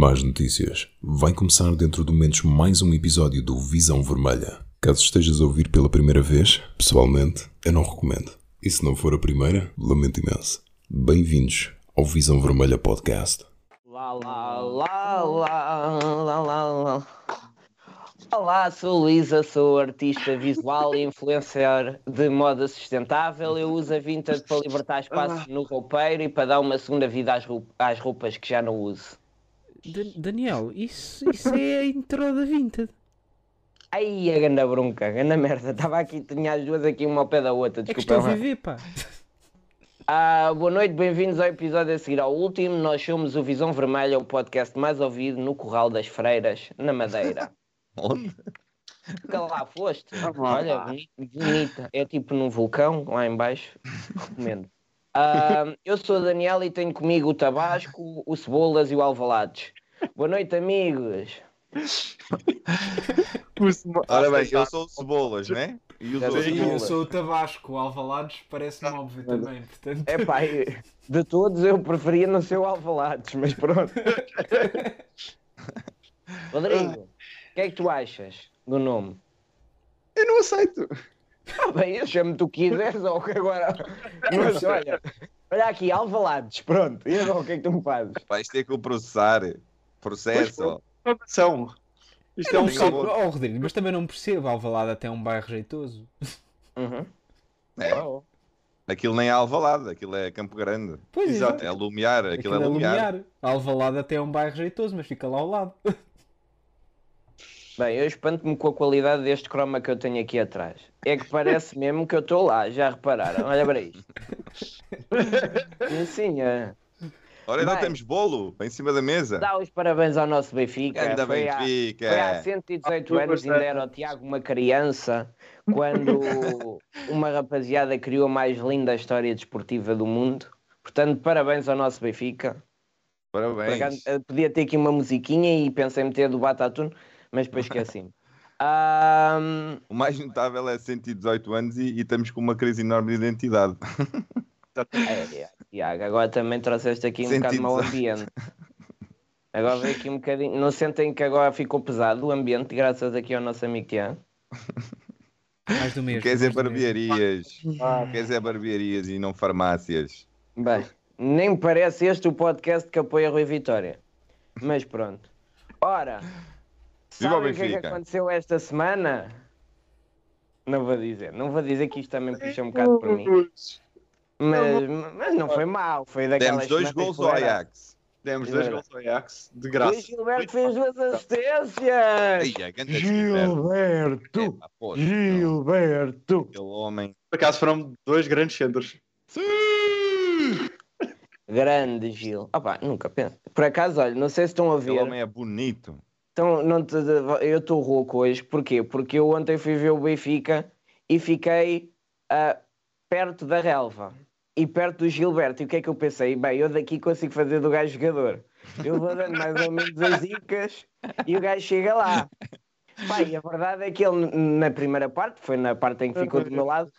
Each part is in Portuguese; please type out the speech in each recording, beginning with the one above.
Más notícias. Vai começar dentro de momentos mais um episódio do Visão Vermelha. Caso estejas a ouvir pela primeira vez, pessoalmente, eu não recomendo. E se não for a primeira, lamento imenso. Bem-vindos ao Visão Vermelha Podcast. Lá, lá, lá, lá, lá, lá, lá. Olá, sou Luísa, sou artista visual e influencer de moda sustentável. Eu uso a Vinted para libertar espaço no roupeiro e para dar uma segunda vida às roupas que já não uso. Da- Daniel, isso, isso é a intro da Vinted. Ai, a ganda bronca, a ganda merda. Estava aqui, tinha as duas aqui uma ao pé da outra, É que desculpa. estou a viver, pá. Ah, boa noite, bem-vindos ao episódio a seguir ao último. Nós somos o Visão Vermelha, o podcast mais ouvido no Curral das Freiras, na Madeira. Onde? Nunca lá foste? Olha, boni- bonita. É tipo num vulcão, lá em baixo. Recomendo. Ah, eu sou o Daniel e tenho comigo o Tabasco, o Cebolas e o Alvalades. Boa noite, amigos. Ora bem, eu sou o Cebolas, né? E os outros? eu sou o Tabasco, o Alvalades parece-me óbvio também, portanto... É pá, de todos eu preferia não ser o Alvalades, mas pronto. Rodrigo, o que é que tu achas do nome? Eu não aceito. Ah, bem, o que quiseres, ou que agora. Mas olha, olha aqui, Alvalades, pronto. E agora o que é que tu me fazes? Vais ter que o processar. Processo. Informação. Isto é um cabo. oh, Rodrigo, mas também não percebo, Alvalade até é um bairro jeitoso. Uhum. É, Oh, aquilo nem é Alvalade, aquilo é Campo Grande. Pois Exato. É Lumiar, aquilo, é Lumiar. Alvalade até é um bairro jeitoso, mas fica lá ao lado. Bem, eu espanto-me com a qualidade deste croma que eu tenho aqui atrás. É que parece mesmo que eu estou lá, já repararam? Olha para isto. Sim, é. Ora, ainda Bem. temos bolo em cima da mesa. Dá os parabéns ao nosso Benfica. Ainda Foi há- Benfica. Foi há 118 anos, ainda era o Tiago uma criança, quando uma rapaziada criou a mais linda história desportiva do mundo. Portanto, parabéns ao nosso Benfica. Parabéns. podia ter aqui uma musiquinha e pensei em meter do Batatune, mas depois esqueci-me. Ahm, O mais notável é 118 anos e, e estamos com uma crise enorme de identidade. é, é, Tiago, agora também trouxeste aqui um bocado mau 118. ambiente. Agora veio aqui um bocadinho. Não sentem que agora ficou pesado o ambiente, graças aqui ao nosso amigo Tiago? Mais do mesmo. Quer dizer barbearias. Quer dizer barbearias e não farmácias. Bem, nem me parece este o podcast que apoia Rui Vitória. Mas pronto. Ora, Viva o sabem o que é que aconteceu esta semana? Não vou dizer. Não vou dizer que isto também puxa um bocado por mim. Mas, mas não foi mal. Foi daquelas Demos dois gols ao. Ajax. Demos dois gols ao Ajax, de graça. Gilberto fez duas assistências. Gilberto. Poxa, Gilberto. Aquele homem. Por acaso foram dois grandes centros. Grande Gil. Opa, nunca penso. Por acaso, olha, não sei se estão a Aquele ver. homem é bonito. Então, não te- eu estou rouco hoje, porquê? Porque eu ontem fui ver o Benfica e fiquei ah, perto da relva e perto do Gilberto. E o que é que eu pensei? Bem, eu daqui consigo fazer do gajo jogador. Eu vou dando mais ou menos as dicas e o gajo chega lá. Pai, a verdade é que ele, na primeira parte, foi na parte em que ficou do meu lado,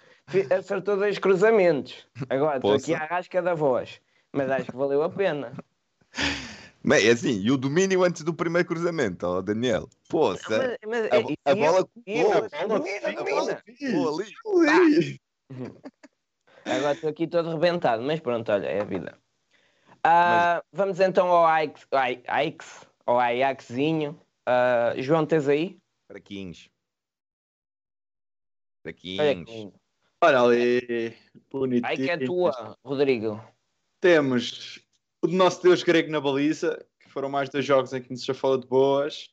acertou dois cruzamentos. Agora, estou aqui à rasca da voz, mas acho que valeu a pena. Bem, é assim, e o domínio antes do primeiro cruzamento, ó Daniel. Poça, Mas- mas- a, e- a a bola domina, colou ali. Agora estou aqui todo rebentado, mas pronto, olha, é a vida. Ah, Vamos então ao Ajax, Ajax, ao Ajaxinho. Ah, João, tens aí? Fraquinhos. Que Fraquinhos. Olha ali, bonitinho. Ai que é tua, Rodrigo. Temos o nosso Deus grego na baliza, que foram mais dois jogos em que nos já falou de boas.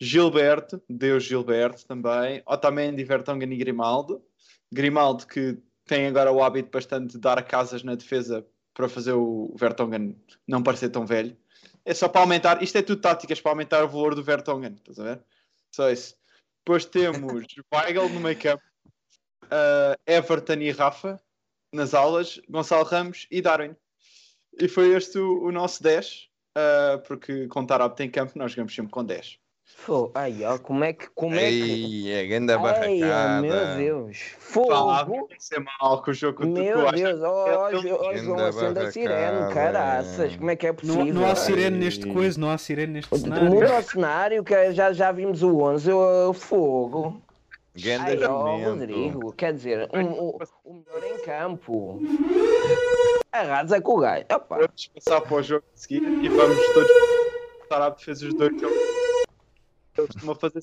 Gilberto, Deus Gilberto também. Otamendi, Vertonghen e Grimaldo. Grimaldo que tem agora o hábito bastante de dar casas na defesa para fazer o Vertonghen não parecer tão velho. É só para aumentar, isto é tudo táticas para aumentar o valor do Vertonghen, estás a ver? Só isso. Depois temos Weigl no meio campo, uh, Everton e Rafa nas aulas, Gonçalo Ramos e Darwin. E foi este o, o nosso 10, uh, porque com Tarab tem campo, nós jogamos sempre com 10. Fô, ai, ó, como é que. Como é que. É grande Ai, barracada. oh, meu Deus. Fala, Fogo. vai ser mal com o jogo que Meu Deus, ó, que é Ganda João, acende a sirene, caraças, como é que é Não, possível? não há Ai. sirene neste coisa, não há sirene neste cenário. Muda o cenário, que já, já vimos o 11, o fogo. Ganda Ai, ó, jumento. Rodrigo, quer dizer, um, o, o melhor em campo. Arrasa com o gajo. Opa, Vamos passar para o jogo a seguir e vamos todos estar a defesa dos dois jogos. Eu costumo fazer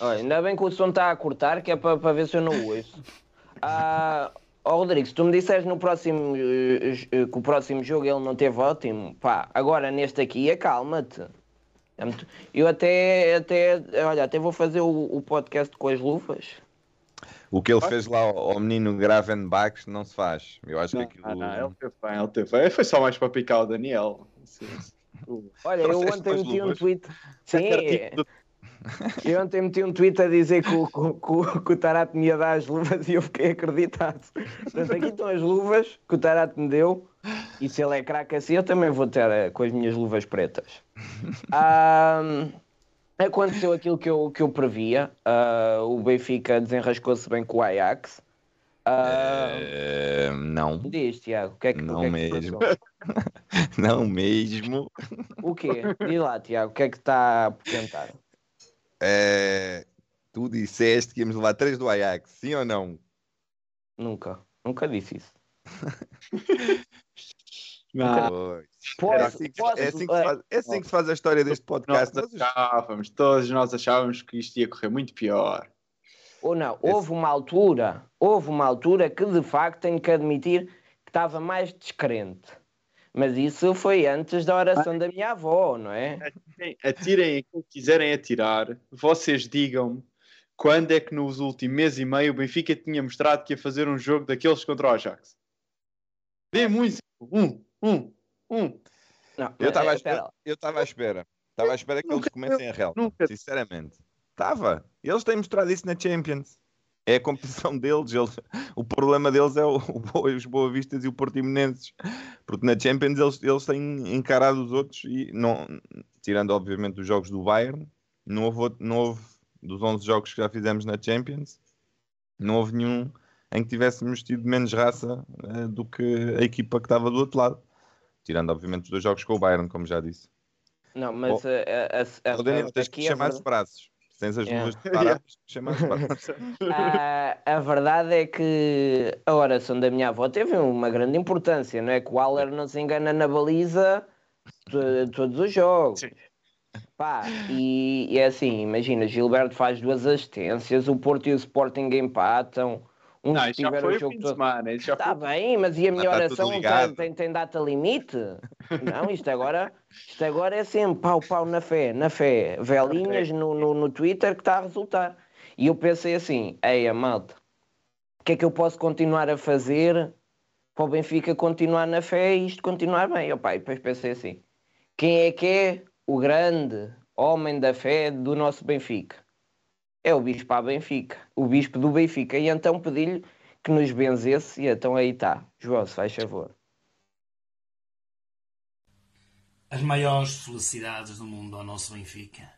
olha, ainda bem que o som está a cortar, que é para ver se eu não ouço. Ah, ó Rodrigo, se tu me disseres no próximo, eh, eh, que o próximo jogo ele não teve ótimo, pá, agora neste aqui, acalma-te. É muito- Eu até, até, olha, até vou fazer o, o podcast com as luvas. O que ele fez lá ao, menino Gravenbach não se faz. Eu acho Não, que aquilo. não, ele teve bem, ele teve bem. Foi só mais para picar o Daniel. Olha, eu ontem meti um tweet. Sim, eu ontem meti um tweet a dizer que o, que, que o- Tarato me ia dar as luvas e eu fiquei acreditado. Portanto, aqui estão as luvas que o Tarato me deu. E se ele é craque assim, eu também vou ter eh, com as minhas luvas pretas. Aconteceu aquilo que eu, que eu previa. Ah, o Benfica desenrascou-se bem com o Ajax. Ah, Eh, não, Diz, Tiago, o que é que, Não que, é que mesmo. não mesmo. O quê? Diz lá, Tiago, o que é que está a apresentar? Eh, tu disseste que íamos levar três do Ajax, sim ou não? Nunca, nunca disse isso. Pois. É, assim que, é assim faz, é assim que se faz a história deste podcast. nós Todos- achávamos, todos nós achávamos que isto ia correr muito pior. Ou não, houve uma altura, houve uma altura que de facto tenho que admitir que estava mais descrente. Mas isso foi antes da oração da minha avó, não é? Atirem aquilo que quiserem atirar. Vocês digam-me quando é que nos últimos mês e meio o Benfica tinha mostrado que ia fazer um jogo daqueles contra o Ajax. Um exemplo. Um, um, um. Não, Eu estava à espera. Eu estava à espera. Estava à espera que eles Nunca- comecem a real. nunca- Sinceramente. Estava. Eles têm mostrado isso na Champions. É a competição deles. Eles- o problema deles é o, o os Boa Vistas e o Portimonenses. Porque na Champions eles, eles têm encarado os outros e não, tirando obviamente os jogos do Bayern, não houve, não houve dos 11 jogos que já fizemos na Champions, não houve nenhum em que tivéssemos tido menos raça eh, do que a equipa que estava do outro lado. Tirando obviamente os dois jogos com o Bayern, como já disse. Não, mas Oh. a, a, a, Daniel, tens que a chamar os braços. Tens as Yeah. tens que chamar os braços. a, a verdade é que a oração da minha avó teve uma grande importância, não é? Que o Aller não se engana na baliza to- todos os jogos. Sim. Pá, e, e é assim, imagina, Gilberto faz duas assistências, o Porto e o Sporting empatam, uns Não, já foi o jogo fim de semana. Está foi... bem, mas e a minha tá oração tem, ligado. tem, tem data limite? Não, isto agora, isto agora é sempre pau, pau na fé, na fé. Velinhas no, no, no Twitter que está a resultar. E eu pensei assim, ei, malta, o que é que eu posso continuar a fazer para o Benfica continuar na fé e isto continuar bem? Opa, e depois pensei assim, quem é que é o grande homem da fé do nosso Benfica? É o Bispo a Benfica, o Bispo do Benfica. E então pedi-lhe que nos benzesse e então aí está. João, se faz favor. as maiores felicidades do mundo ao nosso Benfica.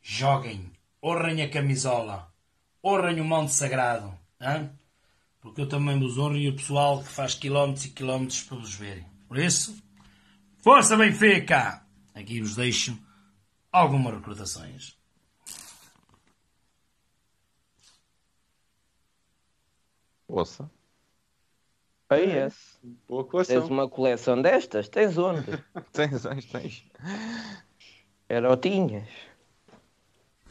Joguem, honrem a camisola, honrem o Monte Sagrado, hã? porque eu também vos honro e o pessoal que faz quilómetros e quilómetros para vos verem. Por isso, força Benfica! Aqui vos deixo algumas recordações. Ouça. Aí é. Boa Tens coleção. uma coleção destas? Tens onde? Tens, tens, tens. Era o tinhas.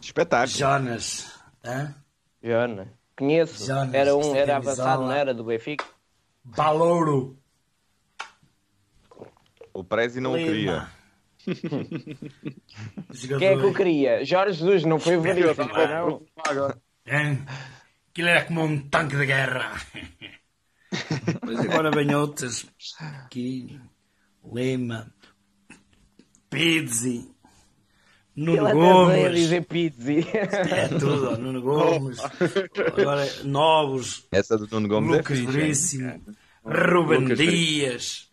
Espetáculo. Jonas, hã? Jona. Conheço. Jonas, era um, era avançado, não era? Do Benfica? Balouro, O Prezi não o queria. Quem é que eu queria? Jorge Jesus, não foi o Veríssimo, não? Agora. Aquilo era como um tanque de guerra. Mas agora vem outras. Aqui, Lema, Pizzi, Nuno Gomes. dizer pizzi. É tudo, Nuno Gomes. Agora novos, Essa do Nuno Gomes é Lucas fixe. Veríssimo, Ruben Lucas Dias.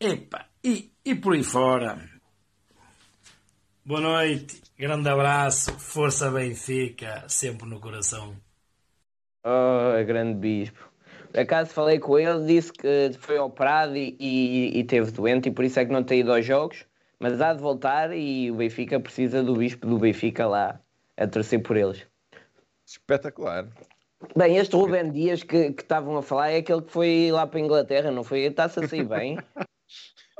Epa, e, e por aí fora. Boa noite, grande abraço, força Benfica, sempre no coração. Oh, grande bispo. Por acaso falei com ele, disse que foi operado e, e, e teve doente e por isso é que não tem ido aos jogos, mas há de voltar e o Benfica precisa do bispo do Benfica lá a torcer por eles. Espetacular. Bem, este Rubem Dias que que estavam a falar é aquele que foi lá para a Inglaterra, não foi? Está-se a sair bem.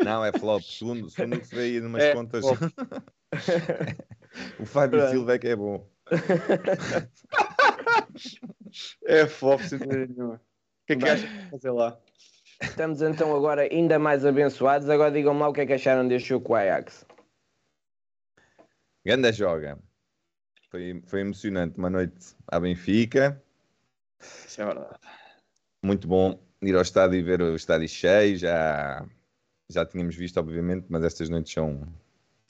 Não, é flop. Segundo, segundo que se vê aí numas É, contas. o Fábio. Silva é que é bom. É fofo, sem dúvida nenhuma. O que é que achas de fazer lá? Estamos então agora ainda mais abençoados. Agora digam-me lá o que é que acharam deste jogo com o Ajax. Ganda joga. Foi, foi emocionante. Uma noite à Benfica. Isso é verdade. Muito bom ir ao estádio e ver o estádio cheio. Já, já tínhamos visto, obviamente, mas estas noites são,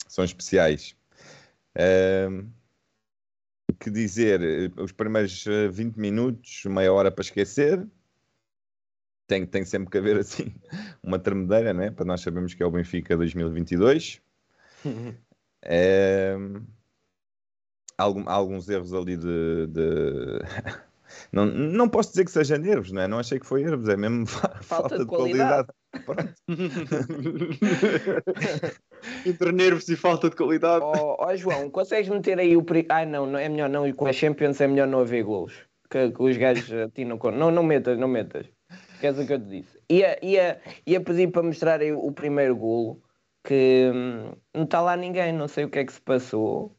são especiais. Que dizer? Os primeiros eh, 20 minutos, meia hora para esquecer. Tem, tem sempre que haver assim uma tremedeira, não é? Para nós sabermos que é o Benfica 2022. É, algum- há alguns erros ali de. de- Não, não posso dizer que seja nervos, não é? Não achei que foi nervos, é mesmo fa- falta, de qualidade. Pronto. Entre nervos e falta de qualidade. Ó ó, João, consegues meter aí o. Pri... Ai não, não é melhor não. E com a Champions é melhor não haver golos. Que, que os gajos atinam com. Não, não metas, não metas. Queres o que eu te disse? Ia, ia, ia pedir para mostrar aí o primeiro golo. Que hum, não está lá ninguém, não sei o que é que se passou.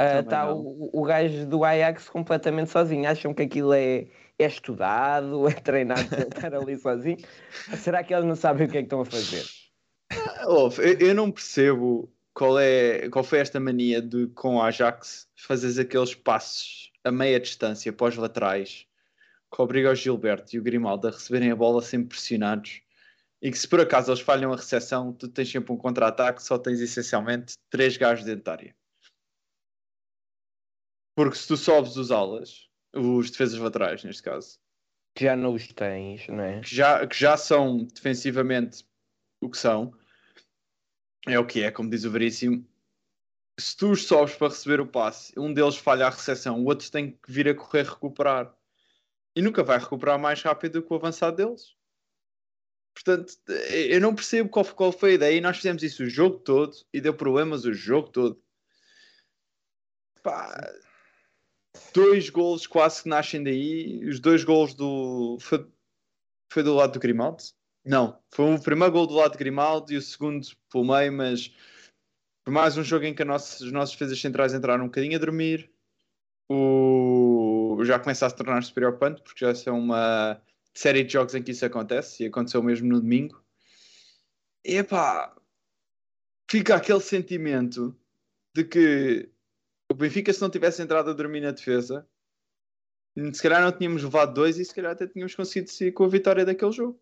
Está não. o, o gajo do Ajax completamente sozinho. Acham que aquilo é, é estudado, é treinado para estar ali sozinho? Será que eles não sabem o que é que estão a fazer? Ouve, eu, não percebo qual, é, qual foi esta mania de com o Ajax fazeres aqueles passos a meia distância para os laterais que obriga o Gilberto e o Grimaldo a receberem a bola sempre pressionados e que se por acaso eles falham a recepção, tu tens sempre um contra-ataque, só tens essencialmente três gajos dentro. Porque se tu sobes os alas, os defesas laterais neste caso, Que já não os tens, não é? que já, que já são defensivamente o que são, é o que é, como diz o Veríssimo. Se tu os sobes para receber o passe, um deles falha a recepção, o outro tem que vir a correr recuperar. E nunca vai recuperar mais rápido que o avançado deles. Portanto, eu não percebo qual, qual foi a ideia. E nós fizemos isso o jogo todo e deu problemas o jogo todo. Pá, dois golos quase que nascem daí. Os dois golos do. Foi, foi do lado do Grimaldo? Não, foi o primeiro gol do lado de Grimaldo e o segundo pelo meio, mas por mais um jogo em que os nossos defesas centrais entraram um bocadinho a dormir. O... Já começa a se tornar-se preocupante porque já são uma série de jogos em que isso acontece e aconteceu mesmo no domingo. E epá, fica aquele sentimento de que o Benfica, se não tivesse entrado a dormir na defesa, se calhar não tínhamos levado dois e se calhar até tínhamos conseguido sair com a vitória daquele jogo.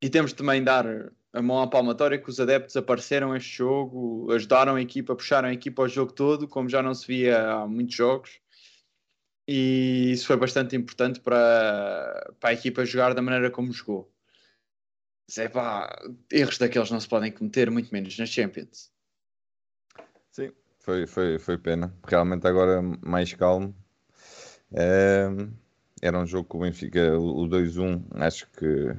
E temos também dar a mão à palmatória que os adeptos apareceram este jogo, ajudaram a equipa, puxaram a equipa ao jogo todo, como já não se via há muitos jogos. E isso foi bastante importante para, para a equipa jogar da maneira como jogou. É pá, erros daqueles não se podem cometer, muito menos nas Champions. Sim, foi, foi, foi pena. Realmente agora mais calmo. Ehm, era um jogo que o Benfica, o o 2-1, acho que.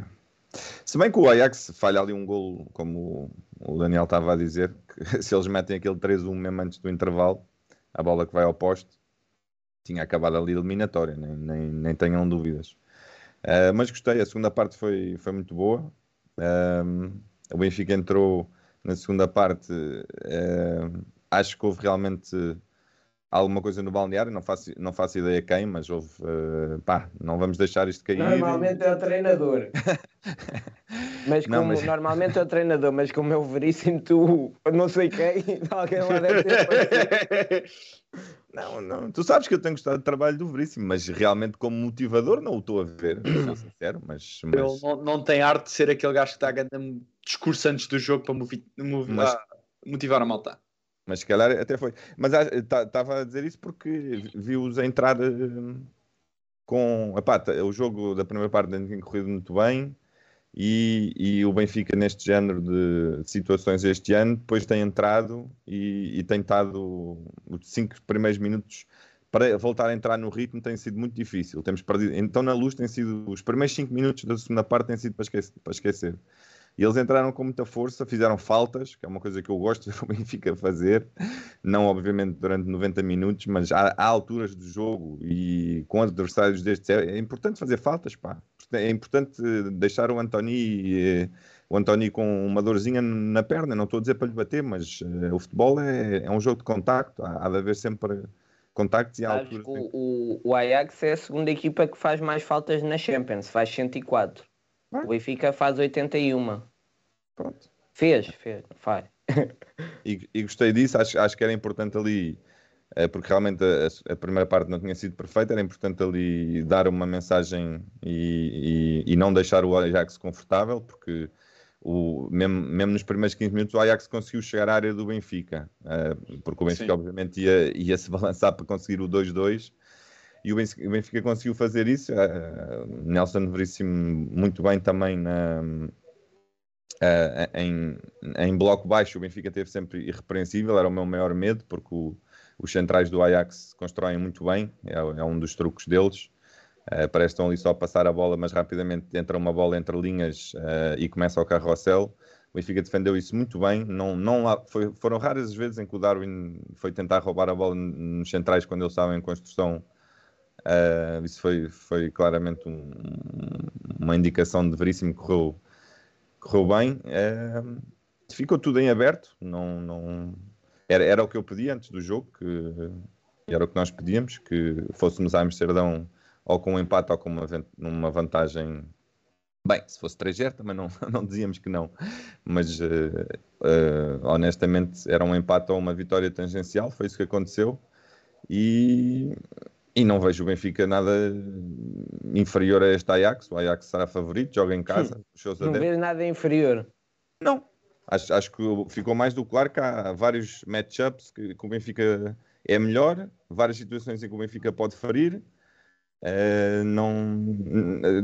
Se bem que o Ajax falha ali um golo, como o Daniel estava a dizer, se eles metem aquele 3-1 mesmo antes do intervalo, a bola que vai ao poste, tinha acabado ali eliminatória, nem, nem, nem tenham dúvidas. Eh, mas gostei, a segunda parte foi, foi muito boa. Ehm, o Benfica entrou na segunda parte. ehm, acho que houve realmente alguma coisa no balneário, não faço, não faço ideia quem, mas houve. eh, pá, não vamos deixar isto cair. Normalmente é o treinador. Mas como Não, mas- normalmente é o treinador, mas como é o veríssimo, tu não sei quem, alguém lá deve ter. Não, não, tu sabes que eu tenho gostado do trabalho do Veríssimo, mas realmente como motivador não o estou a ver, para ser sincero, mas, Ele mas não, não tem arte de ser aquele gajo que está a ganhar um discurso antes do jogo para movi- movi- Mas- ah, motivar a malta. Mas se calhar até foi. Mas estava a dizer isso porque vi-os entrar eh, com. Epá, o jogo da primeira parte tem corrido muito bem E, e o Benfica, neste género de situações este ano, depois tem entrado e, e tem estado os cinco primeiros minutos para voltar a entrar no ritmo tem sido muito difícil. Temos perdido. Então, na luz, tem sido os primeiros cinco minutos da segunda parte têm sido para esquecer. Para esquecer. E eles entraram com muita força, fizeram faltas, que é uma coisa que eu gosto do Benfica fazer, não obviamente durante 90 minutos, mas há, há alturas do jogo e com adversários destes é, é importante fazer faltas, pá. É importante deixar o Antoni, eh, o Antoni com uma dorzinha na perna, não estou a dizer para lhe bater, mas uh, o futebol é, é, um jogo de contacto, há, há de haver sempre contactos e alturas. O, o, o, Ajax é a segunda equipa que faz mais faltas na Champions, faz 104. Ah. O Benfica faz 81. Pronto. Fez, fez, faz. e, e, gostei disso, acho, acho que era importante ali, eh, porque realmente a, a, primeira parte não tinha sido perfeita, era importante ali dar uma mensagem e, e, e não deixar o Ajax confortável, porque o, mesmo, mesmo nos primeiros 15 minutos o Ajax conseguiu chegar à área do Benfica, uh, porque o Benfica Sim. obviamente ia, ia se balançar para conseguir o 2-2 e o Benfica, conseguiu fazer isso. Uh, Nelson Veríssimo muito bem também na, uh, em, em bloco baixo. O Benfica teve sempre irrepreensível, era o meu maior medo, porque o, os centrais do Ajax constroem muito bem, é, é um dos truques deles. Uh, parece que estão ali só a passar a bola, mas rapidamente entra uma bola entre linhas uh, e começa o carrossel. O Benfica defendeu isso muito bem. Não, não foi, foram raras as vezes em que o Darwin foi tentar roubar a bola nos centrais quando eles estavam em construção. Uh, isso foi, foi claramente um, uma indicação de veríssimo que correu, correu bem. ficou tudo em aberto. Não, não, era, era o que eu pedi antes do jogo, que era o que nós pedíamos, que fôssemos a Amsterdão ou com um empate ou com uma, uma vantagem. Bem, se fosse 3-0 também não, não dizíamos que não, mas uh, uh, honestamente era um empate ou uma vitória tangencial, foi isso que aconteceu e, e não vejo o Benfica nada inferior a este Ajax. O Ajax será favorito, joga em casa. Não vejo nada inferior. Não, acho, acho que ficou mais do claro que há vários matchups que, que o Benfica é melhor, várias situações em que o Benfica pode ferir Uh, não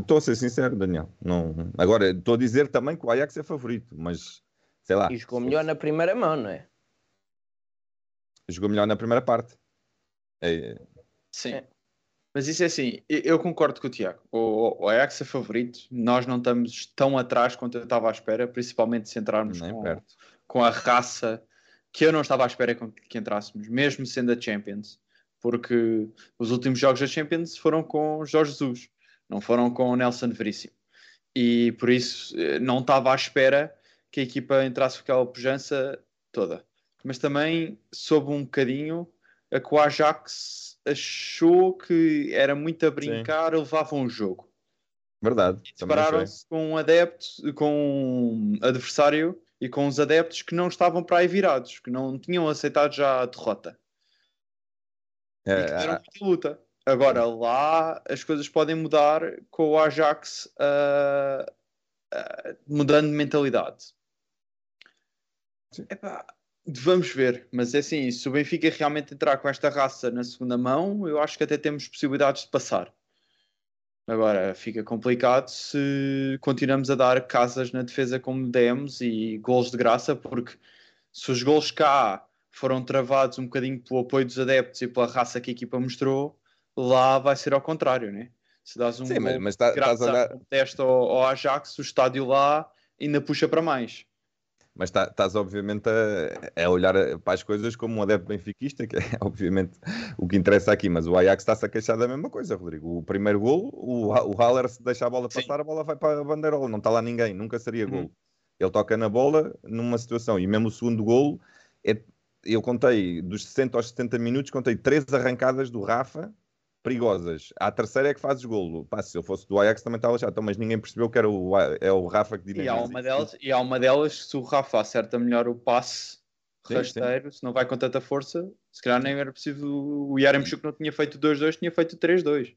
estou a ser sincero, Daniel. Não, agora estou a dizer também que o Ajax é favorito, mas sei lá. E jogou melhor na primeira mão, não é? Jogou melhor na primeira parte. É... Sim. É. Mas isso é assim, eu concordo com o Tiago. O, o Ajax é favorito, nós não estamos tão atrás quanto eu estava à espera, principalmente se entrarmos com, com, a raça que eu não estava à espera que entrássemos, mesmo sendo a Champions porque os últimos jogos da Champions foram com Jorge Jesus, não foram com o Nelson Veríssimo. E por isso eh, não estava à espera que a equipa entrasse com aquela pujança toda. Mas também soube um bocadinho a que o Ajax achou que era muito a brincar, Sim. levavam um jogo. Verdade. Separaram-se com um adepto, com um adversário e com os adeptos que não estavam para aí virados, que não tinham aceitado já a derrota. É, e tiveram muita luta. Agora, lá as coisas podem mudar com o Ajax uh, uh, mudando de mentalidade. Epá, vamos ver, mas é assim, se o Benfica realmente entrar com esta raça na segunda mão, eu acho que até temos possibilidades de passar. Agora, fica complicado se continuamos a dar casas na defesa como demos e gols de graça, porque se os gols cá foram travados um bocadinho pelo apoio dos adeptos e pela raça que a equipa mostrou, lá vai ser ao contrário, né? Se dás um Sim, mas, mas tá, estás a olhar... teste ao, ao Ajax, o estádio lá ainda puxa para mais. Mas tá, estás, obviamente, a, a, olhar para as coisas como um adepto benfiquista, que é, obviamente, o que interessa aqui. Mas o Ajax está-se a queixar da mesma coisa, Rodrigo. O primeiro golo, o, o Haller, se deixa a bola passar, Sim. a bola vai para a bandeirola. Não está lá ninguém, nunca seria uhum. golo. Ele toca na bola numa situação. E mesmo o segundo golo, é, eu contei dos 60 aos 70 minutos, contei três arrancadas do Rafa perigosas. A terceira é que fazes golo. Pá, se eu fosse do Ajax também estava chato, mas ninguém percebeu que era o, é o Rafa que dinamiza. E há uma delas, e há uma delas se o Rafa acerta melhor o passe sim, rasteiro, sim. se não vai com tanta força, se calhar nem era possível. O Yaremchuk não tinha feito 2-2, tinha feito 3-2.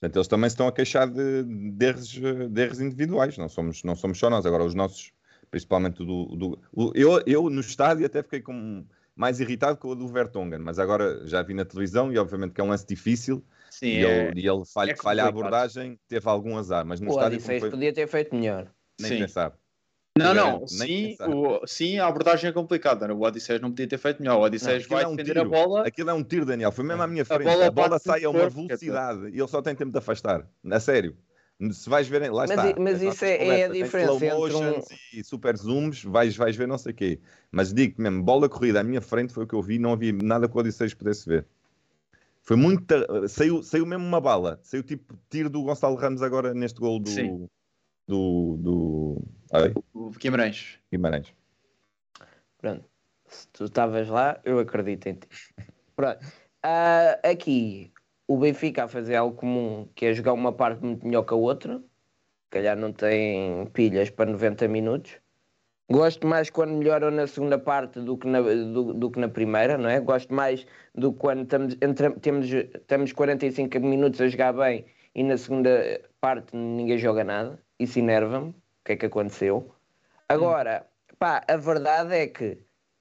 Portanto, eles também se estão a queixar de, de, erros, de erros individuais, não somos, não somos só nós. Agora, os nossos, principalmente do. do eu, eu no estádio até fiquei com mais irritado com o do Vertonghen, mas agora já vi na televisão e obviamente que é um lance difícil Sim, e, é, ele, e ele falha, é falha a abordagem, teve algum azar, mas no o estádio... foi... podia ter feito melhor. Nem Sim. pensar. Não, não, sim, o- sim, a abordagem é complicada. O Odisseus não podia ter feito melhor. O Odisseus Aquilo vai é um defender a tiro. bola. Aquilo é um tiro, Daniel. Foi mesmo à minha frente. bola A bola, parte do sai a uma velocidade e ele só tem tempo de afastar. A sério. Se vais ver, lá Mas está. mas As isso é- é a diferença slow entre um- e super zooms, vais, vais ver não sei o quê. Mas digo mesmo, bola corrida à minha frente foi o que eu vi, não havia nada que o Odisseus pudesse ver. Foi muito. Saiu, saiu mesmo uma bala. Saiu tipo tiro do Gonçalo Ramos agora neste gol do. Sim. Do. do ai, O Guimarães. Guimarães. Pronto. Se tu estavas lá, eu acredito em ti. Pronto. Ah, aqui, o Benfica a fazer algo comum, que é jogar uma parte muito melhor que a outra. Se calhar não tem pilhas para 90 minutos. Gosto mais quando melhoram na segunda parte do que na, do, do que na primeira, não é? Gosto mais do que quando estamos, entra- temos, temos 45 minutos a jogar bem e na segunda parte ninguém joga nada. Isso enerva-me. O que é que aconteceu? Agora, pá, a verdade é que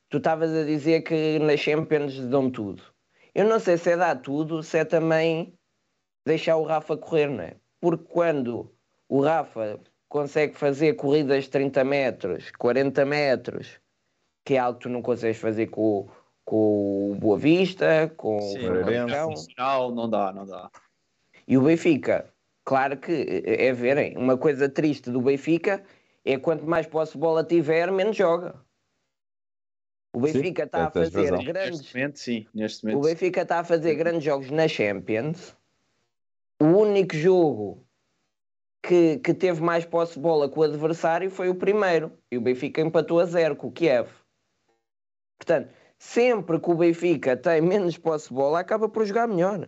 tu estavas a dizer que nas Champions dão tudo. Eu não sei se é dar tudo, se é também deixar o Rafa correr, não é? Porque quando o Rafa consegue fazer corridas de 30 metros, 40 metros, que é algo que tu não consegues fazer com, com o Boa Vista, com Sim, o Famalicão, funcional, não dá, não dá. e o Benfica, claro que é é verem, uma coisa triste do Benfica é quanto mais posse de bola tiver, menos joga. O Benfica está a fazer razão. grandes. Neste momento, sim. Neste O momento. Benfica está a fazer grandes jogos na Champions. O único jogo que, que teve mais posse de bola com o adversário foi o primeiro. E o Benfica empatou a zero com o Kiev. Portanto, sempre que o Benfica tem menos posse de bola, acaba por jogar melhor.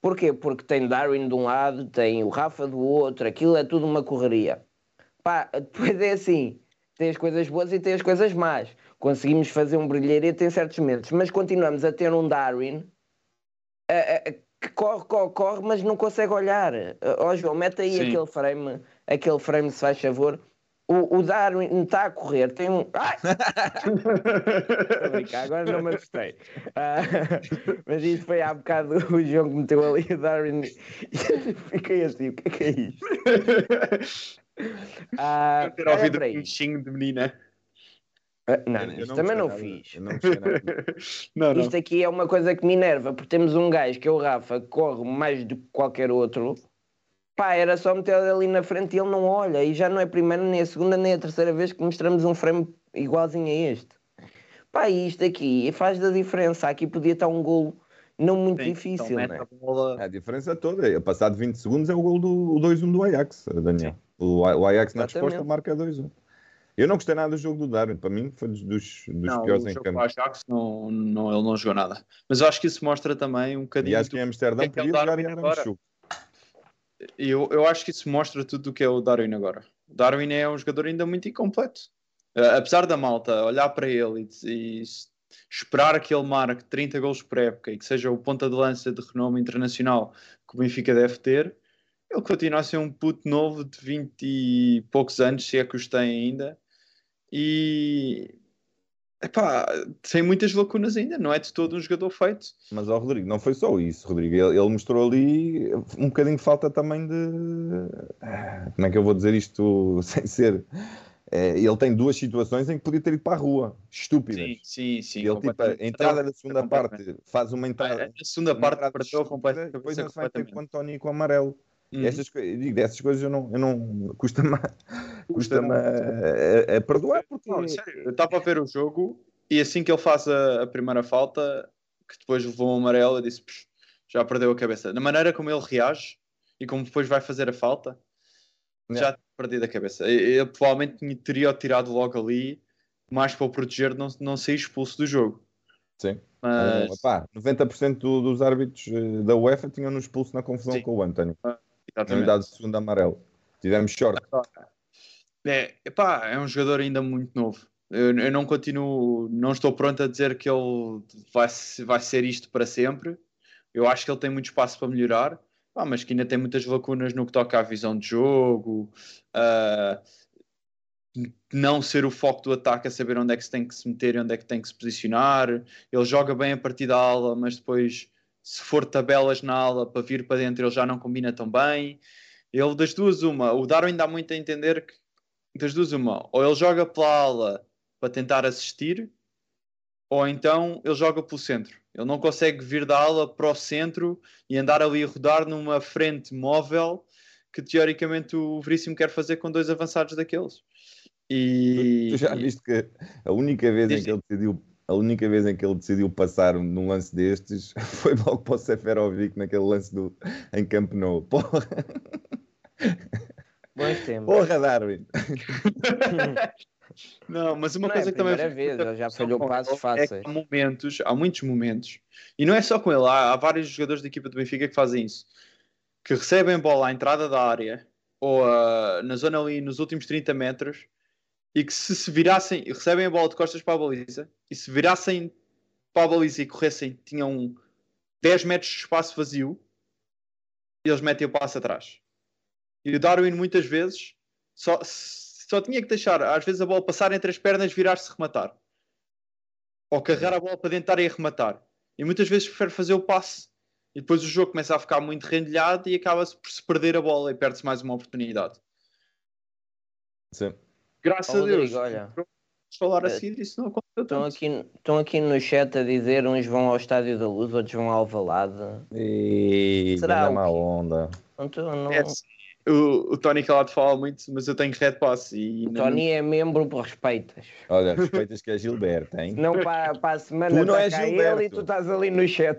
Porquê? Porque tem Darwin de um lado, tem o Rafa do outro, aquilo é tudo uma correria. Pá, depois é assim, tem as coisas boas e tem as coisas más. Conseguimos fazer um brilharete em certos momentos, mas continuamos a ter um Darwin a- a- a- que corre, corre, corre, mas não consegue olhar. Ó João, mete aí Sim. aquele frame, aquele frame, se faz favor. O, o Darwin está a correr, tem um. Ai! Estou a brincar, agora não me assustei. Ah, mas isso foi há bocado o João que meteu ali o Darwin. Fiquei assim, o que é que é isto? Ah, ter ouvido um bichinho de menina. Ah, Não, Eu isto não também não nada- fiz. eu não não. Isto aqui é uma coisa que me enerva, porque temos um gajo que é o Rafa, que corre mais do que qualquer outro. Pá, era só meter ali na frente e ele não olha. E já não é a primeira, nem a segunda, nem a terceira vez que mostramos um frame igualzinho a este. Pá, e isto aqui faz da diferença. Aqui podia estar um golo não muito Sim, difícil, então não mete é? a bola. A diferença toda, é, passado 20 segundos é o gol do o 2-1 do Ajax, Daniel. O, A- o Ajax na resposta marca 2-1. Eu não gostei nada do jogo do Darwin, para mim foi dos, dos, Não, piores em campo. Ajax não, não, ele não jogou nada. Mas eu acho que isso mostra também um E bocadinho. acho que em Amsterdão que é que é podia jogar agora? Aramchuk. Eu, eu acho que isso mostra tudo o que é o Darwin agora. O Darwin é um jogador ainda muito incompleto. Uh, apesar da malta olhar para ele e, e esperar que ele marque 30 gols por época e que seja o ponta de lança de renome internacional que o Benfica deve ter, ele continua a ser um puto novo de 20 e poucos anos, se é que os tem ainda. E epá, tem muitas lacunas ainda, não é de todo um jogador feito. Mas ó Rodrigo, não foi só isso, Rodrigo. Ele, ele mostrou ali um bocadinho de falta também de. Ah, Como é que eu vou dizer isto sem ser. É, ele tem duas situações em que podia ter ido para a rua, estúpidas. Sim, sim, sim. ele, tipo, a entrada da segunda parte faz uma entrada. A segunda parte entrada perdeu estúpida, completamente. Depois se vai ter com o António e com o amarelo. Uhum. Estas, digo, dessas coisas eu não, eu não custa-me custa a, a- a perdoar porque Não, sério, eu estava a ver o jogo e assim que ele faz a, a primeira falta, que depois levou um amarelo, eu disse: "Psh, já perdeu a cabeça. Na maneira como ele reage e como depois vai fazer a falta, Yeah. já tinha perdido a cabeça. Eu, eu provavelmente teria tirado logo ali, mais para o proteger de não, não ser expulso do jogo. Sim. Mas, Uh, pá, 90% do- dos árbitros eh, da UEFA tinham-nos expulso na confusão Sim. com o António. Tinham exatamente. dado segundo amarelo. Tivemos short. É, epá, é um jogador ainda muito novo. Eu, eu não continuo, não estou pronto a dizer que ele vai, vai ser isto para sempre. Eu acho que ele tem muito espaço para melhorar, pá, mas que ainda tem muitas lacunas no que toca à visão de jogo, a não ser o foco do ataque, a saber onde é que se tem que se meter e onde é que tem que se posicionar. Ele joga bem a partir da ala, mas depois, se for tabelas na ala para vir para dentro, ele já não combina tão bem. Ele, das duas, uma, o Darwin dá muito a entender que das duas, uma. Ou ele joga pela ala para tentar assistir, ou então ele joga pelo centro. Ele não consegue vir da ala para o centro e andar ali a rodar numa frente móvel que teoricamente o Veríssimo quer fazer com dois avançados daqueles. E, Tu já viste que a única vez em que ele decidiu a única vez em que ele decidiu passar num lance destes foi logo para o Seferovic naquele lance do, em Camp Nou. Porra, Bons tempos. porra Darwin! Não, mas uma Não é a coisa que também vez, ele já falhou passos ele fáceis. É há momentos, há muitos momentos, e não é só com ele, há, há vários jogadores da equipa do Benfica que fazem isso, que recebem bola à entrada da área ou ah, na zona ali nos últimos 30 metros e que se se virassem, recebem a bola de costas para a baliza e se virassem para a baliza e corressem, tinham 10 metros de espaço vazio e eles metem o passo atrás. E o Darwin muitas vezes só, só tinha que deixar, às vezes, a bola passar entre as pernas, virar-se e rematar. Ou carregar a bola para dentro e arrematar. E muitas vezes prefere fazer o passe. E depois o jogo começa a ficar muito rendilhado e acaba-se por se perder a bola e perde-se mais uma oportunidade. Sim. Graças a Deus. Rodrigo, olha. Falar Eh, seguir, isso não aconteceu Estão tanto. aqui, estão aqui no chat a dizer uns vão ao Estádio da Luz, outros vão ao Alvalade. E Será Será o má quê? onda. Não, É, sim. o, o Tony Calado fala muito, mas eu tenho red pass e O Tony é membro por respeitas. Olha, respeitas que é Gilberto, hein? Não para, para a semana Tu não está és Gilberto. ele e tu estás ali no chat.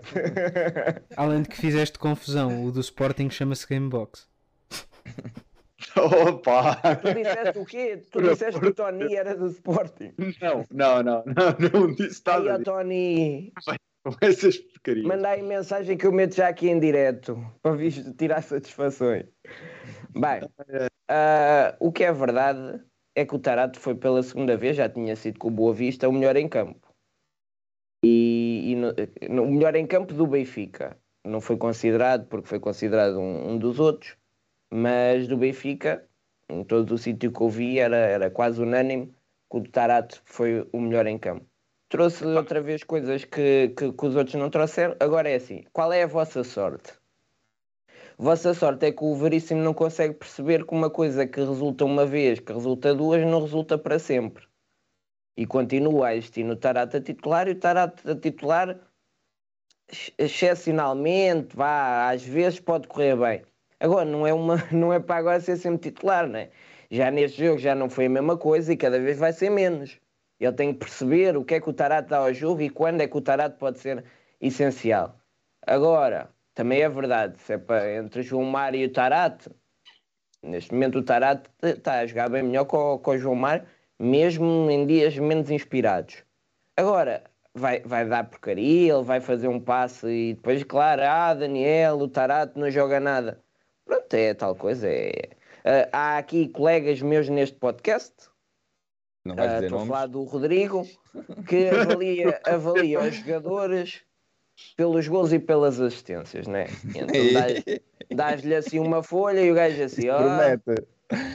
Além de que fizeste confusão, o do Sporting chama-se Gamebox. Opa! tu disseste o quê? Tu disseste que o Tony era do Sporting. Não, não, não, não, não disse Aí, nada disso, Tony, essas porcarias. manda aí mensagem que eu meto já aqui em direto para vir tirar satisfações. Bem, ah, o que é verdade é que o Tarato foi pela segunda vez, já tinha sido com o Boa Vista, o melhor em campo. E, e no- no- o melhor em campo do Benfica. Não foi considerado, porque foi considerado um, um dos outros, mas do Benfica, em todo o sítio que eu vi, era, era quase unânime que o Tarato foi o melhor em campo. Trouxe outra vez coisas que, que, que os outros não trouxeram. Agora é assim: qual é a vossa sorte? Vossa sorte é que o Veríssimo não consegue perceber que uma coisa que resulta uma vez, que resulta duas, não resulta para sempre. E continua a existir no Tarata titular e o Tarata titular, ex- excepcionalmente, vá, às vezes pode correr bem. Agora, não é, uma, não é para agora ser sempre titular, né? Já neste jogo já não foi a mesma coisa e cada vez vai ser menos. Ele tem que perceber o que é que o Tarate dá ao jogo e quando é que o Tarate pode ser essencial. Agora, também é verdade, se é para, entre João Mário e o Tarate, neste momento o Tarate está a jogar bem melhor o, que o João Mário, mesmo em dias menos inspirados. Agora, vai, vai dar porcaria, ele vai fazer um passe e depois, claro, ah, Daniel, o Tarate não joga nada. Pronto, é tal coisa. É... Ah, há aqui colegas meus neste podcast, Não vais ah, dizer estou a falar do Rodrigo, que avalia, avalia os jogadores pelos gols e pelas assistências, né? Então dás- dás-lhe assim uma folha e o gajo assim, ó.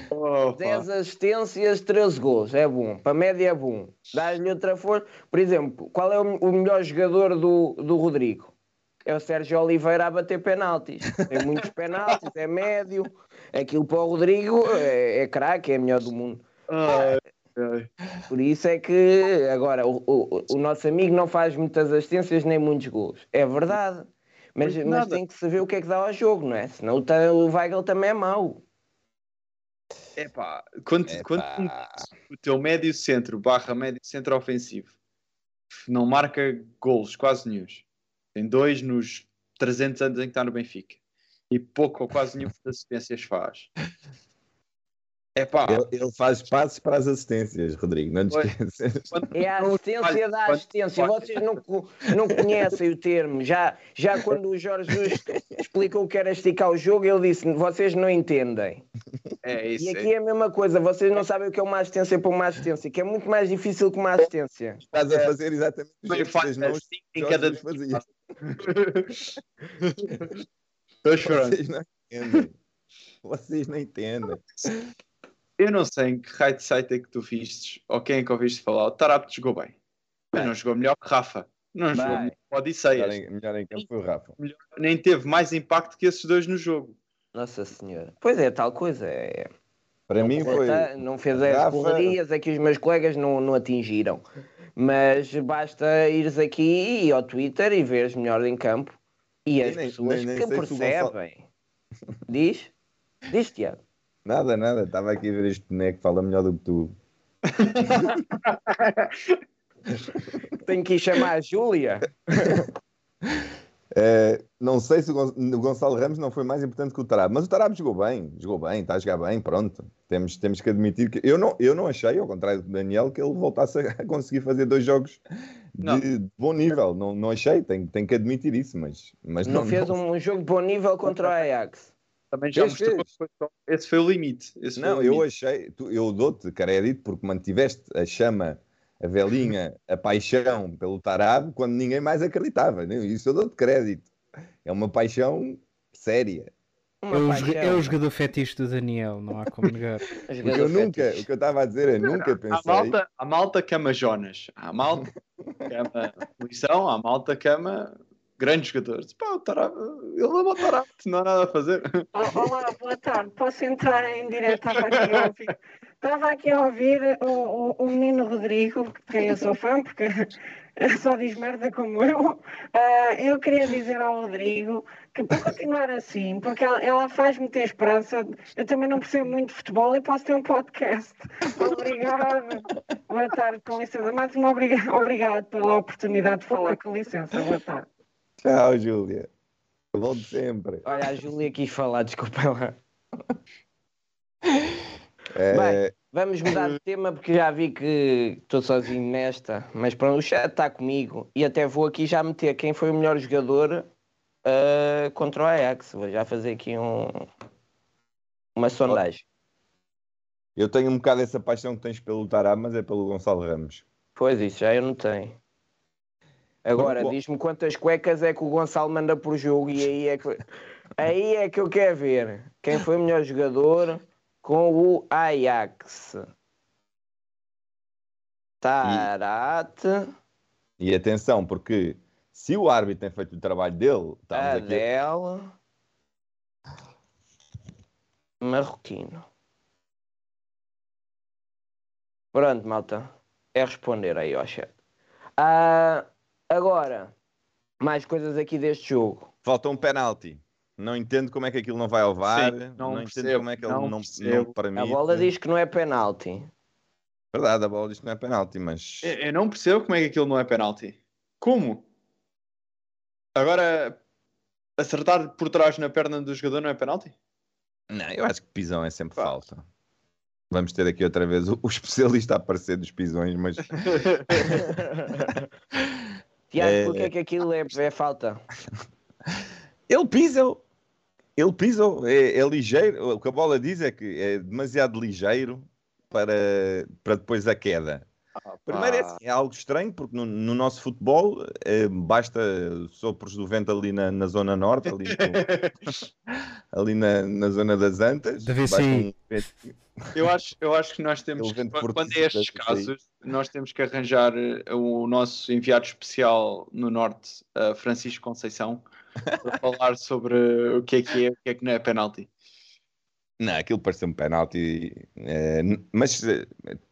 Opa. 10 assistências, 13 gols, é bom, para a média é bom. Dás-lhe outra folha, por exemplo, qual é o, o melhor jogador do, do Rodrigo? É o Sérgio Oliveira a bater penaltis. Tem muitos penaltis, é médio. Aquilo para o Rodrigo é, é craque, é melhor do mundo. Por isso é que agora o, o, o nosso amigo não faz muitas assistências nem muitos gols. É verdade. Mas, mas tem que saber o que é que dá ao jogo, não é? Senão o, o Weigl também é mau. Epá, quando, quando Epá. o teu médio centro barra médio centro ofensivo não marca golos quase nenhums, tem dois nos 300 anos em que está no Benfica e pouco ou quase nenhuma das assistências faz. Epá, Ele, ele faz passos para as assistências, Rodrigo, não esqueças. É a assistência da assistência. Vocês não, não conhecem o termo. Já, já quando o Jorge Jesus explicou que era esticar o jogo, ele disse: vocês não entendem. é isso. E aqui é a mesma coisa. Vocês não sabem o que é uma assistência para uma assistência, que é muito mais difícil que uma assistência. Estás a fazer exatamente o que faz vocês não em cada fazia. Mas pronto. Vocês não entendem. Vocês não entendem. Eu não sei em que raio de site é que tu vistes ou quem é que ouviste falar. O Tarapto jogou bem. Mas não jogou melhor que Rafa. Não jogou Bem. melhor que Melhor Odisseias. em, melhor em campo foi o Rafa. Nem teve mais impacto que esses dois no jogo. Nossa Senhora. Pois é, tal coisa. É... Para não mim foi. Não fez as Rafa- correrias, é que os meus colegas não, não atingiram. Mas basta ires aqui e ao Twitter e veres melhor em campo. E as nem- pessoas nem- nem que o Gonçalo- percebem. Diz? Diz, Tiago. Nada, nada. Estava aqui a ver este boneco que fala melhor do que tu. Tenho que ir chamar a Júlia. Eh, não sei se o Gonçalo Ramos não foi mais importante que o Tarab, mas o Tarab jogou bem, jogou bem, está a jogar bem, pronto. Temos, temos que admitir que eu não, eu não achei, ao contrário do Daniel, que ele voltasse a conseguir fazer dois jogos de, de bom nível. Não, não achei, tenho, tenho que admitir isso, mas, mas Não, não, fez não, um jogo de bom nível contra o Ajax. Também já Fez, mostrou fez. esse foi o limite. Foi Não, o eu limite. achei, tu- eu dou-te crédito porque mantiveste a chama, a velhinha, a paixão pelo Tarab quando ninguém mais acreditava. né? Isso eu dou-te crédito. É uma paixão séria. Uma É o, é o jogador fetiche do Daniel, não há como negar. O que eu nunca, fetiche. o que eu estava a dizer é nunca pensei. malta, há malta que ama Jonas. Há malta que ama Luizão. Há malta que ama grandes jogadores. Pá, o Tarab, ele ama o Tarab, não há nada a fazer. Olá, boa tarde. Posso entrar em direto? Estava aqui a ouvir, Estava aqui a ouvir o, o, o menino Rodrigo, de quem eu sou fã, porque só diz merda como eu. Ah, eu queria dizer ao Rodrigo que para continuar assim, porque ela, ela faz-me ter esperança. Eu também não percebo muito de futebol e posso ter um podcast. Obrigada. Boa tarde, com licença. Mais uma obriga obrigado pela oportunidade de falar. Com licença, boa tarde. Tchau, Júlia. Volto sempre. Olha, a Júlia quis falar, desculpa lá. É, Bem. Vamos mudar de tema porque já vi que estou sozinho nesta, mas pronto, o chat está comigo e até vou aqui já meter quem foi o melhor jogador ah, contra o Ajax. Vou já fazer aqui um, uma sondagem. eu tenho um bocado essa paixão que tens pelo Tarab, mas é pelo Gonçalo Ramos. Pois isso, já eu não tenho. Agora, diz-me quantas cuecas é que o Gonçalo manda por jogo e aí é que, aí é que eu quero ver quem foi o melhor jogador com o Ajax. Tarate, E atenção, porque se o árbitro tem feito o trabalho dele, estamos aqui. Adele, Marroquino. Pronto, malta. É responder aí ao chat. Ah, agora, mais coisas aqui deste jogo. Falta um penalti. Não entendo como é que aquilo não vai ao VAR. Sim, não não entendo percebo, como é que ele não não, não permite. A bola diz que não é penalti. Verdade, a bola diz que não é penalti, mas. Eu eu não percebo como é que aquilo não é penalti. Como? Agora, acertar por trás na perna do jogador não é penalti? Não, eu acho que pisão é sempre Pá. falta. Vamos ter aqui outra vez o, o especialista a aparecer dos pisões, mas Tiago, É. porquê que aquilo é, é falta? ele pisa, ele pisa, é, é ligeiro. O que a bola diz é que é demasiado ligeiro para, para depois a queda. Primeiro é, Ah, assim, é algo estranho, porque no, no nosso futebol eh, basta sopros do vento ali na, na zona norte, ali, no- ali na, na zona das Antas. Basta um Eu acho, eu acho que nós temos, que, quando é estes deve casos, nós temos que arranjar eh, o nosso enviado especial no Norte, eh, Francisco Conceição, para falar sobre o que é que é, o que é que não é penalti. Não, aquilo pareceu um penalti, eh, mas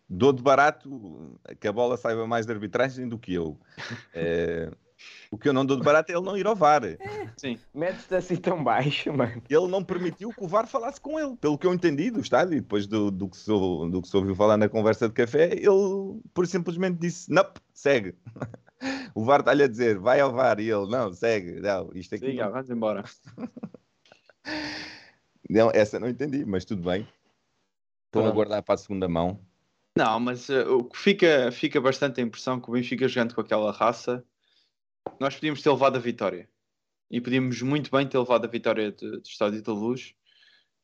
dou de barato que a bola saiba mais de arbitragem do que eu. Eh, o que eu não dou de barato é ele não ir ao VAR. Metes-te assim tão baixo, mano. Ele não permitiu que o VAR falasse com ele, pelo que eu entendi do estádio, e depois do, do, que se, ou- do que se ouviu falar na conversa de café, ele por simplesmente disse: Não, segue. O VAR está-lhe a dizer: Vai ao VAR, e ele: Não, segue. Não, isto aqui. Siga, vamos embora. não, essa não entendi, mas tudo bem. Estão a guardar para a segunda mão. Não, mas eh, o que fica, fica bastante a impressão que o Benfica jogando com aquela raça, nós podíamos ter levado a vitória. E podíamos muito bem ter levado a vitória de- do Estádio da Luz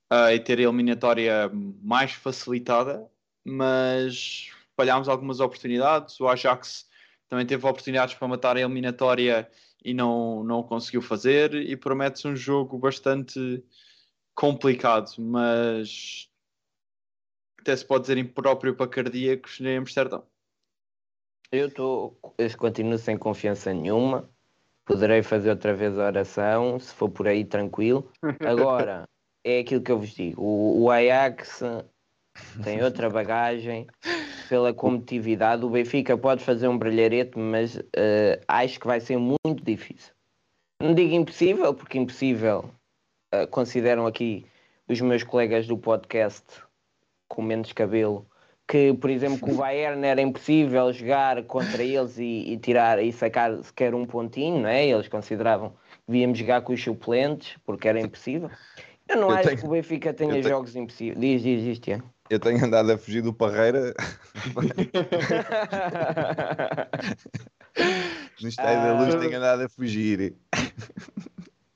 ah, e ter a eliminatória mais facilitada, mas falhámos algumas oportunidades. O Ajax também teve oportunidades para matar a eliminatória e não, não conseguiu fazer. E promete-se um jogo bastante complicado, mas até se pode dizer impróprio para cardíacos em Amsterdão. Eu estou. Eu continuo sem confiança nenhuma. Poderei fazer outra vez a oração, se for por aí tranquilo. Agora, é aquilo que eu vos digo. O, o Ajax tem outra bagagem pela competitividade. O Benfica pode fazer um brilharete, mas eh, acho que vai ser muito difícil. Não digo impossível, porque impossível eh, consideram aqui os meus colegas do podcast com menos cabelo que, por exemplo, com o Bayern era impossível jogar contra eles e, e tirar e sacar sequer um pontinho, não é? Eles consideravam que devíamos jogar com os suplentes porque era impossível. Eu não Eu acho tenho- que o Benfica tenha tenho- jogos impossíveis. Diz, diz, diz, Tiago. Eu tenho andado a fugir do Parreira no estádio da luz, Ah. tenho andado a fugir.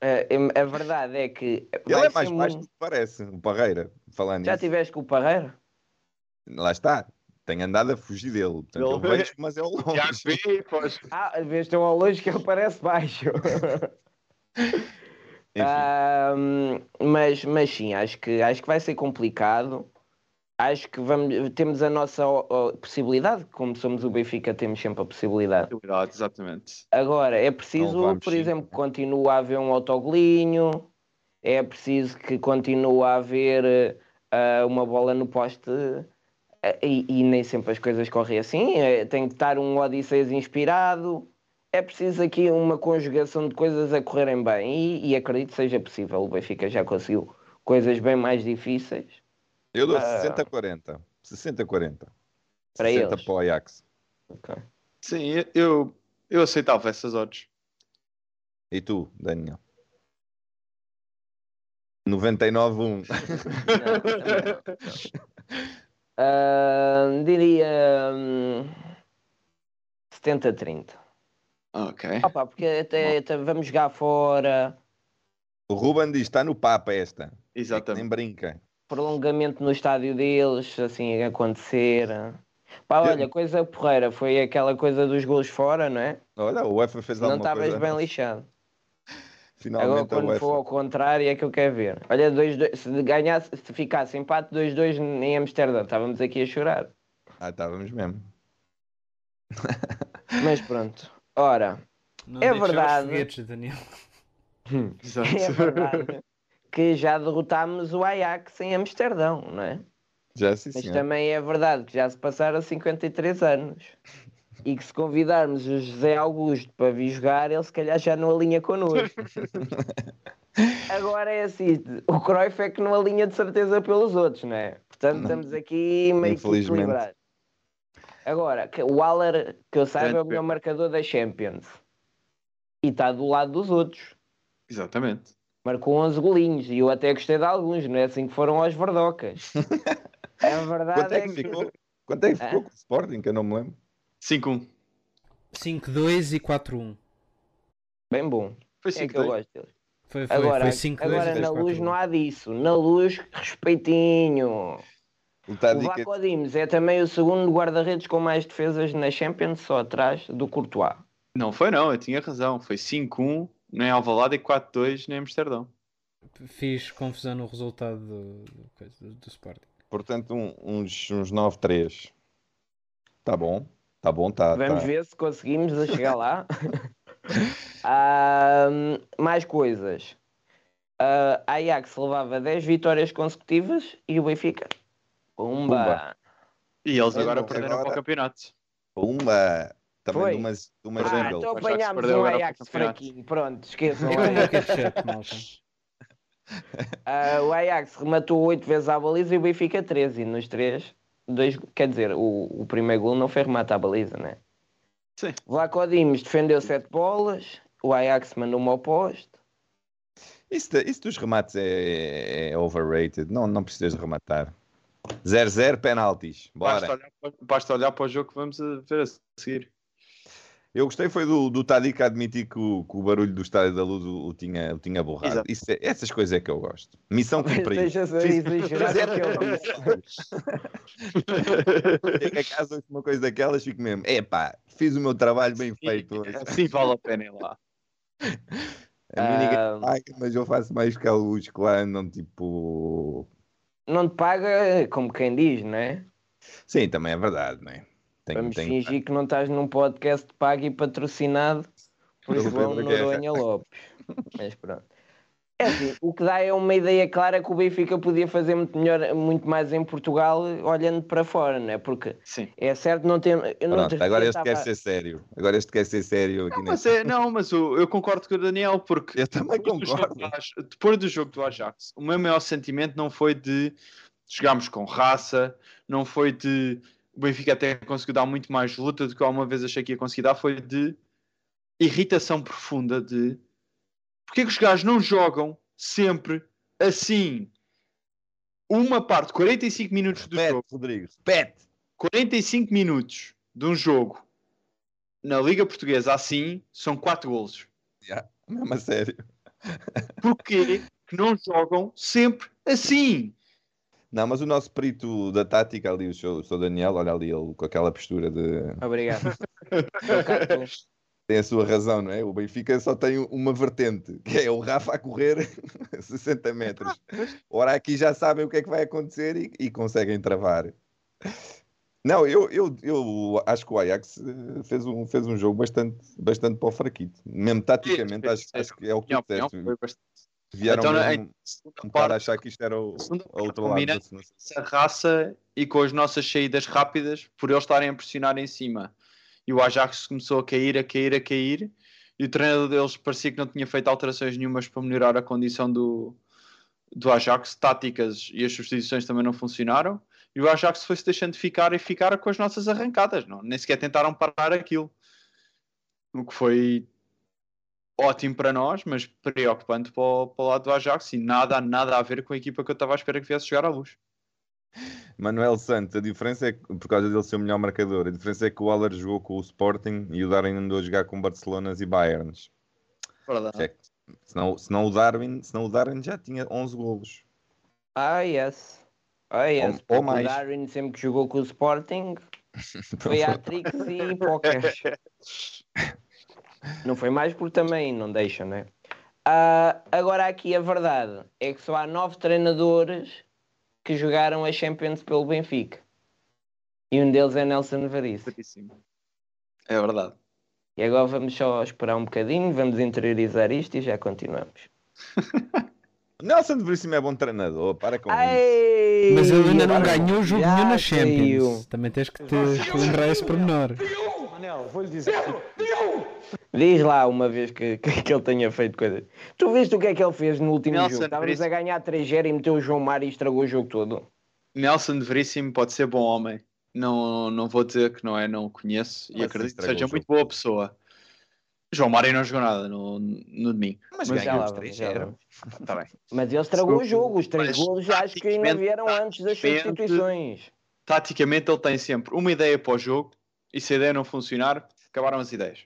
Eh, a verdade é que Ele é mais baixo muito- do que parece, o Parreira. Falando Já nisso. tiveste com o Parreira? Lá está. Tenho andado a fugir dele. Portanto, eu vejo, mas é ao longe. Já vi, pois. Ah, às vezes tão ao longe que ele parece baixo. Ah, mas, mas sim, acho que, acho que vai ser complicado. Acho que vamos, temos a nossa ó, possibilidade, como somos o Benfica, temos sempre a possibilidade. Exatamente. Agora, é preciso, vamos por sim. exemplo, que continue a haver um autogolinho, é preciso que continue a haver ah, uma bola no poste ah, e, e nem sempre as coisas correm assim. eh, tem que estar um Odisseus inspirado. É preciso aqui uma conjugação de coisas a correrem bem e, e acredito que seja possível. O Benfica já conseguiu coisas bem mais difíceis. eu dou ah. 60-40. 60-40. Para 60 eles. para o Ajax. Ok. Sim, eu, eu aceitava essas odds. E tu, Daniel? 99-1. Ah, diria hum, 70-30. ok. Opa, porque até, até vamos jogar fora, O Ruben diz: está no Papa esta. É que nem Exatamente. brinca. prolongamento no estádio deles, assim, acontecer. Pá, olha, coisa porreira, foi aquela coisa dos gols fora, não é? Olha, o UEFA fez Não alguma estavas coisa. bem lixado. Agora, Finalmente a quando for ao contrário, é que eu quero ver. Olha, 2-2, se ganhasse, se ficasse empate 2-2 em Amsterdão, estávamos aqui a chorar. Ah, estávamos mesmo. Mas pronto. Ora, Não É verdade. foguetes, Daniel. Exato. é verdade que já derrotámos o Ajax em Amsterdão, não é? Já sim, Mas também é verdade que já se passaram 53 anos. E que se convidarmos o José Augusto para vir jogar, ele se calhar já não alinha connosco. Agora é assim, o Cruyff é que não alinha de certeza pelos outros, não é? Portanto, Não. estamos aqui meio que equilibrados. Agora, que o Waller, que eu saiba, é o melhor marcador da Champions. E está do lado dos outros. Exatamente. Marcou 11 golinhos e eu até gostei de alguns, não é assim que foram aos verdocas. A verdade Quanto é que ficou? Quanto é que ficou Hã? com o Sporting? Que eu não me lembro. 5-1. 5-2 e 4-1. bem bom. Foi É que eu 5-2. gosto deles. Foi, foi, Agora, foi 5-2 agora e na 3-4-1. luz não há disso. Na luz, respeitinho. O O Tadic Vlaco Dimos é também o segundo guarda-redes com mais defesas na Champions, só atrás do Courtois. Não foi não, eu tinha razão. Foi 5-1 em Alvalade e 4-2 em Amsterdão. Fiz confusão no resultado do, do, do Sporting. portanto, um- uns, uns 9-3. Tá bom. Tá bom, tá. Vamos tá. ver se conseguimos chegar lá. Ah, mais coisas. Ah, A Ajax levava 10 vitórias consecutivas e o Benfica. Pumba! Pumba. E eles agora perderam para agora- o campeoto. Pumba! Também Foi. de umas, de umas Ah, jungle. então apanhámos um para Ajax campeonato. fraquinho. Pronto, esqueçam. É o Ajax. rematou 8 vezes à baliza e o Benfica 13. E nos 3, dois, quer dizer, o, o primeiro gol não foi remate à baliza, né? Sim. Vlaco Dimos defendeu 7 bolas, o Ajax mandou uma ao poste. Isso, isso dos remates é, é overrated. Não, não precisas de rematar. 0-0 penaltis. Basta Bora. olhar, para- basta olhar para o jogo que vamos a ver a seguir. Eu gostei foi do, do Tadic a admitir que o, que o barulho do Estádio da Luz o, o tinha, o tinha borrado. Isso é- essas coisas é que eu gosto. Missão cumprida. Deixa-se a Fiz- exagerar fiz- que eu a casa ouço uma coisa daquelas fico mesmo. Epá, fiz o meu trabalho bem feito hoje. Assim vale a pena ir lá. A mim ninguém Ah. paga, mas eu faço mais que alguns que lá andam tipo. Não te paga como quem diz, não é? Sim, também é verdade, não é? Tenho, Vamos tenho- fingir que não estás num podcast pago e patrocinado por João. Noronha Lopes. Mas pronto. É assim, o que dá é uma ideia clara que o Benfica podia fazer muito melhor, muito mais em Portugal, olhando para fora, não é? Porque Sim. é certo não não Pronto, agora este quer estava- ser sério. Agora este quer ser sério aqui Não, mas, é, não, mas o- eu concordo com o Daniel, porque Eu também depois do, jogo concordo. do depois do jogo do Ajax, o meu maior sentimento não foi de jogarmos com raça, não foi de o Benfica até conseguiu dar muito mais luta do que eu alguma vez achei que ia conseguir dar, foi de irritação profunda de porque é que os gajos não jogam sempre assim uma parte, 45 minutos do Repete, jogo, Rodrigo, repete. 45 minutos de um jogo na Liga Portuguesa assim são 4 golos. Mesmo a sério. Porquê que não jogam sempre assim? Não, mas o nosso perito da tática ali, o seu, o seu Daniel, olha ali ele com aquela postura de. Obrigado. Tem a sua razão, não é? O Benfica só tem uma vertente, que é o Rafa a correr 60 metros. Ora, aqui já sabem o que é que vai acontecer e, e conseguem travar. Não, eu, eu, eu acho que o Ajax eh, fez um, fez um jogo bastante, bastante para o fraquito. Mesmo taticamente, acho, acho que é o que tu disseste. foi bastante. Vieram Então, mesmo um a parte, achar que isto era o, o outro lado. essa raça e com as nossas saídas rápidas, por eles estarem a pressionar em cima. E o Ajax começou a cair, a cair, a cair. E o treinador deles parecia que não tinha feito alterações nenhumas para melhorar a condição do, do Ajax. Táticas e as substituições também não funcionaram. E o Ajax foi-se deixando ficar e ficar com as nossas arrancadas. Não? Nem sequer tentaram parar aquilo. O que foi ótimo para nós, mas preocupante para o, para o lado do Ajax e nada, nada a ver com a equipa que eu estava à espera que viesse jogar à luz. Manuel Santos, a diferença é que, por causa dele ser o melhor marcador, a diferença é que o Waller jogou com o Sporting e o Darwin andou a jogar com Barcelonas e Bayerns. Verdade. É, senão, senão, o Darwin, senão o Darwin já tinha 11 golos. Ah, yes. Ah, yes. Ou- ou mais. O Darwin sempre que jogou com o Sporting foi a Trix e Póquer. Não foi mais porque também não deixa, não é? Ah, agora aqui a verdade é que só há nove treinadores que jogaram a Champions pelo Benfica. E um deles é Nelson Varice. É verdade. E agora vamos só esperar um bocadinho, vamos interiorizar isto e já continuamos. Nelson de Veríssimo é bom treinador, para com isso. Ai, Mas ele ainda não ganhou o jogo nenhum na saiu. Champions. Também tens que te lembrar esse pormenor. Manel, vou-lhe dizer. Diz lá uma vez que, que, que ele tenha feito coisas. Tu viste o que é que ele fez no último Nelson jogo? Estávamos Veríssimo. a ganhar 3-0 e meteu o João Mário e estragou o jogo todo. Nelson de Veríssimo pode ser bom homem. Não, não vou dizer que não é, não o conheço e Mas acredito que seja muito boa pessoa. João Mário não jogou nada no, no domingo. Mas, Mas ganhou lá os vamos, 3 já 0 vamos. Está bem. Mas ele estragou o jogo. Os três golos acho que ainda vieram antes das substituições. Taticamente ele tem sempre uma ideia para o jogo e se a ideia não funcionar, acabaram as ideias.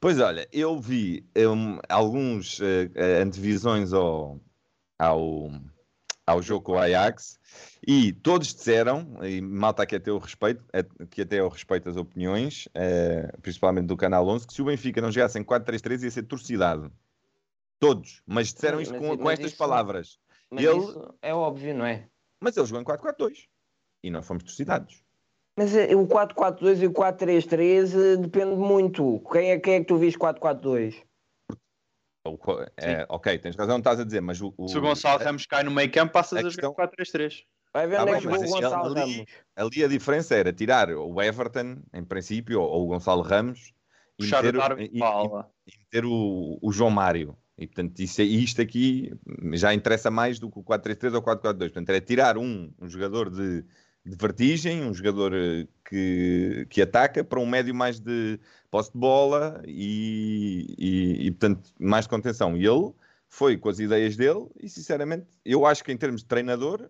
Pois olha, eu vi um, alguns eh, antevisões ao, ao, ao jogo com o Ajax e todos disseram, e malta aqui até o respeito, eh, que até eu respeito as opiniões, eh, principalmente do Canal 11, que se o Benfica não jogasse em 4-3-3 ia ser torcidado. Todos, mas disseram isto mas- com, com mas estas isso- palavras. Mas Ele- isso é óbvio, não é? Mas ele jogou em 4-4-2 e nós fomos torcidados. Mas eh, o 4-4-2 e o 4-3-3 eh, depende muito. Quem é, quem é que tu viste 4-4-2? O co- é, ok, tens razão, estás a dizer, mas o, Se o Gonçalo Ramos cai no meio campo, passas a a, questão- jogar 4-3-3. Vai ver Ah, onde é bem, que o Gonçalo ali- Ramos. Ali a diferença era tirar o Everton, em princípio, ou, ou o Gonçalo Ramos, e Puxar o meter, o- e- ala. e meter o, o João Mário. E portanto, isso, isto aqui já interessa mais do que o 4-3-3 ou o 4-4-2. Portanto, era tirar um, um jogador de, de vertigem, um jogador eh, que, que ataca, para um médio mais de posse de bola e, e, e, portanto, mais de contenção. E ele foi com as ideias dele e, sinceramente, eu acho que em termos de treinador,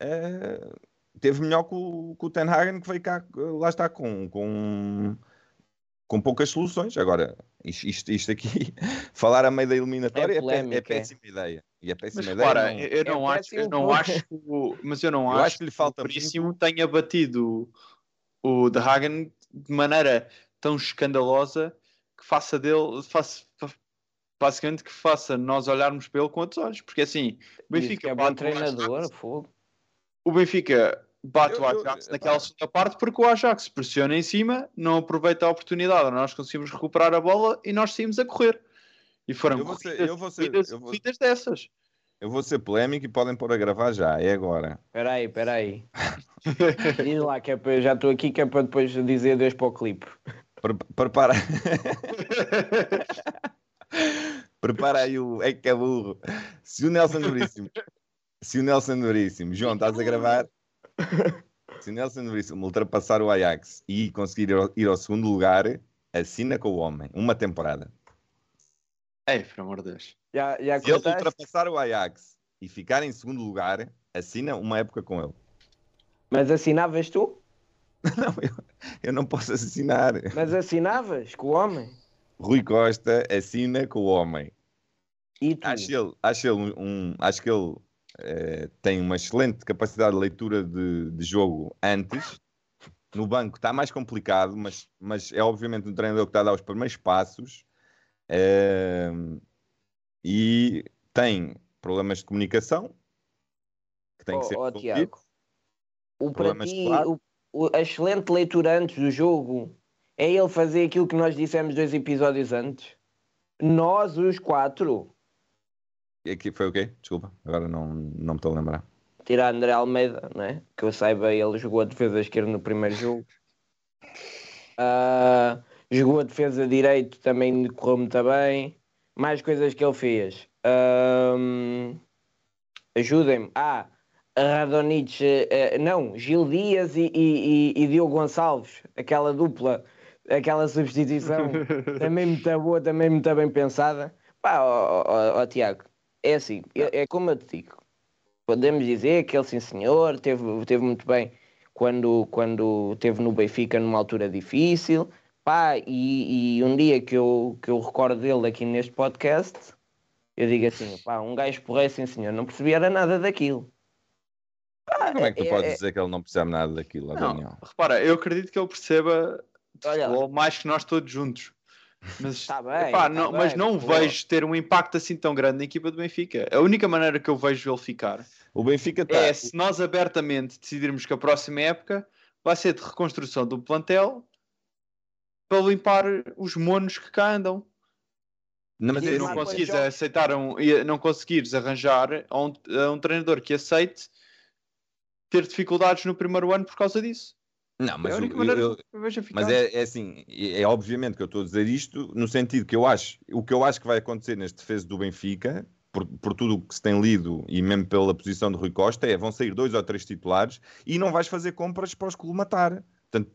eh, teve melhor que o, que o Ten Hagen, que veio cá, lá está, com, com, com poucas soluções. Agora, isto, isto, aqui, falar a meio da eliminatória É é. péssima ideia. E é péssima Mas ideia. repara, não- eu não, é acho, eu não acho, mas eu não Eu acho, acho que lhe falta o Veríssimo tenha batido o De Hagen de maneira tão escandalosa que faça dele, faça, basicamente que faça nós olharmos para ele com outros olhos, porque assim, o Benfica é bom treinador, fogo. o Benfica bate Eu- o eu- Ajax epá. naquela segunda parte porque o Ajax pressiona em cima, não aproveita a oportunidade, nós conseguimos recuperar a bola e nós saímos a correr. E foram Eu vou ser- corridas, eu vou ser- corridas, eu vou- corridas dessas. Eu vou ser polémico e podem pôr a gravar já, é agora. Espera aí, espera aí. Diz lá que é para, já estou aqui que é para depois dizer Deus para o clipe. Pre- Prepara. Prepara aí o. É que é burro. Se o Nelson Veríssimo. Se o Nelson Veríssimo. João, estás a gravar? Se o Nelson Veríssimo ultrapassar o Ajax e conseguir ir ao, ir ao segundo lugar, assina com o homem. Uma temporada. Ei, por amor de Deus. Já, já Se ele contaste? ultrapassar o Ajax e ficar em segundo lugar, assina uma época com ele. Mas assinavas tu? Não, eu, eu não posso assinar. Mas assinavas com o homem? Rui Costa assina com o homem. E tu? Acho ele, acho ele um, um- acho que ele eh, tem uma excelente capacidade de leitura de, de jogo antes. No banco está mais complicado, mas, mas é obviamente um treinador que está a dar os primeiros passos eh, e tem problemas de comunicação que tem que ser resolvido. Tiago, o para ti, o, o- a excelente leitura antes do jogo é ele fazer aquilo que nós dissemos dois episódios antes? Nós, os quatro, E Aqui foi o quê? Desculpa, agora não, não me estou a lembrar. tirar André Almeida, né? que eu saiba, ele jogou a defesa esquerda no primeiro jogo. Ah, jogou a defesa direito, também correu muito bem. Mais coisas que ele fez. Ahm, Ajudem-me. Ah, Radonich, eh, não, Gil Dias e, e, e- e Diogo Gonçalves, aquela dupla, aquela substituição, também muito boa, também muito bem pensada. Pá, ó, ó, ó, Tiago, é assim, é, é como eu te digo podemos dizer que ele, sim senhor, teve, teve muito bem quando, quando teve no Benfica numa altura difícil. Pá, e, e um dia que eu, que eu recordo dele aqui neste podcast, eu digo assim, pá, um gajo porrei, sim senhor, não percebia nada daquilo. Pá, Como é que tu é- podes é- dizer que ele não percebe nada daquilo, Não, Daniel? repara, eu acredito que ele perceba Olha futebol mais que nós todos juntos. Mas, Tá bem, epá, tá não, bem, mas não futebol. vejo ter um impacto assim tão grande na equipa do Benfica. A única maneira que eu vejo ele ficar O Benfica está. é se nós abertamente decidirmos que a próxima época vai ser de reconstrução do plantel para limpar os monos que cá andam. Não, mas E é não conseguires aceitar um, e não conseguires arranjar a um, a um treinador que aceite ter dificuldades no primeiro ano por causa disso. Não, é mas a o- eu- eu-. Mas é, é assim, é, é obviamente que eu estou a dizer isto no sentido que eu acho, o que eu acho que vai acontecer neste defesa do Benfica, por, por tudo o que se tem lido e mesmo pela posição de Rui Costa, é vão sair dois ou três titulares e não vais fazer compras para os colmatar. Portanto,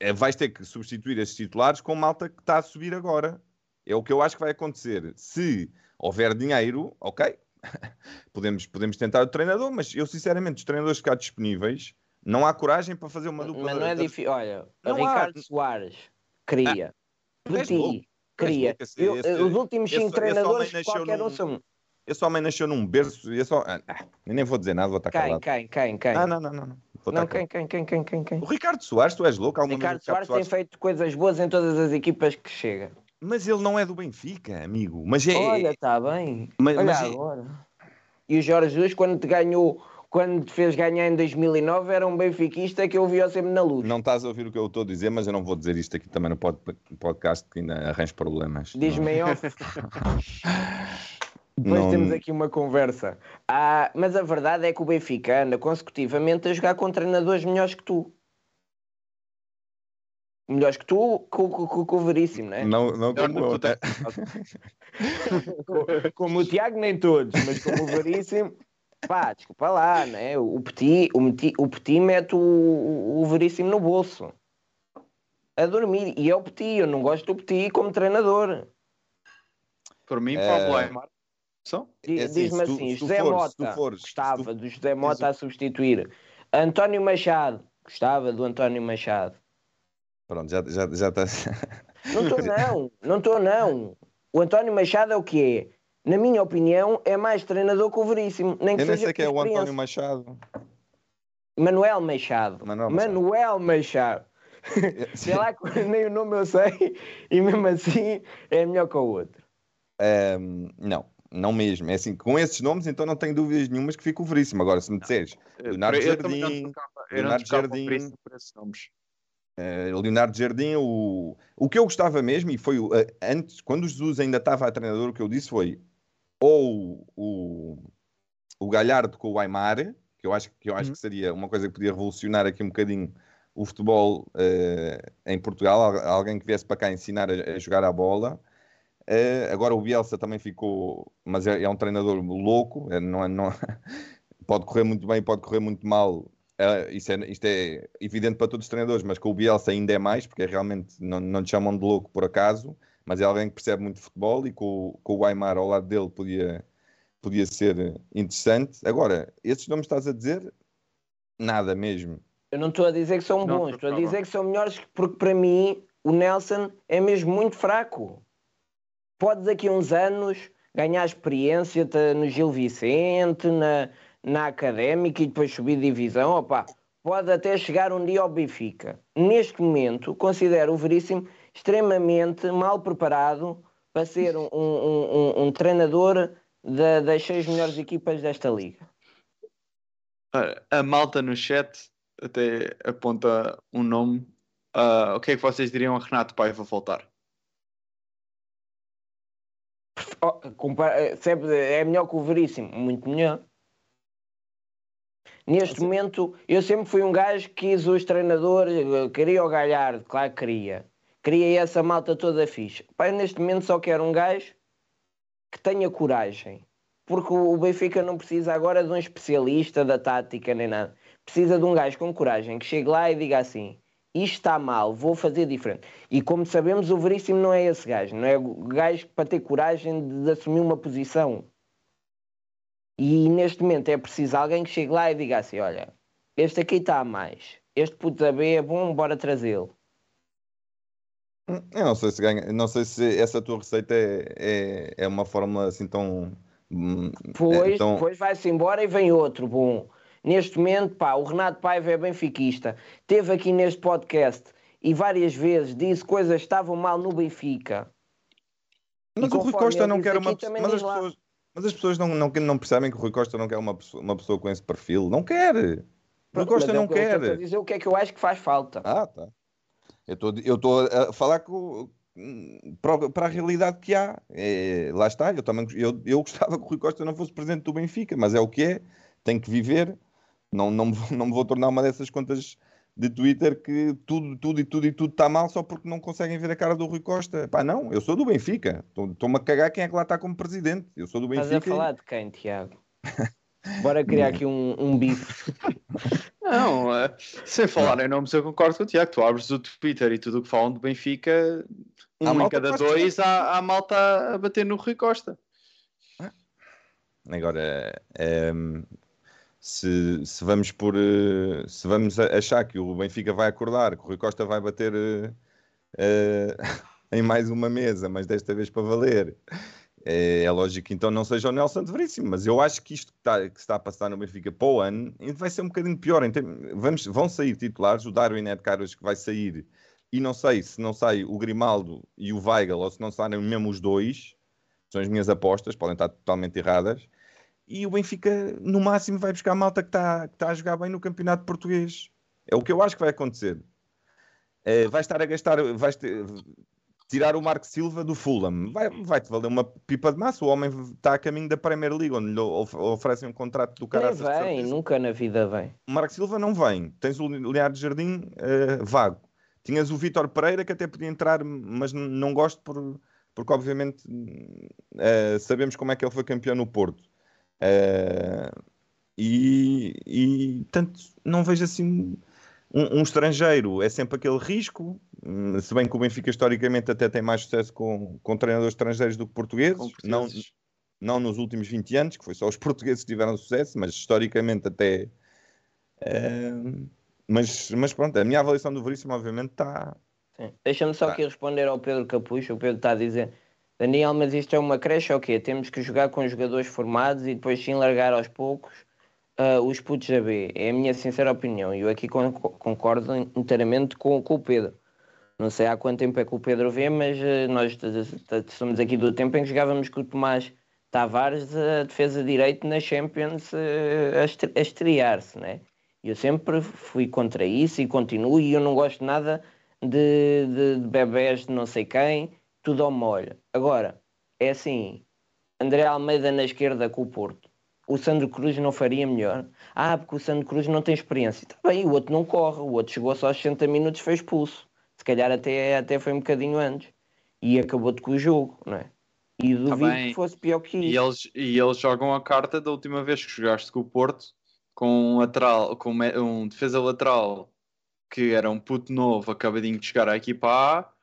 é, vais ter que substituir esses titulares com malta que está a subir agora. É o que eu acho que vai acontecer. Se houver dinheiro, ok, podemos, podemos tentar o treinador, mas eu sinceramente, os treinadores ficar disponíveis, não há coragem para fazer uma dupla. Mas não é difícil. Olha, Não há. Ricardo Soares queria. tu és Petit, queria. louco, esse- Eu- esse- os últimos esse- cinco esse treinadores, nasceu qualquer um são. Esse homem nasceu num berço e é só. Ah, ah, nem vou dizer nada, vou estar Quem, calado. quem, quem, quem? Ah, não, não, não. não. Não, quem, quem, quem, quem, quem, quem? O Ricardo Soares, tu és louco? Alguma Ricardo o Soares tem feito coisas boas em todas as equipas que chega. Mas ele não é do Benfica, amigo. Mas é. Olha, está bem. mas, Olha mas é- agora. E o Jorge Jesus, quando te ganhou, quando te fez ganhar em 2009, era um benfiquista que eu via sempre na luz. Não estás a ouvir o que eu estou a dizer, mas eu não vou dizer isto aqui também no pod- podcast que ainda arranjo problemas. Diz-me off. Depois Não- temos aqui uma conversa. Ah, mas a verdade é que o Benfica anda consecutivamente a jogar com treinadores melhores que tu. Melhores que tu, com, com, com, com o Veríssimo, né? Não, não Melhor como eu. Co- como o Tiago, nem todos, mas como o Veríssimo. Pá, desculpa lá, né? O Petit, o Meti- o Petit mete o, o, o Veríssimo no bolso. A dormir. E é o Petit, eu não gosto do Petit como treinador. Por mim, É. Pablo Aymar. São? É assim, Diz-me assim, tu José fores- Mota, fores- gostava tu- do José Mota a substituir. António Machado, gostava do António Machado. Pronto, já, já, já tá- estás. Não estou não, não estou não. O António Machado é o que é? Na minha opinião, é mais treinador que o Veríssimo. Nem que Eu nem sei quem é o António. Machado. Manuel Machado. Manuel Machado. Manuel Machado. Sei lá nem o nome eu sei e mesmo assim é melhor que o outro. Ahm, não, não mesmo. É assim, com esses nomes, então não tenho dúvidas nenhumas que fico veríssimo. Agora, se me disseres Leonardo eu Jardim, Leonardo Jardim. por isso- por esses nomes. eh, Leonardo Jardim, o, o que eu gostava mesmo, e foi o- eh, antes, quando o Jesus ainda estava a treinador, o que eu disse foi ou o, o Galhardo com o Aymar, que eu acho, que eu acho que seria uma coisa que podia revolucionar aqui um bocadinho o futebol eh, em Portugal, al- alguém que viesse para cá ensinar a, a jogar a bola. Eh, agora o Bielsa também ficou, mas é, é um treinador louco, é, não, é- não- pode correr muito bem, pode correr muito mal. Eh, isso é, isto é evidente para todos os treinadores, mas com o Bielsa ainda é mais, porque é realmente não, não te chamam de louco por acaso, mas é alguém que percebe muito de futebol e com, o- com o Aymar ao lado dele podia, podia ser interessante. Agora, esses nomes estás a dizer, nada mesmo. Eu não estou a dizer que são Não, bons, estou a dizer que são melhores, porque para mim o Nelson é mesmo muito fraco. Pode daqui a uns anos ganhar experiência no Gil Vicente, na, na Académica e depois subir divisão. Opa, pode até chegar um dia ao Benfica. Neste momento, considero o Veríssimo extremamente mal preparado para ser um, um- um- um treinador da- das seis melhores equipas desta liga. A malta no chat até aponta um nome. Ah, o que é que vocês diriam a Renato Paiva voltar? É melhor que o Veríssimo, muito melhor. Neste momento, eu sempre fui um gajo que quis os treinadores, eh, queria o Galhardo, claro que queria. Queria essa malta toda fixe. Pai, neste momento só quero um gajo que tenha coragem. Porque o o Benfica não precisa agora de um especialista da tática nem nada. Precisa de um gajo com coragem que chegue lá e diga assim: isto está mal, vou fazer diferente. E como sabemos, o Veríssimo não é esse gajo, não é o gajo para ter coragem de, de assumir uma posição. E neste momento é preciso alguém que chegue lá e diga assim: olha, este aqui está a mais, este puto da B é bom, bora trazê-lo. Eu não sei se ganha, não sei se essa tua receita é, é, é uma fórmula assim tão. hum, Depois, então- depois vai-se embora e vem outro bom. Neste momento, pá, o Renato Paiva é benfiquista. Teve aqui neste podcast e várias vezes disse coisas que estavam mal no Benfica. Mas o Rui Costa não quer uma pessoa. Mas as pessoas, mas as pessoas não, não, não percebem que o Rui Costa não quer uma pessoa, uma pessoa com esse perfil. Não quer. O Rui Costa mas é não eu quer. dizer o que é que eu acho que faz falta. Ah, tá. Eu estou eu estou a falar com, para, para a realidade que há. É, lá está. Eu, também, eu, eu gostava que o Rui Costa não fosse presidente do Benfica, mas é o que é. Tem que viver. Não, não, me vou- não me vou tornar uma dessas contas de Twitter que tudo, tudo e tudo e tudo está mal só porque não conseguem ver a cara do Rui Costa. Pá, não, eu sou do Benfica. Estou- Estou-me a cagar quem é que lá está como presidente. Eu sou do Estás Benfica. a e- falar de quem, Tiago? Bora criar aqui um, um bife. Não, é, sem falar em nomes, eu concordo com o Tiago. Tu abres o Twitter e tudo o que falam do Benfica, um em cada dois, há, há malta a bater no Rui Costa. Agora, ehm, se, se vamos por eh, se vamos achar que o Benfica vai acordar, que o Rui Costa vai bater eh, eh, em mais uma mesa, mas desta vez para valer, é, é lógico que então não seja o Nelson de Veríssimo, mas eu acho que isto que está, que está a passar no Benfica para o ano vai ser um bocadinho pior. vamos, vão sair titulares, o Darwin é de caras que vai sair, e não sei se não sai o Grimaldo e o Weigl, ou se não saem mesmo os dois, são as minhas apostas, podem estar totalmente erradas. E o Benfica, no máximo, vai buscar a malta que está tá a jogar bem no campeonato português. É o que eu acho que vai acontecer. Eh, vai estar a gastar, vais ter- tirar o Marco Silva do Fulham. Vai- Vai-te valer uma pipa de massa. O homem está a caminho da Premier League, onde lhe of- oferecem um contrato do Nem cara. vem, nunca na vida vem. O Marco Silva não vem. Tens o Leonardo Jardim eh, vago. Tinhas o Vítor Pereira que até podia entrar, mas não gosto por, porque obviamente eh, sabemos como é que ele foi campeão no Porto. Eh, e, e tanto não vejo assim um, um estrangeiro é sempre aquele risco, hum, se bem que o Benfica historicamente até tem mais sucesso com, com treinadores estrangeiros do que portugueses, Com não, portugueses. não nos últimos 20 anos, que foi só os portugueses que tiveram sucesso, mas historicamente até. eh, mas, mas pronto, a minha avaliação do Veríssimo, obviamente, está. Deixa-me só Tá. aqui responder ao Pedro Capucho. O Pedro está a dizer: Daniel, mas isto é uma creche ou quê? Temos que jogar com jogadores formados e depois sim largar aos poucos ah, os putos a B. É a minha sincera opinião. E eu aqui con- concordo inteiramente com, com o Pedro. Não sei há quanto tempo é que o Pedro vê, mas eh, nós somos aqui do tempo em que jogávamos com o Tomás Tavares a defesa de direito na Champions eh, a a estrear-se, né? Eu sempre fui contra isso e continuo, e eu não gosto nada de, de, de bebés de não sei quem, tudo ao molho. Agora, é assim, André Almeida na esquerda com o Porto. O Sandro Cruz não faria melhor? Ah, porque o Sandro Cruz não tem experiência. Está bem, o outro não corre, o outro chegou só aos 60 minutos foi expulso. Se calhar até, até foi um bocadinho antes. E acabou-te com o jogo, não é? E duvido bem. que fosse pior que E isso. eles, e eles jogam a carta da última vez que jogaste com o Porto, com um, lateral, com um defesa lateral que era um puto novo, acabadinho de chegar à equipa A.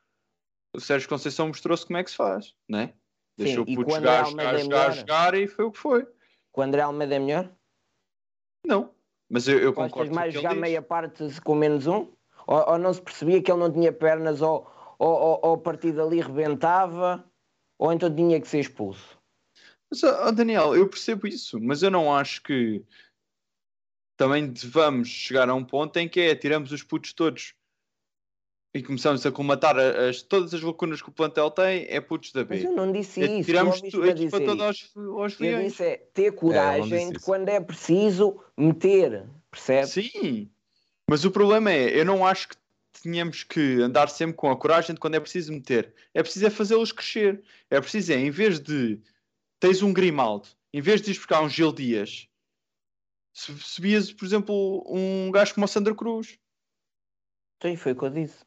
O Sérgio Conceição mostrou-se como é que se faz, né? Deixou Sim, o puto jogar, jogar, jogar, jogar e foi o que foi. Com o André Almeida é melhor? Não, mas eu, eu Gostas concordo mais jogar diz. meia parte com menos um? Ou, ou não se percebia que ele não tinha pernas ou, ou, ou, a partir dali rebentava? Ou então tinha que ser expulso? Mas, ó, Daniel, eu percebo isso, mas eu não acho que também devamos chegar a um ponto em que é tiramos os putos todos e começamos a comatar as, todas as lacunas que o plantel tem, é putos da Mas B. eu não disse E isso. tiramos tu a equipa toda isso. aos, aos Eu leões. disse é ter coragem disse de quando é preciso meter, percebe? Sim, mas o problema é, eu não acho que tínhamos que andar sempre com a coragem de quando é preciso meter. É preciso é fazê-los crescer. É preciso é, em vez de tens um Grimaldo, em vez de ires buscar um Gil Dias, se- subias, por exemplo, um gajo como o Sandro Cruz. Sim, foi o que eu disse.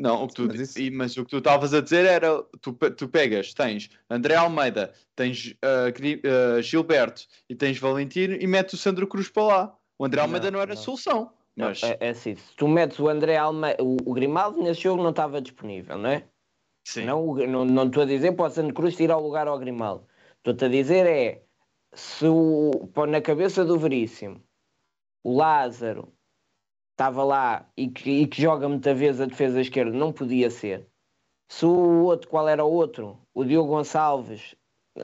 Não, o que tu, Mas isso- e- mas o que tu estavas a dizer era: tu, tu pegas, tens André Almeida, tens ah, Gilberto e tens Valentino e metes o Sandro Cruz para lá. O André Não, Almeida não, era não. solução. Mas É, é assim, se tu metes o André Almeida, o, o Grimaldo nesse jogo não estava disponível, não é? sim. Não o- não não estou a dizer para o Santo Cruz tirar o lugar ao Grimaldo. Estou-te a dizer é se o, na cabeça do Veríssimo o Lázaro estava lá e que, e que joga muitas vezes a defesa esquerda, não podia ser. Se o outro, qual era o outro? O Diogo Gonçalves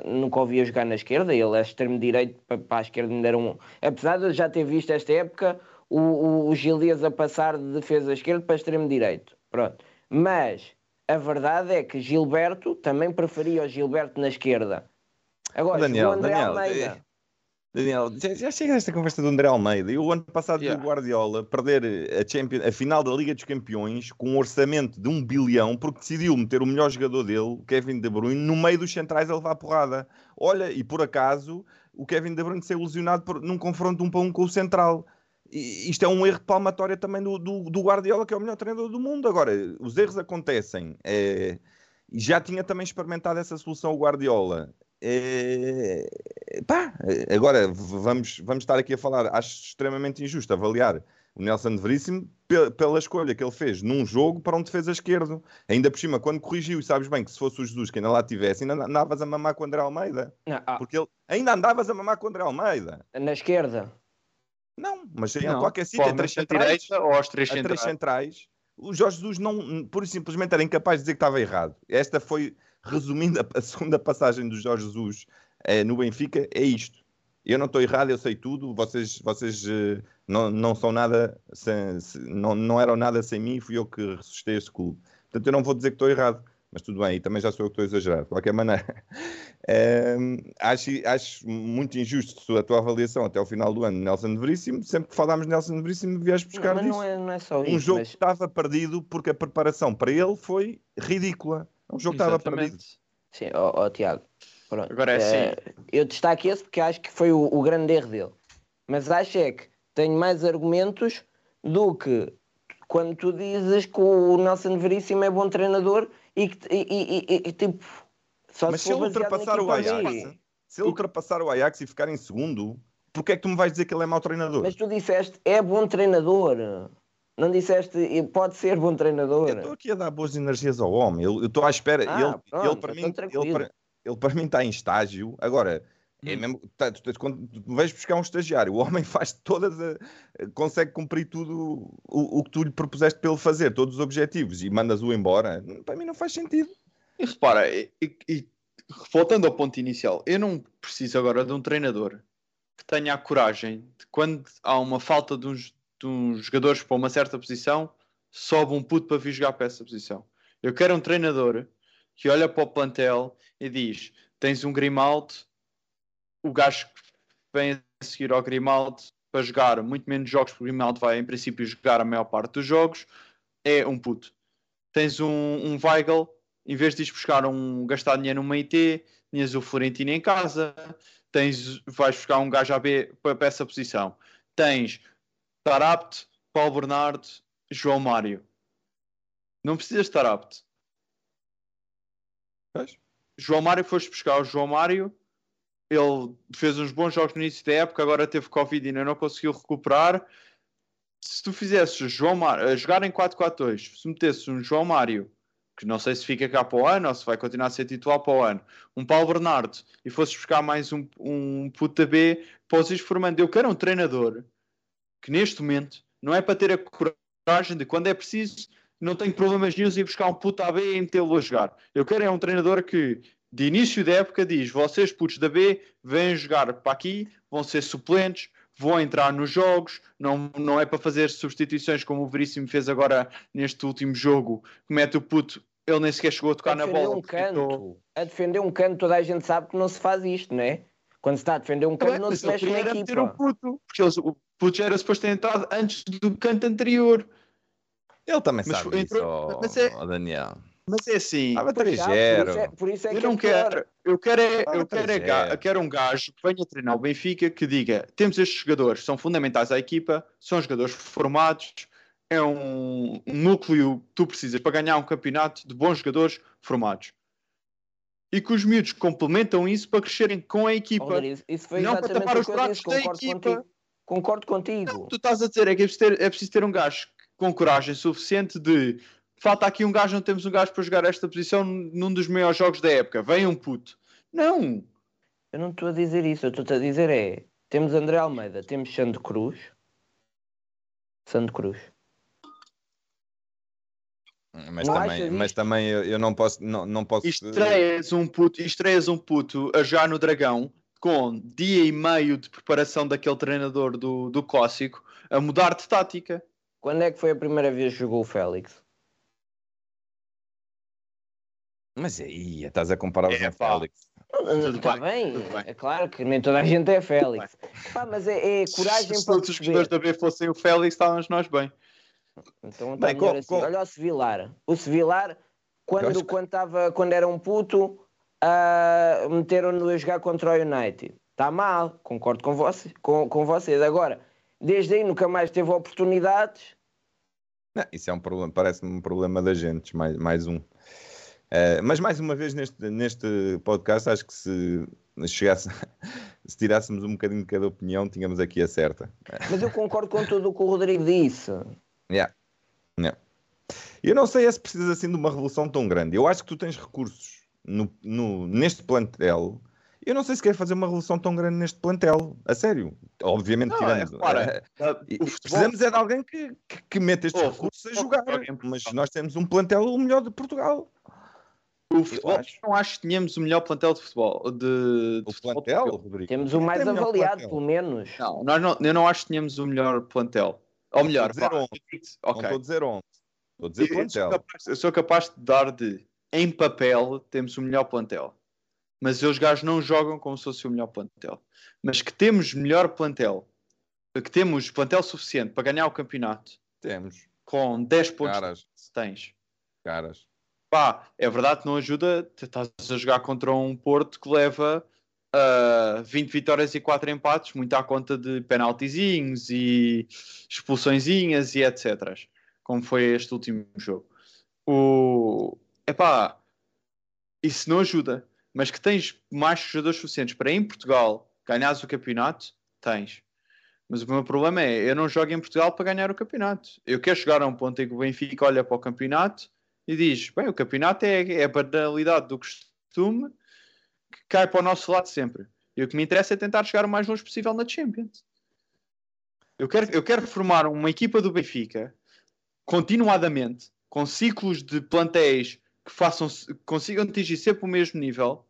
nunca ouvia jogar na esquerda, ele é extremo direito para, para a esquerda ainda era um. Apesar de eu já ter visto esta época o, o, o a passar de defesa esquerda para extremo direito. Pronto. Mas a verdade é que Gilberto também preferia o Gilberto na esquerda. Agora, Daniel, o André Daniel, Almeida. Daniel, já, já chega esta conversa do André Almeida. E o ano passado Yeah. do Guardiola perder a, Champions, a final da Liga dos Campeões com um orçamento de um bilhão porque decidiu meter o melhor jogador dele, o Kevin De Bruyne, no meio dos centrais a levar porrada. Olha, e por acaso o Kevin De Bruyne saiu lesionado por, num confronto um para um com o central. E isto é um erro de palmatória também do, do, do Guardiola, que é o melhor treinador do mundo. Agora, os erros acontecem. e já tinha também experimentado essa solução o Guardiola. É, pá, agora v- vamos, vamos estar aqui a falar. Acho extremamente injusto avaliar o Nelson Veríssimo pe- pela escolha que ele fez num jogo para um defesa esquerdo. Ainda por cima, quando corrigiu, e sabes bem que se fosse o Jesus que ainda lá tivesse, ainda andavas a mamar com o André Almeida. Não, ah, Porque ele ainda andavas a mamar com o André Almeida. na esquerda. Não, mas em Não, qualquer sítio, é três centrais direita ou aos três a três centrais. centrais, o Jorge Jesus não, pura e simplesmente era incapaz de dizer que estava errado. Esta foi, resumindo, a, a segunda passagem do Jorge Jesus eh, no Benfica, é isto. Eu não estou errado, eu sei tudo, vocês, vocês eh, não, não são nada, sem- se- não, não eram nada sem mim, fui eu que ressuscitei este clube. Portanto, eu não vou dizer que estou errado, mas tudo bem, e também já sou eu que estou a exagerar, de qualquer maneira. Ehm, acho, acho muito injusto a tua avaliação até ao final do ano, Nelson Veríssimo. Sempre que falámos de Nelson Veríssimo, vieste buscar mas disso não é, não é só um isso. jogo mas- que estava perdido porque a preparação para ele foi ridícula. Um jogo que estava perdido. Exatamente. Sim, ó ó, Tiago. Pronto. Agora é Eh, Eu destaco esse porque acho que foi o, o grande erro dele. Mas acho é que tenho mais argumentos do que quando tu dizes que o Nelson Veríssimo é bom treinador e que e, e- e- e, tipo. Só Mas se se ele ultrapassar o Ajax, se ele ultrapassar o Ajax e ficar em segundo, porquê é que tu me vais dizer que ele é mau treinador? Mas tu disseste é bom treinador. Não disseste pode ser bom treinador. Eu estou aqui a dar boas energias ao homem. Eu estou à espera. Ah, ele, pronto, ele, para então mim, ele, para, ele para mim está em estágio. Agora, é Hum. mesmo, tá, tu, tu- quando tu vais buscar um estagiário, o homem faz todas, a- consegue cumprir tudo o, o que tu lhe propuseste para ele fazer, todos os objetivos, e mandas-o embora. Para mim não faz sentido. E repara, e, e- e voltando ao ponto inicial, eu não preciso agora de um treinador que tenha a coragem de quando há uma falta de uns, de uns jogadores para uma certa posição, sobe um puto para vir jogar para essa posição. Eu quero um treinador que olha para o plantel e diz: tens um Grimaldo, o gajo que vem a seguir ao Grimaldo para jogar muito menos jogos, porque o Grimaldo vai, em princípio, jogar a maior parte dos jogos, é um puto. Tens um, um Weigl, em vez de ires buscar um, gastar dinheiro numa IT, tinhas o Florentino em casa, tens, vais buscar um gajo AB para, para essa posição. Tens Tarapte, Paulo Bernardo, João Mário. Não precisas estar apto. Pois. João Mário foste buscar o João Mário. Ele fez uns bons jogos no início da época, agora teve Covid e ainda não conseguiu recuperar. Se tu fizesses João Mário, jogar em 4-4-2, se metesses um João Mário, que não sei se fica cá para o ano ou se vai continuar a ser titular para o ano, um Paulo Bernardo e fosses buscar mais um, um puta B, poses formando. Eu quero um treinador que neste momento não é para ter a coragem de quando é preciso, não tenho problemas nenhum em buscar um puta AB e metê-lo a jogar. Eu quero é um treinador que de início da época diz: vocês putos da B vêm jogar para aqui, vão ser suplentes, vão entrar nos jogos, não, não é para fazer substituições como o Veríssimo fez agora neste último jogo, que mete o puto, ele nem sequer chegou a tocar a na bola. um ficou- canto, a defender um canto, toda a gente sabe que não se faz isto, não é? Quando se está a defender um canto, Bem, não se mexe na era meter um equipa. puto, porque eles- o puto já era suposto ter entrado antes do canto anterior. Ele também Mas sabe entrou- isso, mas é- ó Daniel. Mas é assim, Estava Pois sabe, 3-0. por isso é, por isso é eu que não é pior. quero, eu quero é, Ah, eu quero, é, 3-0. ga- quero um gajo que venha treinar o Benfica que diga: temos estes jogadores, são fundamentais à equipa, são jogadores formados, é um, um núcleo que tu precisas para ganhar um campeonato de bons jogadores formados. E que os miúdos complementam isso para crescerem com a equipa. Alder, isso, isso foi Não para tapar os pratos da equipa. contigo. Concordo contigo. Não, tu estás a dizer é que é preciso, ter, é preciso ter um gajo com coragem suficiente de falta aqui um gajo, não temos um gajo para jogar esta posição num dos maiores jogos da época. Vem um puto. Não. Eu não estou a dizer isso, eu estou a dizer é. Temos André Almeida, temos Sandro Cruz. Sandro Cruz. Mas Não também, mas também eu, eu não posso. Não, não posso Estreias um puto, estreias um puto a já no Dragão com dia e meio de preparação daquele treinador do, do clássico a mudar de tática. Quando é que foi a primeira vez que jogou o Félix? Mas aí, estás a comparar os É. Félix. Está bem, bem, é claro que nem toda a gente é Félix. Pá, mas é, é coragem Se para todos os jogadores da B fossem o Félix, estávamos nós bem. Então está melhor com- assim. com- Olha o Sevilar. O Sevilar, quando, que- quando, tava, quando era um puto, ah, meteram-no a jogar contra o United. Está mal, concordo com, você, com, com vocês. Agora, desde aí nunca mais teve oportunidades. Não, isso é um problema, parece-me um problema da gente, mais, mais um. Eh, mas mais uma vez neste, neste podcast, acho que se chegasse, se tirássemos um bocadinho de cada opinião, tínhamos aqui a certa. Mas eu concordo com tudo o que o Rodrigo disse. Yeah. Yeah. Eu não sei é se precisas assim de uma revolução tão grande. Eu acho que tu tens recursos no, no- neste plantel. Eu não sei se quer fazer uma revolução tão grande neste plantel. A sério. Obviamente, Não, é, tirando. repara, eh, e- o e futebol- precisamos é de alguém que, que, que meta estes Oh, recursos a jogar. Mas Portugal. nós temos um plantel o melhor de Portugal. O futebol, acho. não acho que tínhamos o melhor plantel de futebol. De, de O futebol plantel, Rodrigo. Temos o mais avaliado, pelo menos. Não, nós não, eu não acho que tínhamos o melhor plantel. Ou melhor, estou a dizer digo-te- Não estou a dizer onde. Estou a dizer Eu, eu sou plantel. capaz, eu sou capaz de dar de em papel temos o melhor plantel. Mas os gajos não jogam como se fosse o melhor plantel. Mas que temos melhor plantel, que temos plantel suficiente para ganhar o campeonato Temos. com 10 pontos Caras. tens. Caras. Pá, é verdade que não ajuda. Estás a jogar contra um Porto que leva ah, 20 vitórias e 4 empates, muito à conta de penaltizinhos e expulsõezinhas e etc. Como foi este último jogo. O... Epá, isso não ajuda. Mas que tens mais jogadores suficientes para em Portugal ganhares o campeonato, tens. Mas o meu problema é, eu não jogo em Portugal para ganhar o campeonato. Eu quero chegar a um ponto em que o Benfica olha para o campeonato e diz: bem, o campeonato é, é a banalidade do costume que cai para o nosso lado sempre. E o que me interessa é tentar chegar o mais longe possível na Champions. Eu quero, eu quero formar uma equipa do Benfica continuadamente, com ciclos de plantéis que façam, que consigam atingir sempre o mesmo nível,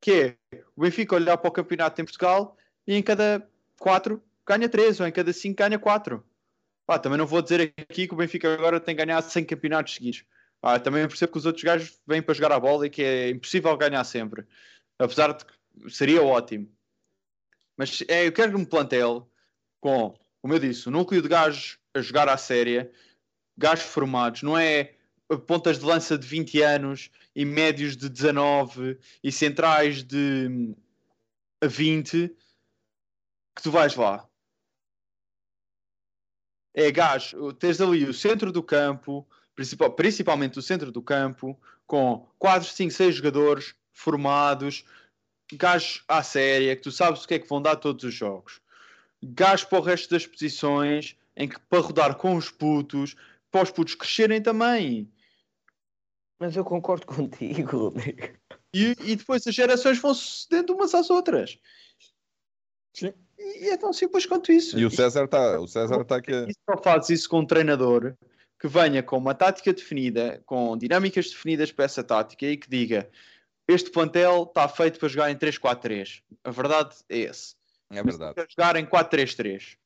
que é o Benfica olhar para o campeonato em Portugal e em cada quatro ganha três, ou em cada cinco ganha quatro. Pá, também não vou dizer aqui que o Benfica agora tem ganhado 100 campeonatos seguidos. Ah, também percebo que os outros gajos vêm para jogar a bola e que é impossível ganhar sempre. Apesar de que seria ótimo. Mas é, eu quero um plantel com, como eu disse, o núcleo de gajos a jogar à séria, gajos formados, não é pontas de lança de 20 anos e médios de 19 e centrais de 20 que tu vais lá. É gajo, tens ali o centro do campo, principal, principalmente o centro do campo, com 4, 5, 6 jogadores formados, gajos à séria, que tu sabes o que é que vão dar todos os jogos. Gajos para o resto das posições, em que para rodar com os putos, para os putos crescerem também. Mas eu concordo contigo, Rodrigo. E, e depois as gerações vão sucedendo umas às outras. Sim. E, e é tão simples quanto isso. E o César está o César tá aqui. E só fazes isso com um treinador que venha com uma tática definida, com dinâmicas definidas para essa tática e que diga este plantel está feito para jogar em 3-4-3. A verdade é esse. É verdade. Para jogar em 4-3-3.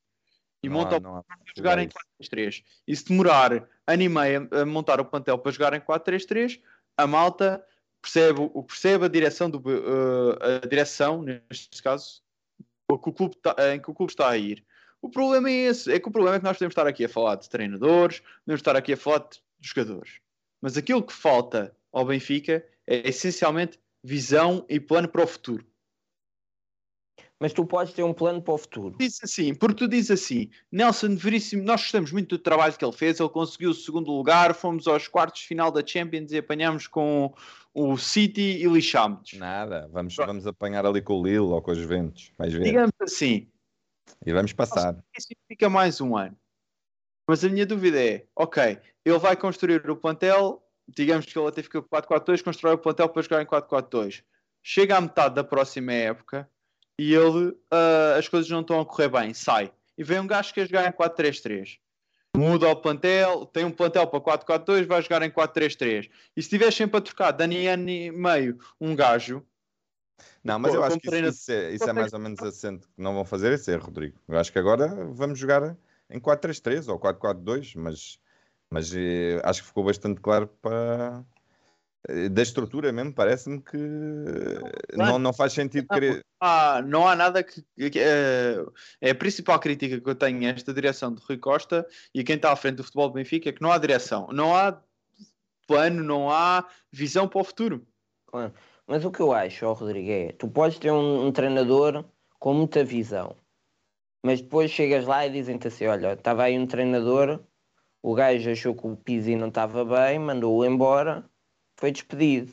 E Não monta há- o há para jogar em possibilidade. 4-3-3. E se demorar ano e meio a, montar o plantel para jogar em 4-3-3, a malta percebe, o- percebe a direção do eh, a direção, neste caso, o que o clube tá- em que o clube está a ir. O problema é esse, é que o problema é que nós podemos estar aqui a falar de treinadores, podemos estar aqui a falar de jogadores. Mas aquilo que falta ao Benfica é essencialmente visão e plano para o futuro. Mas tu podes ter um plano para o futuro. Diz assim, porque tu dizes assim, Nelson Veríssimo, nós gostamos muito do trabalho que ele fez, ele conseguiu o segundo lugar, fomos aos quartos de final da Champions e apanhamos com o City e lixámos. Nada, vamos, vamos apanhar ali com o Lille ou com os ventos. Vais ver. Digamos assim, E vamos passar. isso fica mais um ano. Mas a minha dúvida é, ok, ele vai construir o plantel, digamos que ele até fica com 4-4-2, constrói o plantel para jogar em 4-4-2. Chega à metade da próxima época e ele, ah, as coisas não estão a correr bem, sai. E vem um gajo que quer jogar em 4-3-3. Muda o plantel, tem um plantel para 4-4-2, vai jogar em 4-3-3. E se tiver sempre a trocar Dani ano e meio um gajo, Não, mas Pô, eu acho que isso, isso é, isso é mais ou menos assente que não vão fazer esse erro, Rodrigo. Eu acho que agora vamos jogar em 4-3-3 ou 4-4-2, mas, mas eh, acho que ficou bastante claro para. eh, Da estrutura mesmo, parece-me que eh, não, não faz sentido Não, querer. há- não há nada que. que- é, é a principal crítica que eu tenho a esta direção de Rui Costa e quem está à frente do futebol do Benfica é que não há direção, não há plano, não há visão para o futuro. Claro. Mas o que eu acho, ó, Rodrigo, é tu podes ter um, um treinador com muita visão, mas depois chegas lá e dizem-te assim: olha, estava aí um treinador, o gajo achou que o Pizzi não estava bem, mandou-o embora, foi despedido.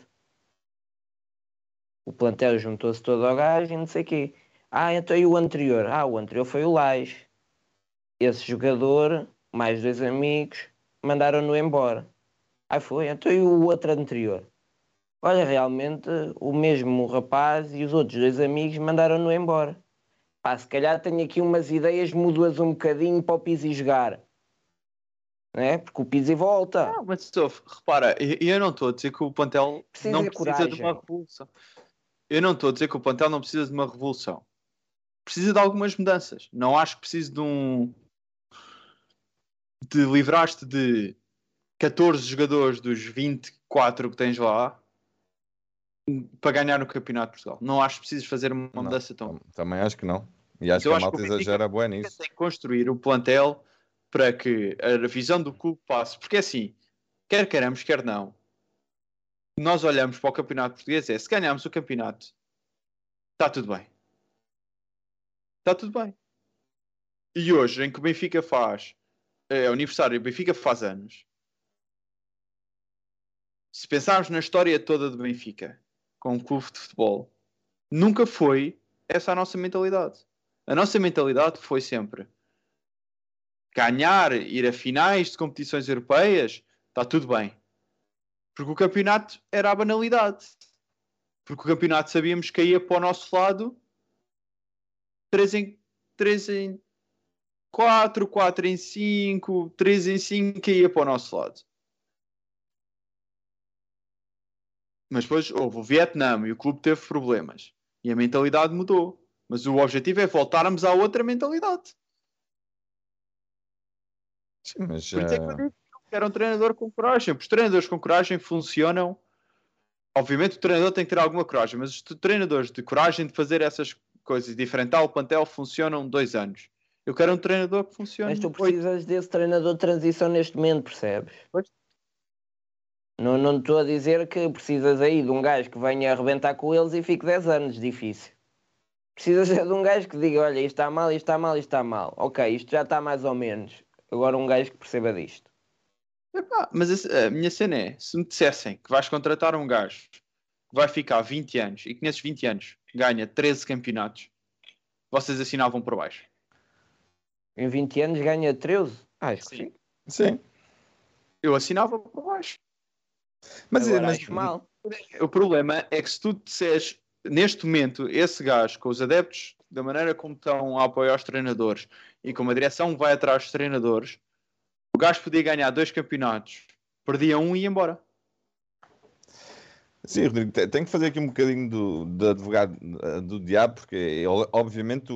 O plantel juntou-se todo ao gajo e não sei o quê. Ah, então e o anterior? Ah, o anterior foi o Lage. Esse jogador, mais dois amigos, mandaram-no embora. Ah, foi. Então e o outro anterior? Olha, realmente o mesmo rapaz e os outros dois amigos mandaram-no embora. Pá, se calhar tenho aqui umas ideias, mudo-as um bocadinho para o Pizzi jogar. Não é? Porque o Pizzi volta. Ah, mas Sof, repara, e e eu não estou a dizer que o plantel Precisa não de precisa de coragem. uma revolução. Eu não estou a dizer que o plantel não precisa de uma revolução. Precisa de algumas mudanças. Não acho que precise de um. de livrar-te de 14 jogadores dos 24 que tens lá para ganhar no Campeonato de Portugal. Não acho que precises fazer uma Não, mudança tão. tam- Também acho que não. E acho Eu que a malta o exagera bué nisso. tem que construir o plantel para que a visão do clube passe. Porque assim, quer queiramos, quer não, nós olhamos para o campeonato português é se ganharmos o campeonato, está tudo bem. Está tudo bem. E hoje, em que o Benfica faz é o aniversário, Benfica faz anos. Se pensarmos na história toda do Benfica, com o clube de futebol, nunca foi essa a nossa mentalidade. A nossa mentalidade foi sempre ganhar, ir a finais de competições europeias, está tudo bem. Porque o campeonato era a banalidade. Porque o campeonato sabíamos que ia para o nosso lado 3 em 3 em 4, 4 em 5, 3 em 5 que ia para o nosso lado. Mas depois houve o Vietnã e o clube teve problemas. E a mentalidade mudou. Mas o objetivo é voltarmos à outra mentalidade. Sim, mas Por isso é que eu eh, digo que era um treinador com coragem. Os treinadores com coragem funcionam. Obviamente o treinador tem que ter alguma coragem, mas os treinadores de coragem de fazer essas coisas e de enfrentar o plantel funcionam dois anos. Eu quero um treinador que funcione. Mas tu precisas desse treinador de transição neste momento, percebes? Pois. Não não estou a dizer que precisas aí de um gajo que venha arrebentar com eles e fique 10 anos, difícil. Precisas é de um gajo que diga, olha, isto está mal, isto está mal, isto está mal. Ok, isto já está mais ou menos. Agora um gajo que perceba disto. Epá, mas a minha cena é: se me dissessem que vais contratar um gajo que vai ficar 20 anos e que nesses 20 anos ganha 13 campeonatos, vocês assinavam por baixo. Em 20 anos ganha 13? Acho que Sim. sim. Sim. Eu assinava por baixo. Mas, Agora mas acho mal. O problema é que se tu disseres neste momento esse gajo com os adeptos da maneira como estão a apoiar os treinadores e como a direção vai atrás dos treinadores, o gajo podia ganhar dois campeonatos, perdia um e ia embora. Sim, Rodrigo, te- tenho que fazer aqui um bocadinho do, de advogado eh, do diabo, porque ele, obviamente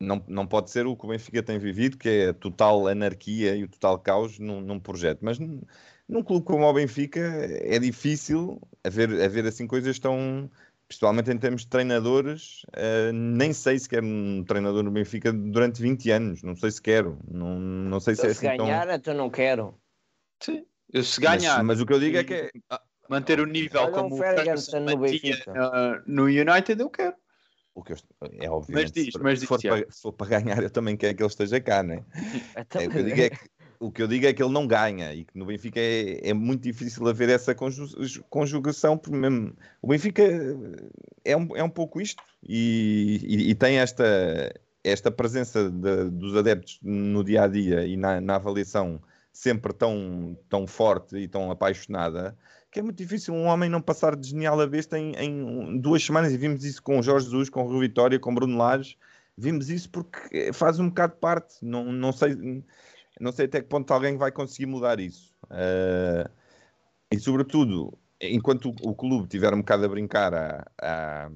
não, não pode ser o que o Benfica tem vivido, que é a total anarquia e o total caos num, num projeto. Mas num, num clube como o Benfica é difícil haver, haver assim coisas tão. Principalmente em termos de treinadores, eh, nem sei se quero um treinador no Benfica durante 20 anos, não sei se quero, não, não sei se é Se assim tão. ganhar, então não quero. Sim. Eu se Mas, ganhar, mas o que eu digo é que é, manter o nível Olha como o Ferguson no Benfica. uh, no United, eu quero. O que eu, é obviamente, diz, se, for, mas se, for diz, para, se for para ganhar, eu também quero que ele esteja cá, né? Então, É, o, que eu digo é que, o que eu digo é que ele não ganha e que no Benfica é, é muito difícil haver essa conju- conjugação, mesmo o Benfica é um, é um pouco isto e, e- e tem esta, esta presença de- dos adeptos no dia a dia e na, na avaliação sempre tão, tão forte e tão apaixonada que é muito difícil um homem não passar de genial a besta em, em duas semanas. E vimos isso com o Jorge Jesus, com o Rui Vitória, com o Bruno Lages vimos isso porque faz um bocado parte. Não, não sei não sei até que ponto alguém vai conseguir mudar isso. Eh, e, sobretudo, enquanto o, o clube estiver um bocado a brincar à, à,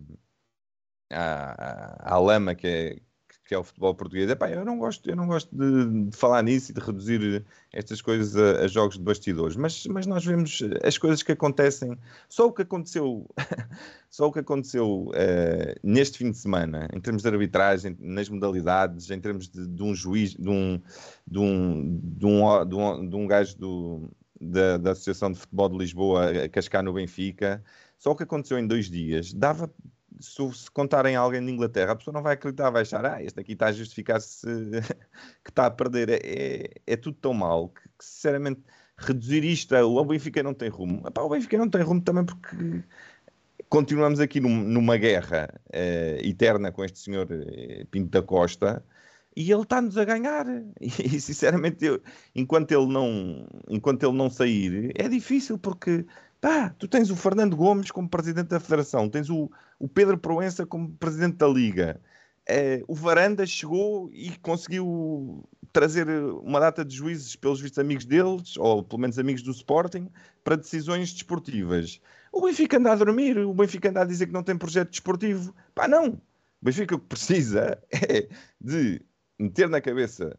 à, à lama que é, que é o futebol português, epá, eu não gosto, eu não gosto de, de falar nisso e de reduzir estas coisas a, a jogos de bastidores, mas, mas nós vemos as coisas que acontecem, só o que aconteceu, só o que aconteceu eh, neste fim de semana, em termos de arbitragem, nas modalidades, em termos de, de um juiz, de um, de um, de um, de um, de um gajo do, da, da Associação de Futebol de Lisboa a cascar no Benfica, só o que aconteceu em dois dias, dava se, se contarem a alguém de Inglaterra, a pessoa não vai acreditar, vai achar, ah, este aqui está a justificar-se que está a perder. É, é, é tudo tão mal que, que, sinceramente, reduzir isto a o Benfica não tem rumo. Epá, o Benfica não tem rumo também porque continuamos aqui num, numa guerra eh, eterna com este senhor eh, Pinto da Costa e ele está-nos a ganhar. E, sinceramente, eu, enquanto, ele não, enquanto ele não sair, é difícil porque pá, tu tens o Fernando Gomes como presidente da Federação, tens o, o Pedro Proença como presidente da Liga. É, o Varanda chegou e conseguiu trazer uma data de juízes pelos vistos amigos deles, ou pelo menos amigos do Sporting, para decisões desportivas. O Benfica anda a dormir, o Benfica anda a dizer que não tem projeto desportivo. Pá, não! O Benfica o que precisa é de meter na cabeça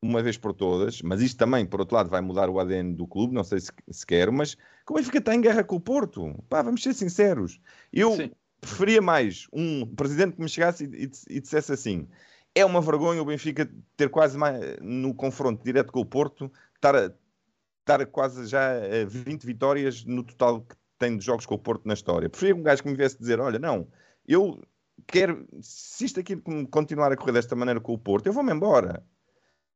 uma vez por todas, mas isto também, por outro lado, vai mudar o ADN do clube, não sei se, se mas como é que está em guerra com o Porto? Pá, vamos ser sinceros. Eu Sim. preferia mais um presidente que me chegasse e, e, e, dissesse assim: é uma vergonha o Benfica ter quase mais, no confronto direto com o Porto, estar, estar quase já a 20 vitórias no total que tem de jogos com o Porto na história. Preferia um gajo que me viesse dizer: olha, não, eu quero, se isto aqui continuar a correr desta maneira com o Porto, eu vou-me embora.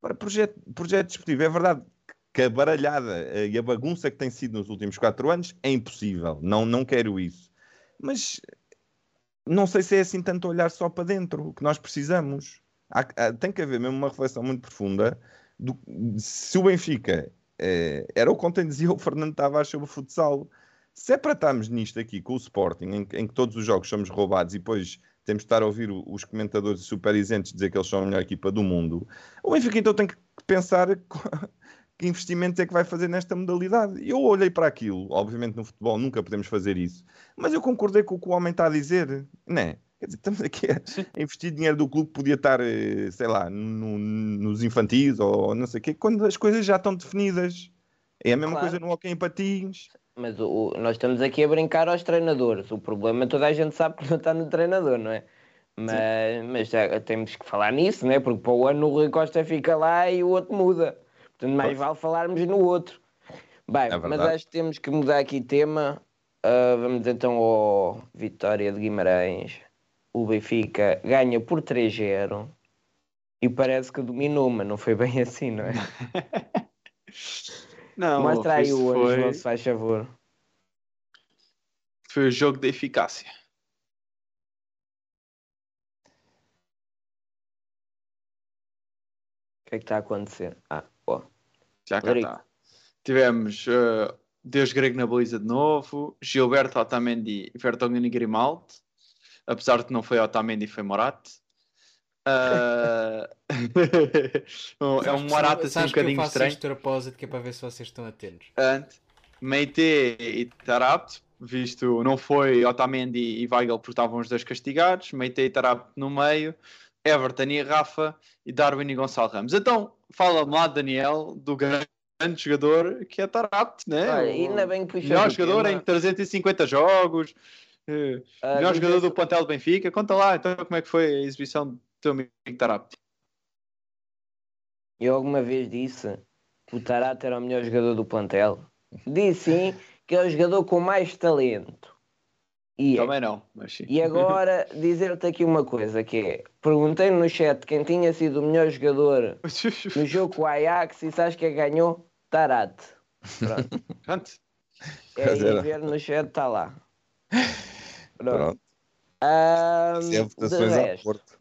Para projeto, projeto desportivo, é verdade que a baralhada e a bagunça que tem sido nos últimos quatro anos é impossível. Não, não quero isso. Mas não sei se é assim tanto olhar só para dentro que nós precisamos. Há, há, tem que haver mesmo uma reflexão muito profunda do, se o Benfica eh, era o que dizia o Fernando Tavares sobre o futsal. Se é para estarmos nisto aqui com o Sporting, em, em que todos os jogos somos roubados e depois temos de estar a ouvir os comentadores super isentes dizer que eles são a melhor equipa do mundo. O Benfica então tem que pensar que investimentos é que vai fazer nesta modalidade. Eu olhei para aquilo, obviamente no futebol nunca podemos fazer isso, mas eu concordei com o que o homem está a dizer, não é? Quer dizer, estamos aqui a investir dinheiro do clube podia estar, sei lá, no, nos infantis ou não sei o quê, quando as coisas já estão definidas. É a mesma claro. coisa no hockey em patins. Mas o, nós estamos aqui a brincar aos treinadores. O problema toda a gente sabe que não está no treinador, não é? Mas, mas já temos que falar nisso, né? Porque para o ano o Rui Costa fica lá e o outro muda. Portanto, mais vale falarmos no outro. Bem, É mas acho que temos que mudar aqui tema. Ah, vamos então ao Vitória de Guimarães. O Benfica ganha por 3-0 e parece que dominou, mas não foi bem assim, não é? Não, Mostra aí o foi, Ângelo, se faz favor. foi o jogo de eficácia. O que é que está a acontecer? Ah. Já cá está. Tivemos eh, Deus Grego na baliza de novo, Gilberto Otamendi e Vertonghen e Grimaldi, apesar de não foi Otamendi, foi Moratti. Ah, é um Moratti assim um bocadinho faço estranho. este propósito que é para ver se vocês estão atentos. Ante, Meite e Tarabt, visto não foi Otamendi e Weigl porque estavam os dois castigados, Meite e Tarabt no meio, Everton e Rafa e Darwin e Gonçalo Ramos. Então, fala-me lá, Daniel, do grande jogador que é Tarabt, né? Olha, ainda bem que puxaste melhor jogador tema. em 350 jogos, eh, Ah, melhor jogador do plantel do Benfica. Conta lá, então, como é que foi a exibição do teu amigo Tarabt? Eu alguma vez disse que o Tarata era o melhor jogador do plantel. Disse sim que é o jogador com mais talento. E, é. Também não, mas sim. e agora dizer-te aqui uma coisa que é, perguntei no chat quem tinha sido o melhor jogador no jogo com o Ajax e sabes quem ganhou? Tarate. Pronto. Pronto. É aí ver no chat, está lá. Pronto. Pronto. É de resto, Porto.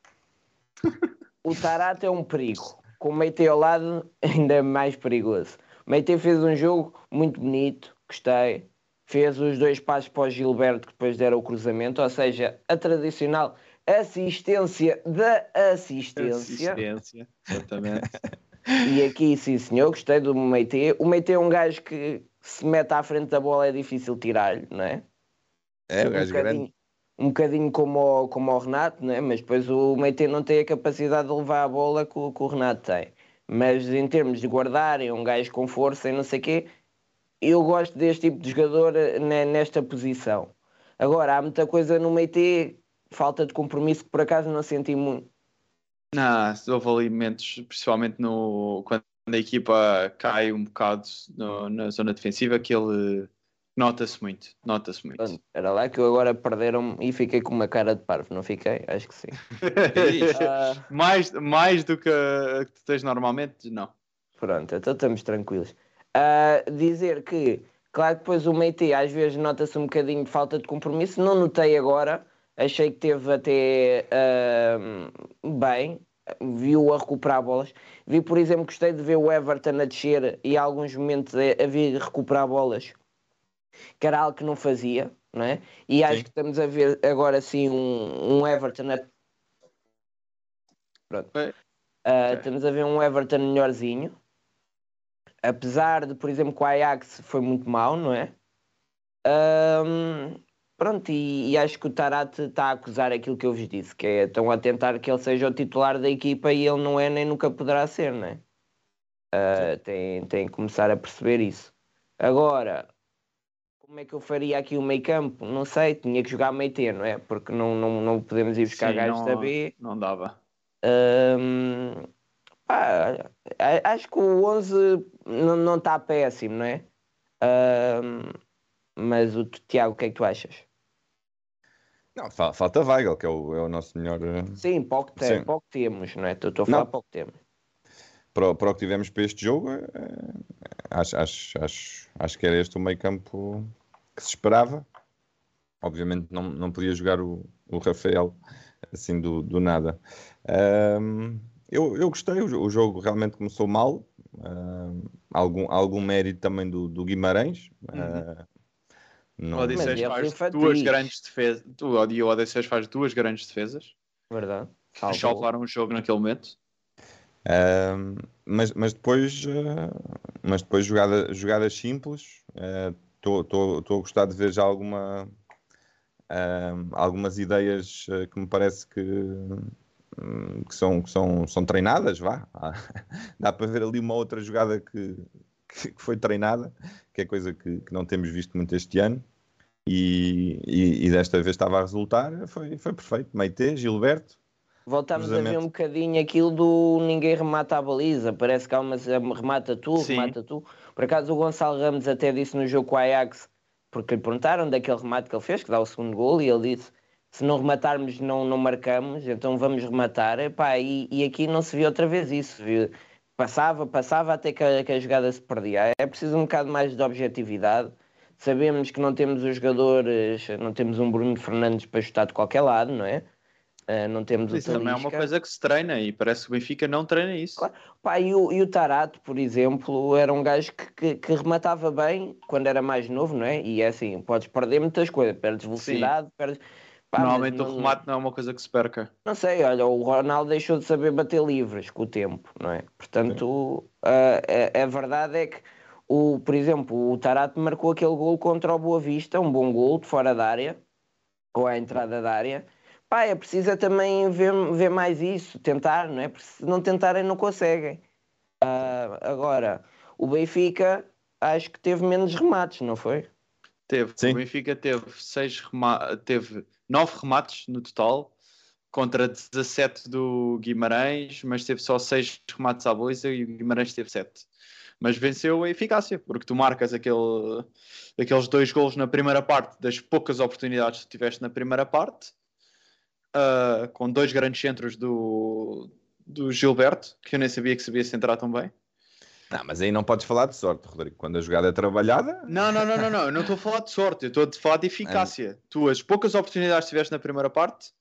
o Tarate é um perigo. Com o Meite ao lado, ainda é mais perigoso. O Meite fez um jogo muito bonito, gostei. Fez os dois passos para o Gilberto que depois deram o cruzamento, ou seja, a tradicional assistência da assistência. Assistência, exatamente. E aqui, sim senhor, gostei do Meite. O Meite é um gajo que se mete à frente da bola é difícil tirar-lhe, não é? É, o um gajo grande. um bocadinho como o, como o Renato, né? mas depois o Meite não tem a capacidade de levar a bola que, o- que o Renato tem. Mas em termos de guardar, é um gajo com força e não sei o quê, eu gosto deste tipo de jogador eh, ne- nesta posição. Agora, há muita coisa no Meite, falta de compromisso que por acaso não senti muito. Não, houve ali momentos, principalmente no, quando a equipa cai um bocado no- na zona defensiva, que ele nota-se muito. Nota-se muito. Pronto, Era lá que eu agora perderam e fiquei com uma cara de parvo, não fiquei? Acho que sim. Ah, mais, mais do que que tu tens normalmente, não. Pronto, então estamos tranquilos. Ah, dizer que, claro que depois o Meite às vezes nota-se um bocadinho de falta de compromisso, não notei agora, achei que teve até ah, bem, viu a recuperar bolas. Vi, por exemplo, gostei de ver o Everton a descer e há alguns momentos a, a vir recuperar bolas, que era algo que não fazia, não é? E acho Sim. que estamos a ver agora sim um, um Everton a... Pronto. Ok. Estamos a ver um Everton melhorzinho. Apesar de, por exemplo, que o Ajax foi muito mau, não é? Ahm, pronto, e, e acho que o Tarate está a acusar aquilo que eu vos disse, que é estão a tentar que ele seja o titular da equipa e ele não é nem nunca poderá ser, não é? Ah, tem, tem que começar a perceber isso. Agora, como é que eu faria aqui o meio campo? Não sei, tinha que jogar meio T, não é? Porque não, não, não podemos ir buscar Sim, gajos não, da B. não dava. Hum, pá, a- acho que o 11 não está péssimo, não é? Hum, mas o Tiago, o que é que tu achas? Não, fa- falta Weigl, que é o, é o nosso melhor. eh, Sim, para o que, te- Sim. para o que temos, não é? Estou a falar Não. para o que temos. Para, o- para o que tivemos para este jogo, eh, acho, acho, acho, acho que era este o meio campo que se esperava. Obviamente não, não podia jogar o, o Rafael assim do, do nada. Ahm, eu, eu gostei, o, o jogo realmente começou mal. ahm, algum, algum mérito também do, do Guimarães. ah, não- O Odisseus faz duas grandes defesas. O o Odisseus faz duas grandes defesas. Verdade. Salvaram o jogo naquele momento. Ahm, mas, mas depois, ah, mas depois jogada, jogadas simples. Estou a gostar de ver já alguma, algumas ideias que me parece que, que, são, que são, são treinadas. Vá. Dá para ver ali uma outra jogada que, que, foi treinada, que é coisa que, que não temos visto muito este ano. E, e, e desta vez estava a resultar, foi, foi perfeito. Meite, Gilberto, Voltámos a ver um bocadinho aquilo do ninguém remata a baliza, parece que há uma remata tu, Sim. remata tu. Por acaso o Gonçalo Ramos até disse no jogo com o Ajax, porque lhe perguntaram daquele remate que ele fez, que dá o segundo gol, e ele disse: se não rematarmos, não, não marcamos, então vamos rematar. Epá, e, e aqui não se viu outra vez isso. viu? Passava, passava até que a, que a jogada se perdia. É preciso um bocado mais de objetividade. Sabemos que não temos os jogadores, não temos um Bruno Fernandes para chutar de qualquer lado, não é? Ah, não temos Isso também é uma coisa que se treina e parece que o Benfica não treina isso. Claro. Pá, e, o, e o Tarato, por exemplo, era um gajo que, que, que rematava bem quando era mais novo, não é? E é assim, podes perder muitas coisas, perdes velocidade, perdes. Pá, Normalmente não, o remate não é uma coisa que se perca. Não sei, olha, o Ronaldo deixou de saber bater livres com o tempo, não é? Portanto, a, a, a verdade é que, o, por exemplo, o Tarato marcou aquele gol contra o Boa Vista, um bom gol de fora da área, ou à entrada da área. Pá, é preciso também ver, ver mais isso, tentar, não é? Porque se não tentarem, não conseguem. Ah, agora, o Benfica acho que teve menos remates, não foi? Teve. Sim. O Benfica teve seis rema... teve nove remates no total contra 17 do Guimarães, mas teve só seis remates à baliza e o Guimarães teve sete. Mas venceu a eficácia, porque tu marcas aquele, aqueles dois golos na primeira parte das poucas oportunidades que tiveste na primeira parte, ah, com dois grandes centros do, do Gilberto, que eu nem sabia que sabia centrar tão bem. Não, mas aí não podes falar de sorte, Rodrigo. Quando a jogada é trabalhada, Não, não, não, não, não. Eu não estou a falar de sorte, eu estou a falar de eficácia. Tu, as poucas oportunidades que tiveste na primeira parte,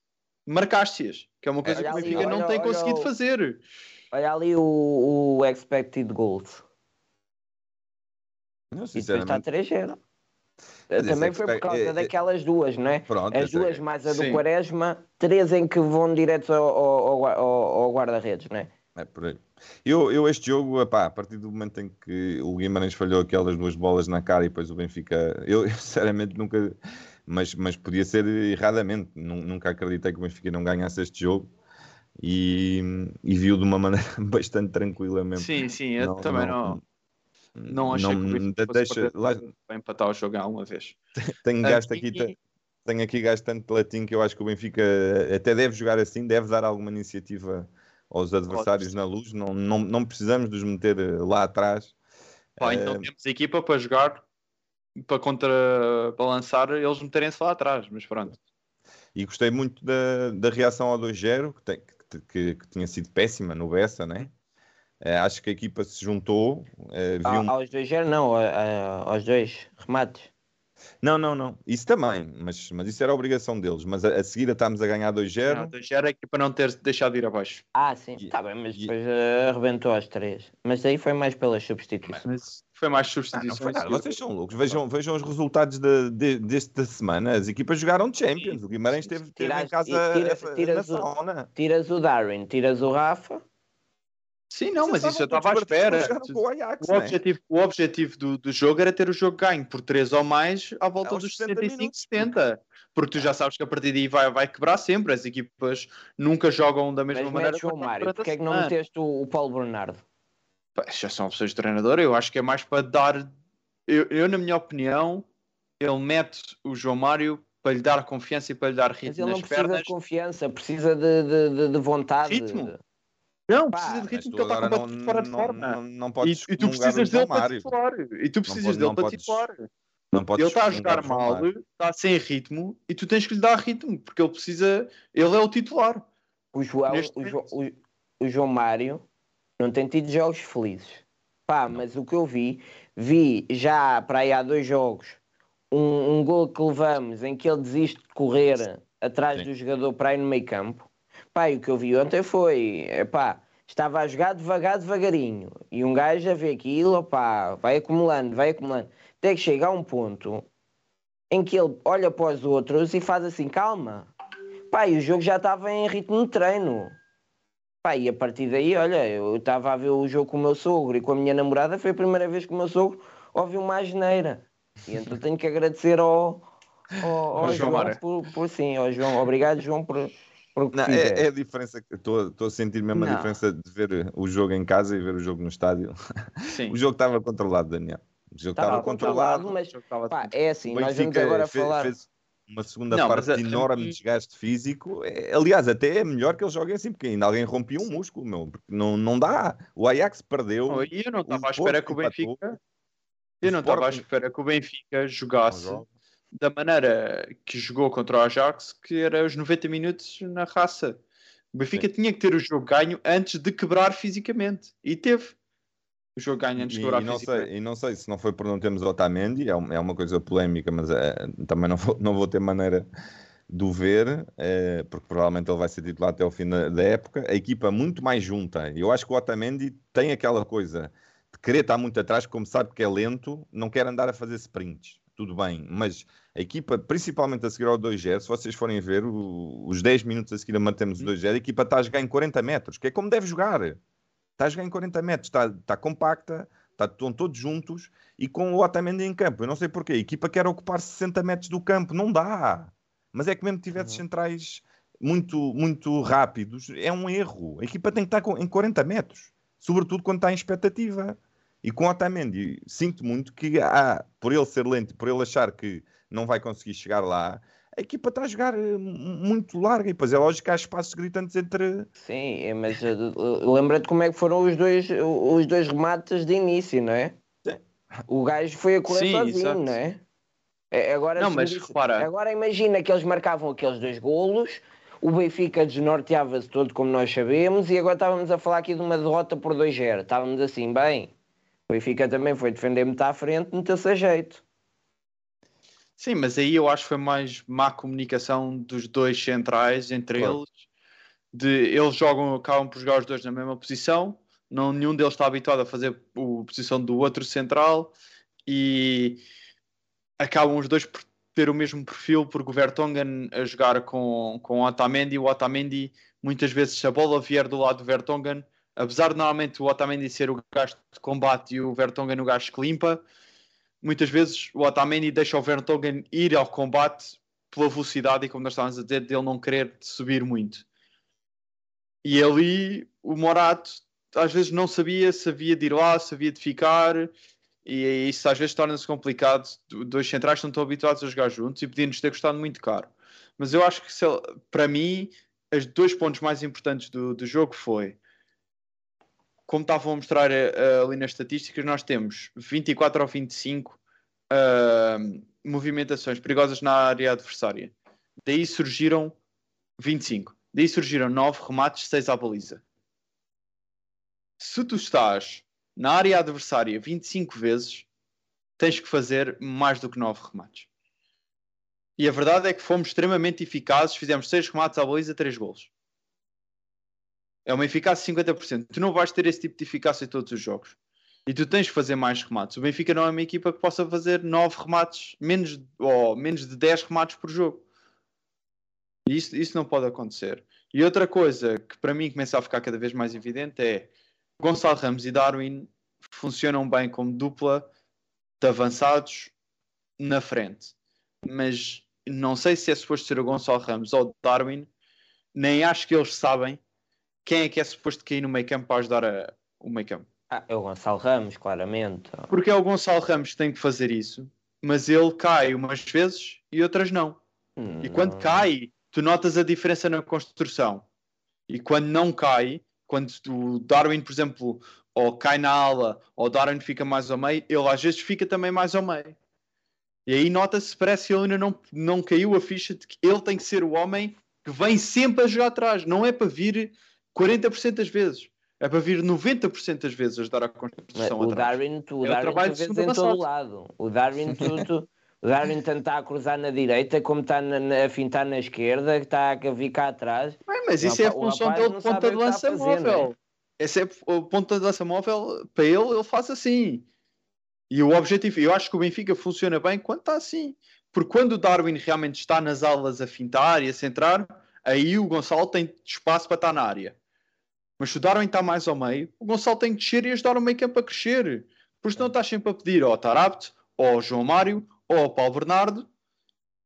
marcaste-as, que é uma coisa Olha que o Benfica não olha- tem olha conseguido o- fazer. Olha ali o, o expected goals. não, E depois está sinceramente. 3-0. Mas esse Também é foi por causa é- é- daquelas duas, não é? Pronto, As é- duas mais a do Sim. Quaresma, três em que vão direto ao, ao, ao- ao guarda-redes, não é? É por aí. Eu, eu este jogo, epá, a partir do momento em que o Guimarães falhou aquelas duas bolas na cara e depois o Benfica, eu, eu sinceramente nunca, mas, mas podia ser erradamente, Nu- nunca acreditei que o Benfica não ganhasse este jogo e, e viu de uma maneira bastante tranquilamente. Sim, sim, eu Não- também não, não, achei que o Benfica fosse deixa, lá- para empatar o jogo alguma vez. tenho gasto aqui, Aqui- te- tenho aqui gasto tanto latim que eu acho que o Benfica até deve jogar assim, deve dar alguma iniciativa aos adversários na luz, não, não, não precisamos de os meter eh, lá atrás. Pá, Eh, então temos equipa para jogar, para contrabalançar, eles meterem-se lá atrás, mas pronto. E gostei muito da, da reação ao 2-0, que, tem- que, que- que tinha sido péssima no Bessa, né? Eh, acho que a equipa se juntou. eh, viu um- Ao- Aos dois 0 não, aos dois remates. Não, não, não. Isso também, mas, mas isso era a obrigação deles. Mas a, a seguir estamos a ganhar 2-0. Não, já era a equipa não ter deixado de ir abaixo. Ah, sim, está bem, mas e- depois eh, arrebentou aos três. Mas aí foi mais pelas substituições. Mas foi mais Ah, substituições. foi nada. Vocês são loucos. Vejam, vejam os resultados de, de- desta semana. As equipas jogaram de Champions. O Guimarães esteve, esteve em Tiraste- casa tira- a- a- tiras na o- sauna. Tiras o Darwin, tiras o Rafa. Sim, não, mas isso eu estava à espera. o Ajax, O né? objetivo, o objetivo do, do jogo era ter o jogo ganho por 3 ou mais à volta Aos dos 60 65, minutos. 70. Porque tu já sabes que a partir daí vai, vai quebrar sempre. As equipas nunca jogam da mesma Mas maneira. metes o Mário. Porquê é que não meteste o, o Paulo Bernardo? Já são opções de treinador. Eu acho que é mais para dar. Eu, eu, na minha opinião, ele mete o João Mário para lhe dar confiança e para lhe dar Mas ritmo ele não precisa pernas. de confiança, precisa de, de, de- de vontade. Ritmo. Não, Pá, precisa de Mas ritmo tu porque ele está completamente fora de não, forma. não, não E, podes e tu comungar precisas o dele para titular. E tu precisas dele não para titular. Não podes Ele está a jogar mal, está sem ritmo e tu tens que lhe dar ritmo porque ele precisa. Ele é o titular. O. João, o, o João Mário não tem tido jogos felizes. Pá, mas o que eu vi, vi já para aí há dois jogos um, um gol que levamos em que ele desiste de correr atrás Sim. do jogador para ir no meio campo. E o que eu vi ontem foi, pá, estava a jogar devagar, devagarinho. E um gajo a ver aquilo, pá, vai acumulando, vai acumulando. Até que chega a um ponto em que ele olha para os outros e faz assim, calma. Pá, e o jogo já estava em ritmo de treino. Pá, e a partir daí, olha, eu estava a ver o jogo com o meu sogro e com a minha namorada, foi a primeira vez que o meu sogro ouviu uma asneira. E então tenho que agradecer ao, ao, ao João João por, por sim, ao João. Obrigado, João, por, Não, é, é a diferença que estou a sentir mesmo a diferença de ver o jogo em casa e ver o jogo no estádio. Sim. O jogo estava controlado, Daniel. O jogo Estava estava controlado. controlado, mas O jogo estava pá, é assim, O nós vamos Benfica agora fe- falar. fez uma segunda Não, parte de enorme desgaste físico. É, aliás, até é melhor que eles joguem assim, porque ainda alguém rompia um músculo, meu. Porque não, não dá. O Ajax perdeu. Não, e eu não estava à espera que o. Benfica. Eu não estava à espera que o Benfica jogasse joga. Da maneira que jogou contra o Ajax, que era os 90 minutos na raça. O Benfica tinha que ter o jogo ganho antes de quebrar fisicamente. E teve o jogo ganho antes de quebrar e fisicamente. sei, e não sei se não foi por não termos o Otamendi, é, um- é uma coisa polémica, mas eh, também não vou, não vou ter maneira de o ver, eh, porque provavelmente ele vai ser titular até o fim da, da época. A equipa muito mais junta. Eu acho que o Otamendi tem aquela coisa de querer estar muito atrás, como sabe que é lento, não quer andar a fazer sprints. Tudo bem, mas a equipa, principalmente a seguir ao 2-0, se vocês forem ver o- os 10 minutos a seguir a mantermos o 2-0, a equipa está a jogar em 40 metros, que é como deve jogar. Está a jogar em 40 metros, está, está compacta, está, estão todos juntos e com o Otamendi em campo. Eu não sei porquê. A equipa quer ocupar 60 metros do campo. Não dá. Mas é que mesmo tivesse Uhum. centrais muito, muito rápidos, é um erro. A equipa tem que estar em 40 metros. Sobretudo quando está em expectativa. E com o Otamendi, sinto muito que, ah, por ele ser lento, por ele achar que não vai conseguir chegar lá, a equipa está a jogar eh, muito larga. E depois é lógico que há espaços gritantes entre Sim, mas uh, uh, lembra-te como é que foram os dois, os dois remates de início, não é? Sim. O gajo foi a correr Sim, sozinho, exato. não é? É, Agora, Não, se mas disse- repara- agora imagina que eles marcavam aqueles dois golos, o Benfica desnorteava-se todo, como nós sabemos, e agora estávamos a falar aqui de uma derrota por 2-0. Estávamos assim, bem, o Benfica também foi defender muito à frente, meteu-se a jeito. Sim, mas aí eu acho que foi mais má comunicação dos dois centrais entre Claro. eles. De, eles jogam, acabam por jogar os dois na mesma posição, não, nenhum deles está habituado a fazer a posição do outro central e acabam os dois por ter o mesmo perfil, porque o Vertonghen a jogar com, com o Otamendi, o Otamendi muitas vezes se a bola vier do lado do Vertonghen, apesar de normalmente o Otamendi ser o gajo de combate e o Vertonghen o gajo que limpa, muitas vezes o Otamendi deixa o Vertonghen ir ao combate pela velocidade e como nós estávamos a dizer, dele não querer subir muito. E ali o Morato às vezes não sabia se havia de ir lá, se havia de ficar, e isso às vezes torna-se complicado. Dois centrais não estão habituados a jogar juntos e podia-nos ter custado muito caro. Mas eu acho que ele- para mim, os dois pontos mais importantes do, do jogo foi como estavam a mostrar eh, ali nas estatísticas, nós temos 24 ou 25 ah, movimentações perigosas na área adversária. Daí surgiram 25. Daí surgiram 9 remates, 6 à baliza. Se tu estás na área adversária 25 vezes, tens que fazer mais do que 9 remates. E a verdade é que fomos extremamente eficazes, fizemos 6 remates à baliza, 3 golos. É uma eficácia de 50%. Tu não vais ter esse tipo de eficácia em todos os jogos. E tu tens que fazer mais remates. O Benfica não é uma equipa que possa fazer 9 remates, menos, ou menos de 10 remates por jogo. E isso, isso não pode acontecer. E outra coisa que para mim começa a ficar cada vez mais evidente é Gonçalo Ramos e Darwin funcionam bem como dupla de avançados na frente. Mas não sei se é suposto ser o Gonçalo Ramos ou o Darwin, nem acho que eles sabem quem é que é suposto cair no meio campo para ajudar a- o meio campo. Ah, é o Gonçalo Ramos, claramente. Porque é o Gonçalo Ramos que tem que fazer isso, mas ele cai umas vezes e outras não. E quando cai, tu notas a diferença na construção. E quando não cai, quando o Darwin, por exemplo, ou cai na ala, ou o Darwin fica mais ao meio, ele às vezes fica também mais ao meio. E aí nota-se, parece que ele ainda não, não caiu a ficha de que ele tem que ser o homem que vem sempre a jogar atrás. Não é para vir 40% das vezes. É para vir 90% das vezes ajudar a construção o atrás. Darwin, tu, o É Darwin trabalho tu vês em todo avançado. lado. O Darwin, tu, tu- o Darwin tanto está a cruzar na direita como está na, na- a fintar na esquerda, que está a vir cá atrás. Bem, mas O isso é a função dele de ponta de lança a fazer, não é? móvel. Esse é o ponta de lança móvel, para ele, ele faz assim. E o objetivo, eu acho que o Benfica funciona bem quando está assim. Porque quando o Darwin realmente está nas alas a fintar e a centrar, aí o Gonçalo tem espaço para estar na área. Mas se o Darwin está mais ao meio, o Gonçalo tem que descer e ajudar o meio campo a crescer. Porque senão estás sempre a pedir ao Tarapte, ou ao João Mário, ou ao Paulo Bernardo,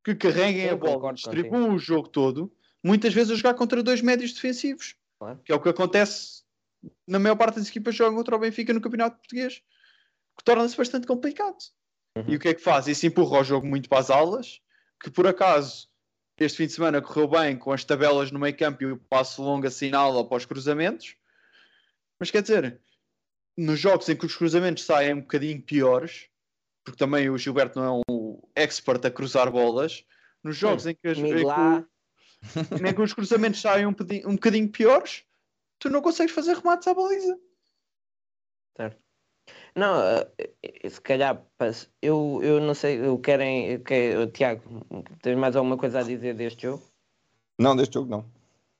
que carreguem Eu a bola, distribuam o jogo todo, muitas vezes a jogar contra dois médios defensivos. Claro. Que é o que acontece na maior parte das equipas que jogam contra o Benfica no Campeonato Português. que torna-se bastante complicado. Uhum. E o que é que faz? Isso empurra o jogo muito para as aulas, que por acaso este fim de semana correu bem com as tabelas no meio campo e o passo longo assinado após cruzamentos. Mas quer dizer, nos jogos em que os cruzamentos saem um bocadinho piores, porque também o Gilberto não é um expert a cruzar bolas, nos jogos em que, as, em que, em os cruzamentos saem um, um bocadinho piores, tu não consegues fazer remates à baliza. Não, eh, eh, se calhar, eu, eu não sei, eu querem, que- Tiago, tens mais alguma coisa a dizer deste jogo? Não, deste jogo não.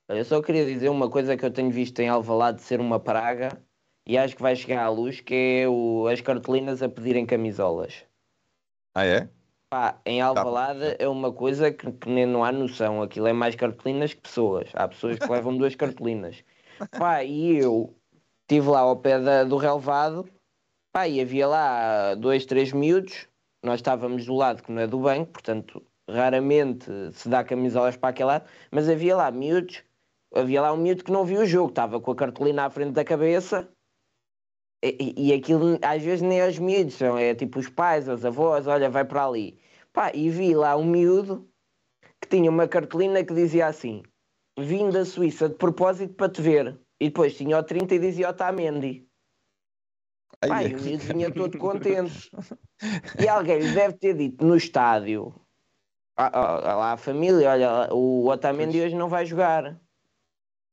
Eu só queria dizer uma coisa que eu tenho visto em Alvalade ser uma praga e acho que vai chegar à luz, que é o, as cartolinas a pedirem camisolas. Ah, é? Pá, em Alvalade é uma coisa que, que nem não há noção. Aquilo é mais cartolinas que pessoas. Há pessoas que levam duas cartolinas. Pá, e eu estive lá ao pé da- do relevado, pá, e havia lá dois, três miúdos. Nós estávamos do lado que não é do banco, portanto, raramente se dá camisolas para aquele lado, mas havia lá miúdos. Havia lá um miúdo que não viu o jogo, estava com a cartolina à frente da cabeça. E, e- aquilo às vezes nem é os miúdos, são, é tipo os pais, os avós, olha, vai para ali. Pá, e vi lá um miúdo que tinha uma cartolina que dizia assim: Vim da Suíça de propósito para te ver. E depois tinha o 30 e dizia Otamendi. Ai, Pá, e o miúdo vinha todo contente. E alguém lhe deve ter dito no estádio: "Ah, ah, lá a família, olha, o Otamendi hoje não vai jogar.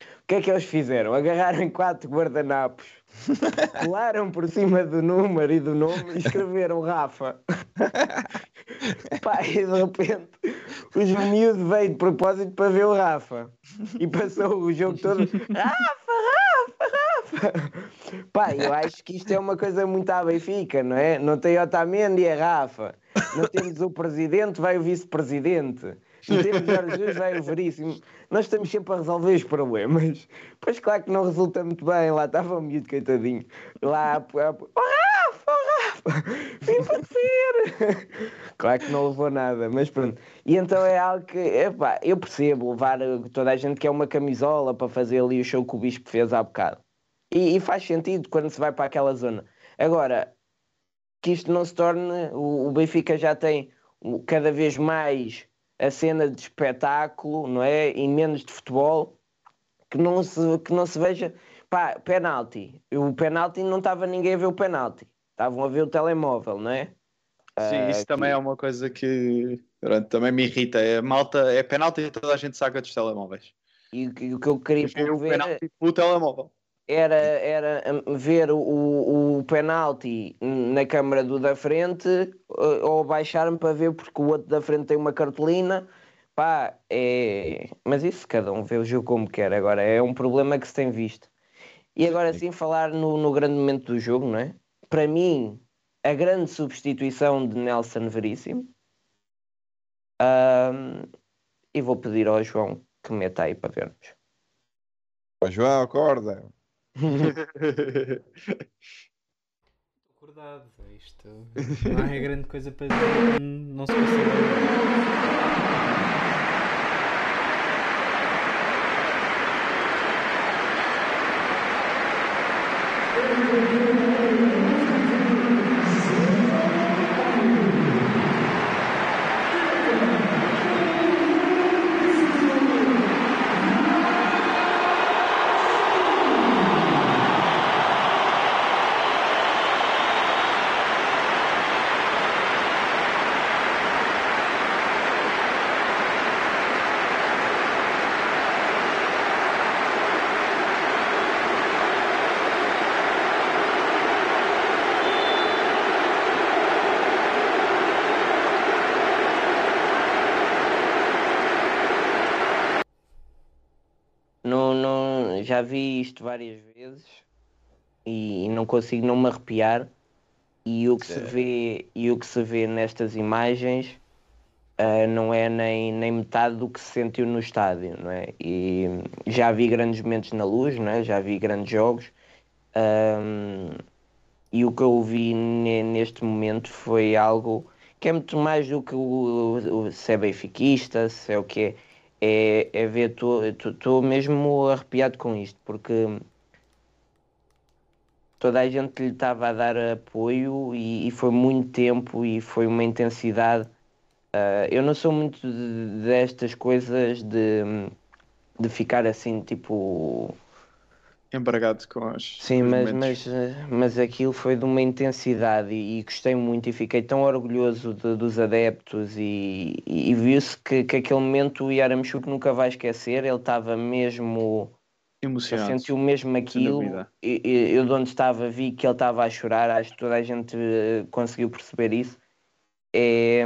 O que é que eles fizeram? Agarraram quatro guardanapos, colaram por cima do número e do nome e escreveram Rafa. Pá, e de repente os miúdo veio de propósito para ver o Rafa. E passou o jogo todo. Rafa, Rafa, Rafa! Pá, eu acho que isto é uma coisa muito à Benfica, não é? Não tem Otamendi, é Rafa. Não temos o presidente, vai o vice-presidente. Não temos Jorge Jesus, vai o veríssimo. Nós estamos sempre a resolver os problemas. Pois claro que não resulta muito bem. Lá estava o miúdo, coitadinho. Lá, a- a- oh Rafa, oh Rafa, vim ver. Claro que não levou nada, mas pronto. E então é algo que, epá, eu percebo levar toda a gente que é uma camisola para fazer ali o show que o Bispo fez há bocado. E, e faz sentido quando se vai para aquela zona. Agora, que isto não se torne. O, o Benfica já tem cada vez mais a cena de espetáculo, não é? E menos de futebol. Que não se, que não se veja. Pá, penalti. O penalti não estava ninguém a ver o penalti. Estavam a ver o telemóvel, não é? Sim, Ah, isso que- também é uma coisa que pronto, também me irrita. É malta, é penalti e toda a gente saca dos telemóveis. E o que, o que eu queria Ver o promover penalti pelo telemóvel. Era, era hum, ver o, o, penalti na câmara do da frente eh, ou baixar-me para ver porque o outro da frente tem uma cartolina. Pá, é... Mas isso cada um vê o jogo como quer. Agora é um problema que se tem visto. E agora sim falar no, no grande momento do jogo, não é? Para mim, a grande substituição de Nelson Veríssimo. Ahm, e vou pedir ao João que meta aí para vermos. João, acorda. Acordado, isto não é grande coisa para dizer, não se consegue. Não, não, já vi isto várias vezes e, não consigo não me arrepiar. E o que se vê, e o que se vê nestas imagens ah, não é nem, nem metade do que se sentiu no estádio, não é? E já vi grandes momentos na luz, não é? Já vi grandes jogos. Ahm, e o que eu vi ne- neste momento foi algo que é muito mais do que o, o, se é benfiquista, se é o que é. É, é ver, estou mesmo arrepiado com isto, porque toda a gente lhe estava a dar apoio e, e foi muito tempo e foi uma intensidade. Uh, eu não sou muito de, destas coisas de, de ficar assim, tipo. Embargado com as. Sim, os mas, momentos. mas, mas aquilo foi de uma intensidade e, e gostei muito e fiquei tão orgulhoso de- dos adeptos e, e, viu-se que, que aquele momento o Yaramchuk nunca vai esquecer, ele estava mesmo, Emocionado. sentiu mesmo aquilo. E- e- eu de onde estava vi que ele estava a chorar, acho que toda a gente eh, conseguiu perceber isso, é,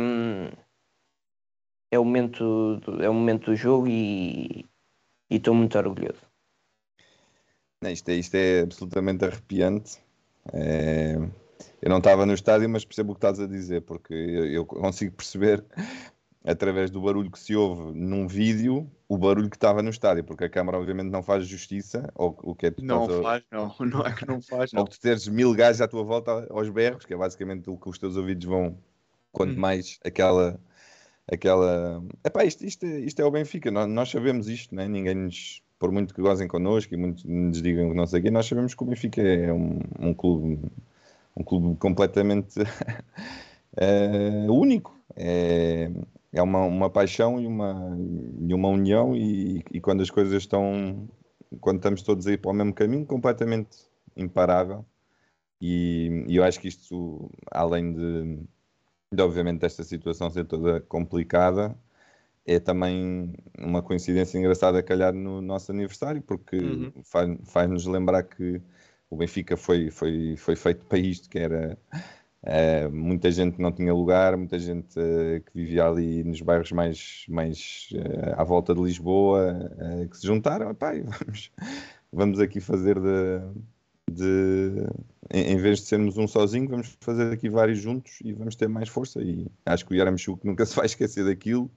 é, o, momento, do- é o momento do jogo e e estou muito orgulhoso. Não, Isto é, isto é absolutamente arrepiante. É, Eu não estava no estádio, mas percebo o que estás a dizer, porque eu, eu consigo perceber, através do barulho que se ouve num vídeo, o barulho que estava no estádio, porque a câmara obviamente não faz justiça, ou o que é tu Não a- faz, não. Não é que não faz, ou não. que tu teres mil gajos à tua volta aos berros, que é basicamente o que os teus ouvidos vão, quanto Hum. mais aquela. aquela... Epá, isto, isto, é, isto é o Benfica, nós, nós sabemos isto, né? ninguém nos, por muito que gozem connosco e muito nos digam que não sei o quê, nós sabemos que o Benfica é um, um clube um clube completamente eh, único. É, é uma, uma paixão e uma, e uma união, e, e quando as coisas estão, quando estamos todos aí para o mesmo caminho, completamente imparável. E, e eu acho que isto, além de, de obviamente desta situação ser toda complicada, é também uma coincidência engraçada calhar no nosso aniversário, porque Uhum. faz- faz-nos lembrar que o Benfica foi, foi, foi feito para isto, que era eh, muita gente que não tinha lugar, muita gente eh, que vivia ali nos bairros mais, mais eh, à volta de Lisboa, que se juntaram, e vamos, vamos aqui fazer de, de em, em vez de sermos um sozinho, vamos fazer aqui vários juntos e vamos ter mais força. E acho que o Yaramchuk nunca se vai esquecer daquilo.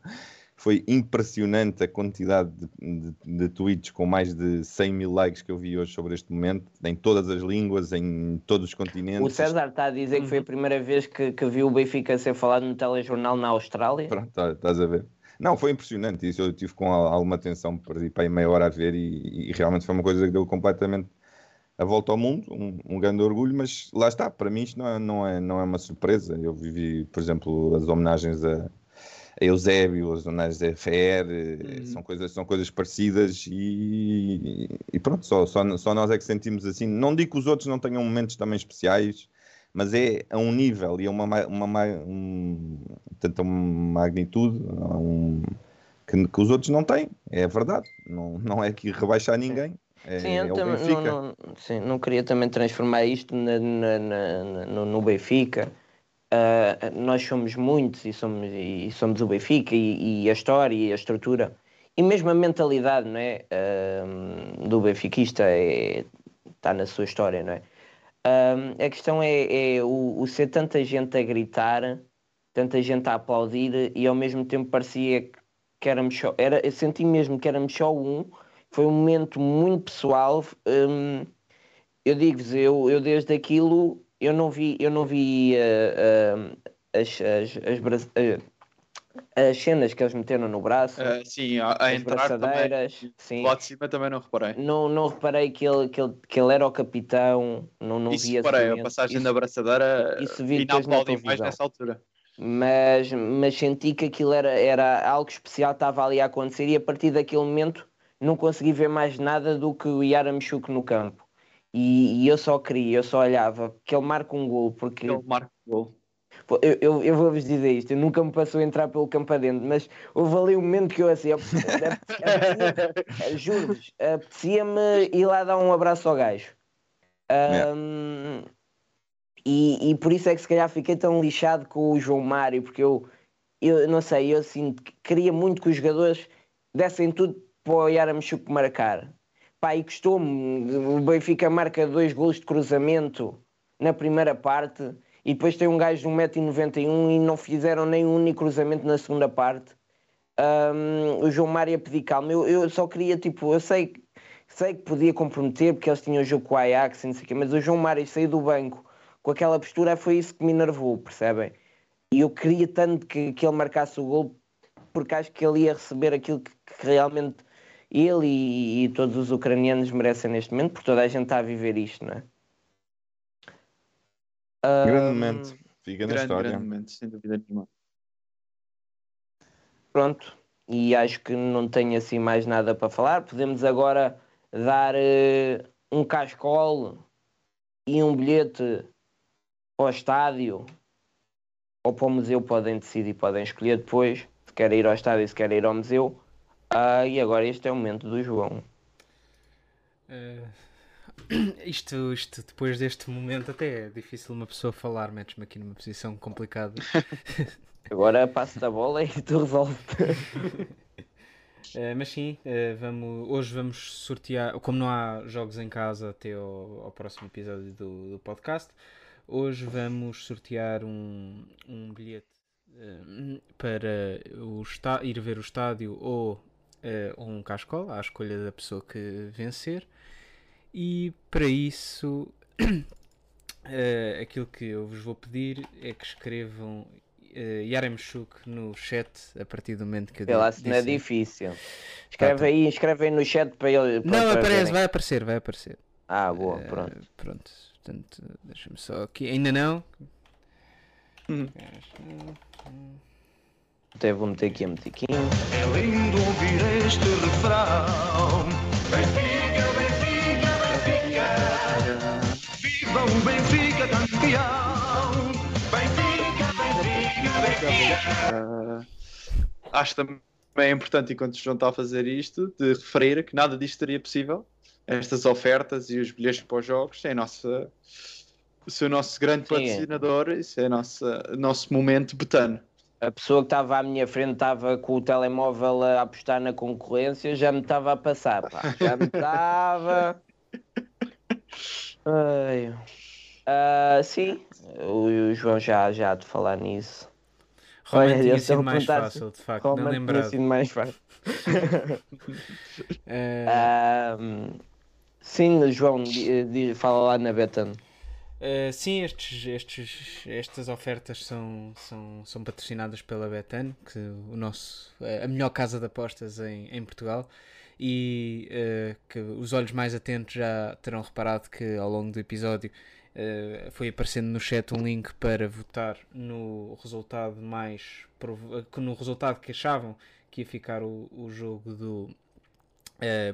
Foi impressionante a quantidade de, de- de tweets com mais de 100 mil likes que eu vi hoje sobre este momento, em todas as línguas, em todos os continentes. O César está a dizer que foi a primeira vez que, que viu o Benfica ser falado no telejornal na Austrália. Pronto, tá- estás a ver. Não, foi impressionante isso. Eu tive com al- alguma atenção, perdi para aí meia hora a ver e, e realmente foi uma coisa que deu completamente a volta ao mundo, um, um grande orgulho, mas lá está, para mim isto não é, não é, não é uma surpresa. Eu vivi, por exemplo, as homenagens a Eusébio, as homenagens a FR, eh, Uhum. são, coisas, são coisas parecidas e, e pronto, só, só, só nós é que sentimos assim. Não digo que os outros não tenham momentos também especiais, mas é a um nível e a uma, ma- uma, ma- um, tanta magnitude a um, que, que os outros não têm, é verdade. Não, não é que rebaixar ninguém. É, Sim, é também não, não, sim, não queria também transformar isto na- na- na- no, no Benfica. Ah, nós somos muitos e somos, e somos o Benfica e, e a história e a estrutura e mesmo a mentalidade não é? Ah, do benfiquista é, está na sua história, não é? Ah, a questão é, é o, o ser tanta gente a gritar, tanta gente a aplaudir e ao mesmo tempo parecia que, que éramos só, era, eu senti mesmo que éramos só um foi um momento muito pessoal. hum, eu digo-vos, eu, eu desde aquilo eu não vi, eu não vi ah, ah, as, as, as, bra- ah, as cenas que eles meteram no braço, Ah, sim, a, a as entrar também. braçadeiras. Sim. Lá de cima também não reparei. Não, não reparei que ele, que, ele, que ele era o capitão, não, não Isso vi reparei, a passagem Isso- da braçadeira isso vi e não aplaudi mais nessa altura. mas, mas senti que aquilo era, era algo especial, estava ali a acontecer e a partir daquele momento não consegui ver mais nada do que o Yaramchuk no campo. E, e eu só queria, eu só olhava que ele marca um gol, porque Ele marca o gol. eu, eu, eu vou-vos dizer isto, eu nunca me passou a entrar pelo campo adentro, mas houve ali um momento que eu assim, apetecia- apetecia- juro-vos, apetecia-me ir lá dar um abraço ao gajo. Yeah. Ahm, e, e por isso é que se calhar fiquei tão lixado com o João Mário, porque eu, eu não sei, eu que queria muito que os jogadores dessem tudo para o Yaramchuk marcar. Pá, e custou-me, o Benfica marca dois golos de cruzamento na primeira parte e depois tem um gajo de 1,91m e não fizeram nem um único cruzamento na segunda parte. Ahm, o João Mário a pedir calma. Eu, eu só queria, tipo, eu sei, sei que podia comprometer porque eles tinham jogo com o Ajax e não sei o quê, mas o João Mário sair do banco com aquela postura foi isso que me enervou, percebem? E eu queria tanto que, que ele marcasse o gol porque acho que ele ia receber aquilo que, que realmente ele e, e todos os ucranianos merecem neste momento, porque toda a gente está a viver isto, não é? Grande Ahm, momento. Fica na Grande, história. grande momento, sem dúvida nenhuma. Pronto, e acho que não tenho assim mais nada para falar. Podemos agora dar eh, um cascol e um bilhete para o estádio ou para o museu. Podem decidir, podem escolher depois se querem ir ao estádio, se querem ir ao museu. Ah, e agora este é o momento do João. Eh, isto, isto, depois deste momento, até é difícil uma pessoa falar, metes-me aqui numa posição complicada. Agora passo da bola e tu resolves. Eh, mas sim, eh, vamos, hoje vamos sortear, como não há jogos em casa até ao, ao próximo episódio do, do podcast, hoje vamos sortear um, um bilhete para o ir ver o estádio ou, eh, ou um cascol, à escolha da pessoa que vencer. E para isso, eh, aquilo que eu vos vou pedir é que escrevam uh, Yaremchuk no chat a partir do momento que eu se não é difícil. Escreve tá. aí, escreve aí no chat para ele. para- Não, para aparece, verem. vai aparecer, vai aparecer. Ah, boa, Eh, pronto. pronto, portanto, deixa-me só aqui. Ainda não? Hum. Até vou meter aqui a musiquinha. É lindo ouvir este refrão. Benfica, Benfica, Benfica. Viva o Benfica campeão. Benfica, Benfica, Benfica. Acho também é importante, enquanto o João está a fazer isto, de referir que nada disto seria possível. Estas ofertas e os bilhetes para os jogos é nossa, é o nosso grande Sim, é. patrocinador, isso é o nosso momento betano. A pessoa que estava à minha frente estava com o telemóvel a apostar na concorrência, já me estava a passar, pá. Já me estava. Ah, sim, o, o João já, já há de falar nisso. Roman Olha, tinha sido mais fácil, de facto, não que tinha lembrado. sido mais fácil? Eh, Ah, sim, João, fala lá na Betano. Uh, sim, estes, estes, estas ofertas são, são, são patrocinadas pela Betano, que o nosso, a melhor casa de apostas em, em Portugal, e uh, que os olhos mais atentos já terão reparado que ao longo do episódio uh, foi aparecendo no chat um link para votar no resultado mais no resultado que achavam que ia ficar o, o jogo do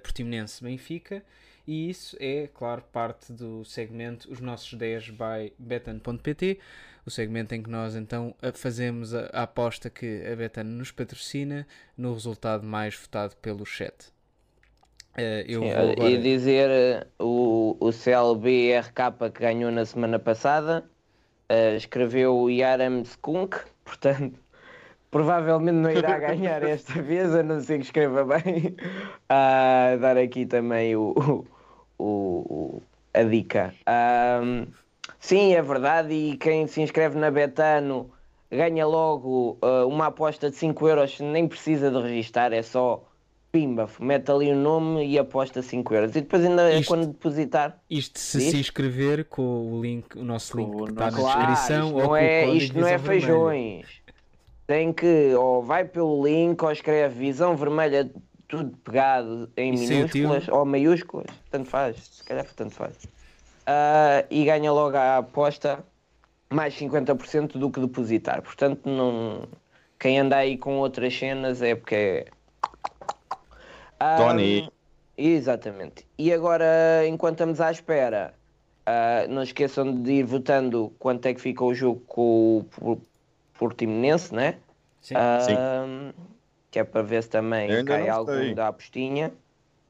Portimonense Benfica e isso é, claro, parte do segmento Os Nossos 10 by Betan.pt, o segmento em que nós então fazemos a, a aposta que a Betan nos patrocina no resultado mais votado pelo chat. Eu Sim, vou agora... E dizer eh, o, o CLBRK que ganhou na semana passada eh, escreveu o Yaram Skunk, portanto provavelmente não irá ganhar esta vez, a não ser que escreva bem. Ah, dar aqui também o, o, o- a dica. Sim, é verdade, e quem se inscreve na Betano ganha logo ah, uma aposta de 5 euros, nem precisa de registar, é só pimba, mete ali o nome e aposta 5 euros. E depois ainda é Isto- quando depositar. Isto se Diz? se inscrever com o link, o nosso link o que está na nosso- descrição isto ou não é, isto não é feijões. Tem que, ou vai pelo link, ou escreve visão vermelha, tudo pegado em sem o tio? minúsculas ou maiúsculas, tanto faz, se calhar tanto faz. Ah, e ganha logo a aposta mais 50% do que depositar. Portanto, não, quem anda aí com outras cenas é porque é. Ah, Tony. Exatamente. E agora, enquanto estamos à espera, ah, não esqueçam de ir votando quanto é que fica o jogo com o Portimonense, né? Sim. Ah, Que é para ver se também Eu cai votei. da apostinha.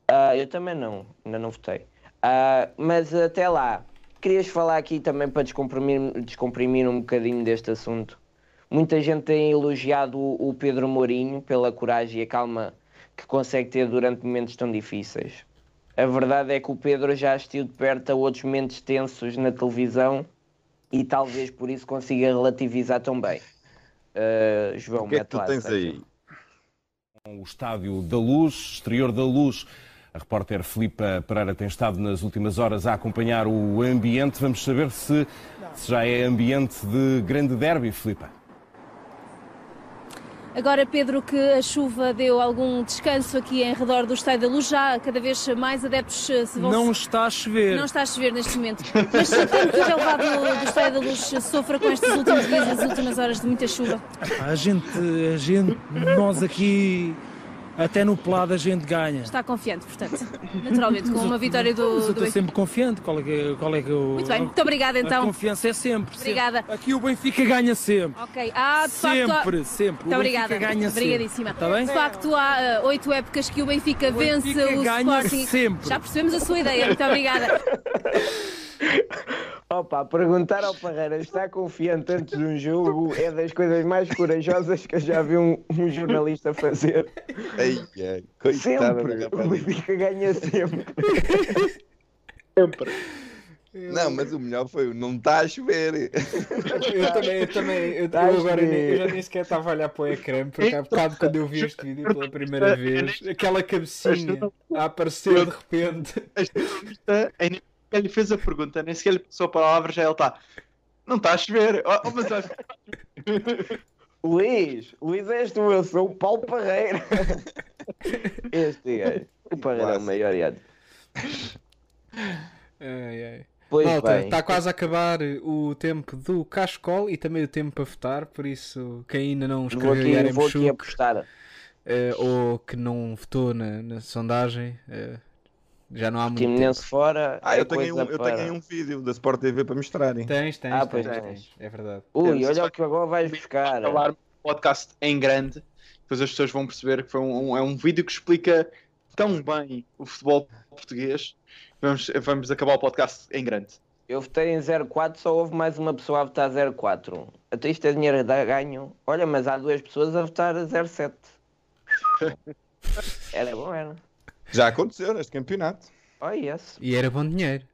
Ah, eu também não, ainda não votei. Ah, mas até lá, querias falar aqui também para descomprimir, descomprimir um bocadinho deste assunto. Muita gente tem elogiado o, o Pedro Mourinho pela coragem e a calma que consegue ter durante momentos tão difíceis. A verdade é que o Pedro já assistiu de perto a outros momentos tensos na televisão e talvez por isso consiga relativizar tão bem. Ah, João, O que é que tu lá, tens aí? O Estádio da Luz, exterior da Luz. A repórter Filipa Pereira tem estado nas últimas horas a acompanhar o ambiente. Vamos saber se, se já é ambiente de grande derby, Filipa. Agora, Pedro, que a chuva deu algum descanso aqui em redor do Estádio da Luz, já cada vez mais adeptos eh, se vão... Não está a chover. Não está a chover neste momento. Mas temo que o relevado do Estádio da Luz sofra com estes últimos dias, as últimas horas de muita chuva. A gente, a gente, nós aqui, até no pelado a gente ganha. Está confiante, portanto, naturalmente, com uma vitória Mas do, eu do estou Benfica. sempre confiante. Qual é que, qual é que eu... Muito bem, muito obrigada A então. confiança é sempre. sempre. Obrigada. Aqui o Benfica ganha sempre. Ok, há de facto. Sempre, sempre. Muito o obrigada. Benfica ganha Obrigadíssima. sempre. Está bem? De facto, há ah, oito épocas que o Benfica vence Benfica o ganha Sporting. sempre. Já percebemos a sua ideia. Muito obrigada. Opa, perguntar ao Parreira está confiante antes de um jogo é das coisas mais corajosas que eu já vi um, um jornalista fazer. Ai, ai, coitada sempre. O. Benfica ganha sempre. Não, mas o melhor foi o não está a chover. Eu também, eu também, eu, Tá eu agora nem, eu já nem sequer estava a olhar para o ecrã, porque há bocado quando eu vi este vídeo pela primeira vez, aquela cabecinha a aparecer de repente. É lhe fez a pergunta, nem sequer lhe passou a palavra, já ele está. Não está a chover. Oh, oh, mas Luís, Luís és tu, eu sou o Paulo Parreira. Este gajo. O Parreira é o maior iado. Ai, ai. Pois Malta, bem. está quase a acabar o tempo do Cascol e também o tempo para votar, por isso quem ainda não Vou escreveu aqui, Yarem vou aqui apostar. eh, ou que não votou na, na sondagem, eh, já não há muito tempo. Timonense fora. Ah, é eu tenho, aí um, eu para- tenho um vídeo da Sport TV para mostrarem. Tens, tens, Ah, tens, pois tens, tens. é verdade. Ui, olha o que agora vais buscar. falar um podcast em grande, depois as pessoas vão perceber que foi um, um- é um vídeo que explica tão bem o futebol português. Vamos, vamos acabar o podcast em grande. Eu votei em 04, só houve mais uma pessoa a votar 04. Até isto é dinheiro a dar ganho. Olha, mas há duas pessoas a votar 07. Era bom, era. Já aconteceu neste campeonato. Oh, yes. E era bom dinheiro.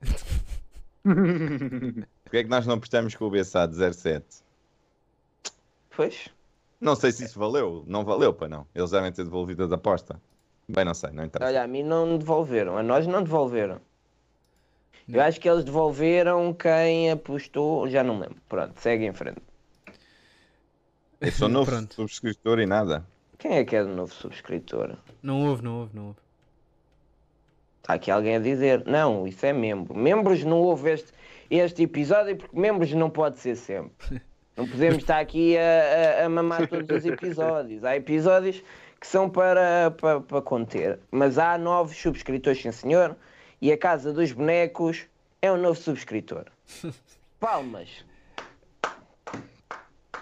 Porquê é que nós não apostamos com o BSA de 07? Pois. Não sei se isso valeu. Não valeu, para não. Eles devem ter devolvido a da aposta. Bem, não sei, não interessa. Olha, a mim não devolveram. A nós não devolveram. Eu acho que eles devolveram quem apostou. Já não lembro. Pronto, segue em frente. Eu sou novo Pronto. subscritor e nada. Quem é que é o novo subscritor? Não houve, não houve, não houve. Está aqui alguém a dizer. Não, isso é membro. Membros não houve este, este episódio porque membros não pode ser sempre. Não podemos estar aqui a, a- a mamar todos os episódios. Há episódios que são para, para, para conter. Mas há novos subscritores, sim senhor. E a Casa dos Bonecos é um novo subscritor. Palmas.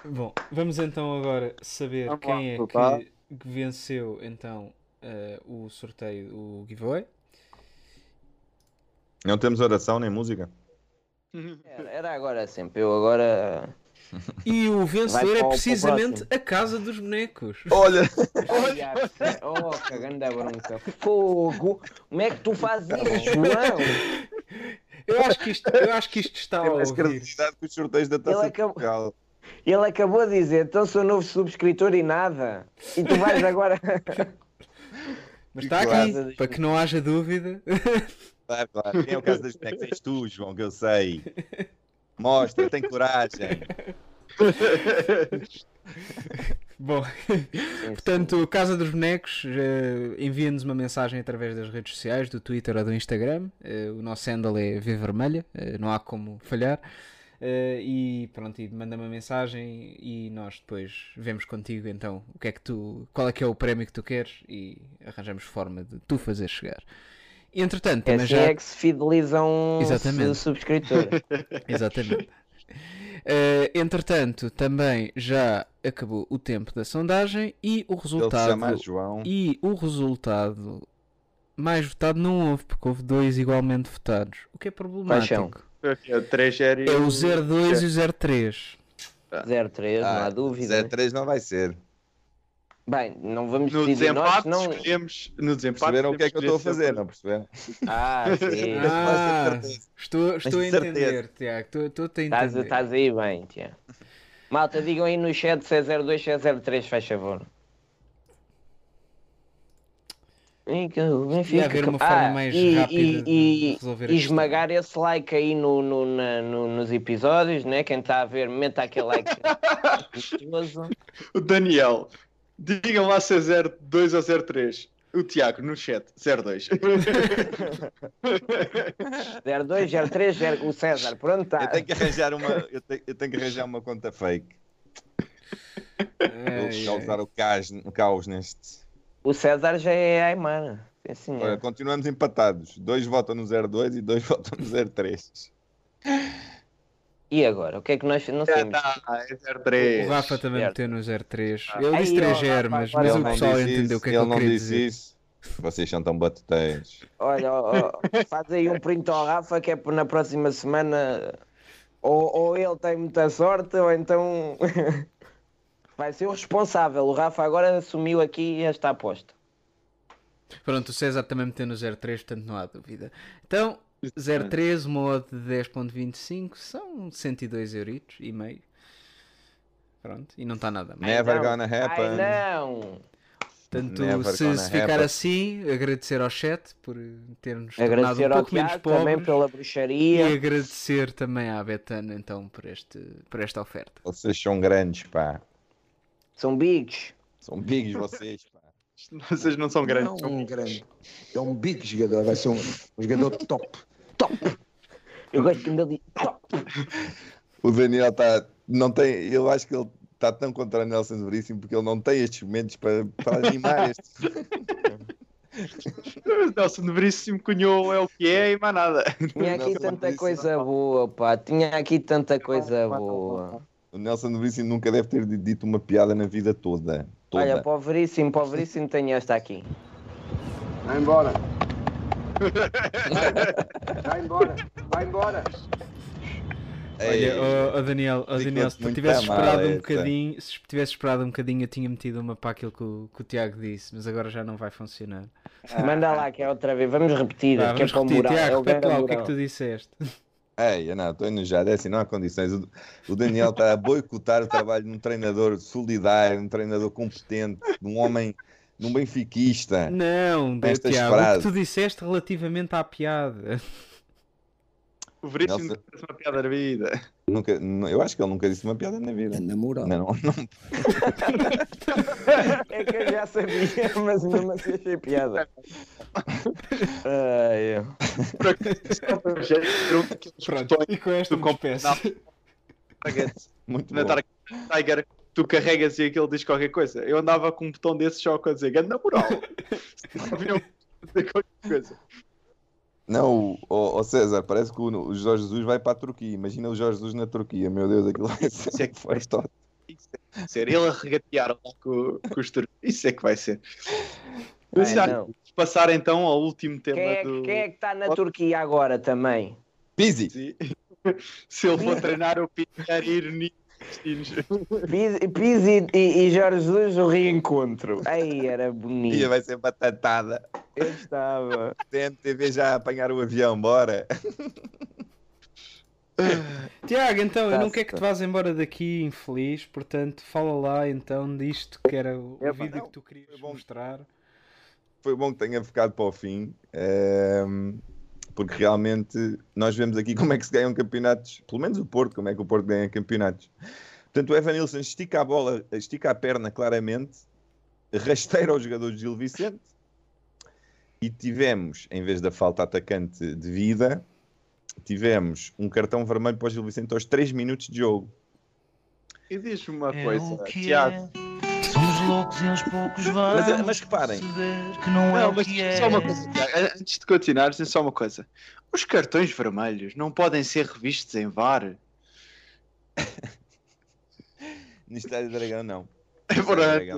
Bom, vamos então agora saber Vamos lá, quem é que, que venceu então eh, o sorteio, o giveaway. Não temos oração nem música. Era, era agora sempre. Eu agora. E o vencedor é o- precisamente a Casa dos Bonecos. Olha! Oh, cagando a bronca. Fogo! Como é que tu fazes isso, João? Eu acho que isto, eu acho que isto está a Tem mais ouvir. credibilidade que os sorteios da Taça Ele acabou- Portugal. Ele acabou de dizer, então sou novo subscritor e nada. E tu vais agora. Mas está aqui, para que não haja dúvida. Quem é o caso das bonecas? És tu, João, que eu sei. Mostra, tem coragem. Bom, portanto, Casa dos Bonecos, eh, envia-nos uma mensagem através das redes sociais, do Twitter ou do Instagram. Eh, o nosso handle é V Vermelha, eh, não há como falhar. E pronto, e manda uma mensagem e nós depois vemos contigo então o que é que tu, qual é que é o prémio que tu queres e arranjamos forma de tu fazer chegar. E, entretanto, também Assim já é que se fidelizam um Exatamente. subscritor. Exatamente. Eh, entretanto, também já acabou o tempo da sondagem e o Ele se resultado chama João. e o resultado mais votado não houve, porque houve dois igualmente votados, o que é problemático. É o 3 É o 02 e o 03. 03, não há Ah, dúvida. 03 não vai ser. Bem, não vamos No decidir nós, desempate, senão... escolhemos. No desempate, Perceberam o que é que eu estou a fazer, não perceberam? Ah, sim. Ah, estou, estou a entender, Tiago. Estou, estou a Estás, entender. estás aí bem, tia. Malta, digam aí no chat se é 02, se é 03, faz favor. Benfica, o Benfica. Ia haver uma Ah, forma mais e, rápida e, de resolver e questão. esmagar esse like aí no, no- na- no- nos episódios, né? Quem está a ver, meta aquele like gostoso. O Daniel. Digam lá se é 02 ou 03. O Tiago no chat, 02. 02, 03, 0, o César, pronto, Eu está. tenho que arranjar uma, eu tenho, eu tenho que arranjar uma conta fake. Vou causar o caos, o caos neste. O César já é Aymar. Sim, senhor. Olha, continuamos empatados. Dois votam no 02 e dois votam no 03. E agora? O que é que nós não Já temos? está, é O 03. Rafa também certo. meteu no 03. Ah. Ele disse Aí, ó, 3 0 Rafa, mas, agora mas o pessoal entendeu o que é que ele eu não queria disse dizer. isso. Vocês são tão batuteiros. Olha, ó, faz aí um print ao Rafa que é para na próxima semana ou, ou ele tem muita sorte ou então vai ser o responsável. O Rafa agora assumiu aqui esta aposta. Pronto, o César também meteu no 03, portanto não há dúvida. Então, 03, uma odd de 10.25, são 102 euritos e meio. Pronto, e não está nada mal. Never gonna happen. Ai não! Portanto, Never se, se ficar happen. assim, agradecer ao chat por tornado Agradecer um ao pouco menos Tiago também pobres. pela E bruxaria. agradecer também à Betano então por, este, por esta oferta. Vocês são grandes, pá. São bigs. São bigs vocês, pá. Vocês não são grandes. Não é um grande. É um big jogador, vai ser um, um jogador top. Eu gosto que me diz. O Daniel está. Não tem. Eu acho que ele está tão contra o Nelson Veríssimo porque ele não tem estes momentos para, para animar este. Nelson de Veríssimo cunhou é o que é e mais nada. Tinha aqui tanta coisa boa, pá. Tinha aqui tanta coisa boa. O Nelson Veríssimo nunca deve ter dito uma piada na vida toda. toda. Olha, para o Veríssimo, para o Veríssimo tem esta aqui. Vai embora. Vai embora. Vai embora. Olha, ó ó Daniel, ficou Daniel, se tu mal esperado um bocadinho, se tivesses esperado um bocadinho, eu tinha metido uma para aquilo que o, que o Tiago disse, mas agora já não vai funcionar. Manda lá que é outra vez. Vamos repetir. É vamos repetir. Tiago, é repete lá o que é que tu disseste. Ei, eu não, estou enojado. É assim, não há condições. O, o Daniel está a boicotar o trabalho de um treinador solidário, um treinador competente, de um homem, de um benfiquista. Não, de- Estas Tiago, o frases. que tu disseste relativamente à piada. O Veríssimo Nelson- parece uma piada da vida. Nunca, nu- eu acho que ele nunca disse uma piada na vida. Na moral. Não, não, não. É que eu já sabia, mas mesmo assim achei piada. Ai, eu. Pronto, e com esta despeço. Muito Na bom. Dark Tiger, tu carregas e aquele diz qualquer coisa. Eu andava com um botão desses só a dizer, ganda moral. Haviam dizer qualquer coisa. Não, o, o- o César, parece que o, o Jorge Jesus vai para a Turquia. Imagina o Jorge Jesus na Turquia. Meu Deus, aquilo vai ser Isso é que foi é vai ser. Ele a regatear lá com, com os turcos. Isso é que vai ser. Ai, Mas não. passar então ao último tema Quem é, do. quem é que está na Turquia agora também? Pizzi! Se ele for treinar, eu quero ir nisto. Pizzi, e, e Jorge Jesus o reencontro. Ai, era Ia bonito. vai ser batatada. Eu estava. TNTV já a apanhar o avião, bora. Tiago, então, eu não quero que te vás embora daqui infeliz, portanto, fala lá então disto que era o Epá, vídeo não, que tu querias foi bom. mostrar. Foi bom que tenha ficado para o fim. ehm, porque realmente nós vemos aqui como é que se ganham campeonatos, pelo menos o Porto, como é que o Porto ganha campeonatos. Portanto, o Evan Nilsson estica a bola, estica a perna claramente, rasteira o jogador de Gil Vicente e tivemos, em vez da falta atacante de vida, tivemos um cartão vermelho para o Gil Vicente aos 3 minutos de jogo. E diz-me uma É coisa, Tiago. É. Loucos e aos poucos Mas, mas reparem, que não, é Não, o mas que é. só uma coisa, Tiago. Antes de continuar, diz só uma coisa. Os cartões vermelhos não podem ser revistos em VAR? no Estádio do Dragão não. É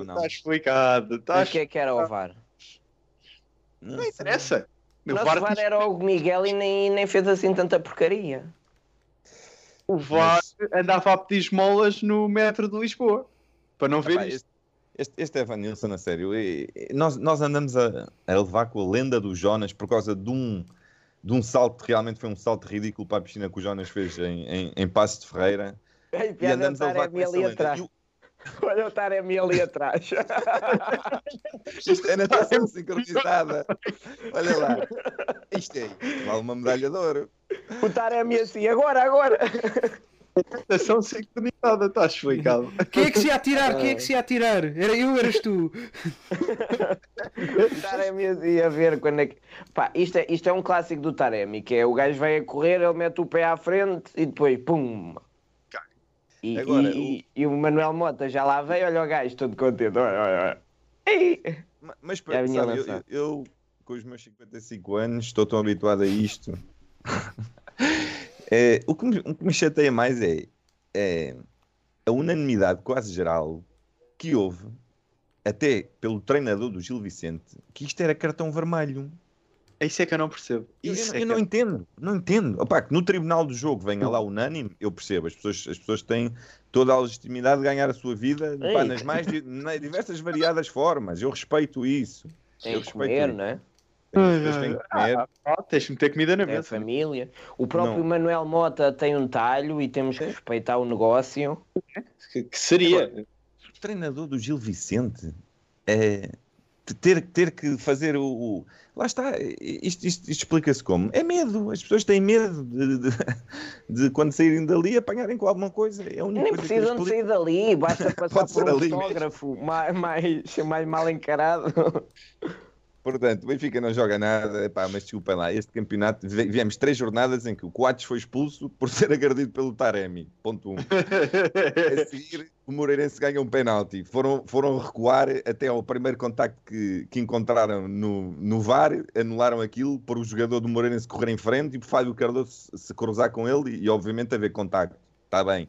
não. está explicado. Está O que é que era o VAR? Não interessa. O VAR, VAR era o Miguel e nem, nem fez assim tanta porcaria. o VAR andava a pedir esmolas no metro de Lisboa. Para não ver Epá, isto. Este, este, Evan Nilsson, a sério, nós, nós andamos a, a levar com a lenda do Jonas por causa de um, de um salto, realmente foi um salto ridículo para a piscina que o Jonas fez em, em, em Passo de Ferreira. Ai, E andamos a levar com essa ali lenda. atrás. Olha o Taremi ali atrás. Isto é natação sincronizada. Olha lá. Isto é, vale uma medalha de ouro. O Taremi assim, agora, agora. Natação sincronizada, está explicado. Quem é que se ia atirar? Quem é que se ia atirar? Era eu eras tu? Taremi ia ver quando é que. Pá, isto é, isto é um clássico do Taremi, que é o gajo vai a correr, ele mete o pé à frente e depois, pum! E, Agora, e- e- e o Manuel Mota já lá veio, olha o gajo todo contente. Olha, olha, olha. Mas Já vinha sabe, eu- eu, com os meus 55 anos, estou tão habituado a isto. É, o, que me, o que me chateia mais é, é a unanimidade quase geral que houve, até pelo treinador do Gil Vicente, que isto era cartão vermelho. Isso é que eu não percebo. Eu, Isso eu é que não entendo, não entendo. Opá, que no tribunal do jogo venha lá unânime, eu percebo. As pessoas, as pessoas têm toda a legitimidade de ganhar a sua vida pá, nas mais di- nas diversas variadas formas. Eu respeito isso. Tem eu respeito comer, isso. não é? Pessoas têm que comer. Ah, ah, tens de meter comida na É a mesa. família. O próprio Não. Manuel Mota tem um talho e temos que respeitar o negócio. Que, que seria? O treinador do Gil Vicente é ter, ter que fazer o. o- Lá está, isto, isto- isto explica-se como? É medo. As pessoas têm medo de, de- de quando saírem dali apanharem com alguma coisa. É a única Nem precisam de sair dali, basta passar por um fotógrafo mais, mais, mais mal encarado. Portanto, o Benfica não joga nada, epá, mas desculpem lá, este campeonato, vi- viemos três jornadas em que o Coates foi expulso por ser agredido pelo Taremi, ponto um. A seguir, o Moreirense ganha um penalti. Foram, foram recuar até ao primeiro contacto que, que encontraram no, no VAR, anularam aquilo por o jogador do Moreirense correr em frente e por Fábio Cardoso se, se cruzar com ele e, e, obviamente haver contacto. Está bem.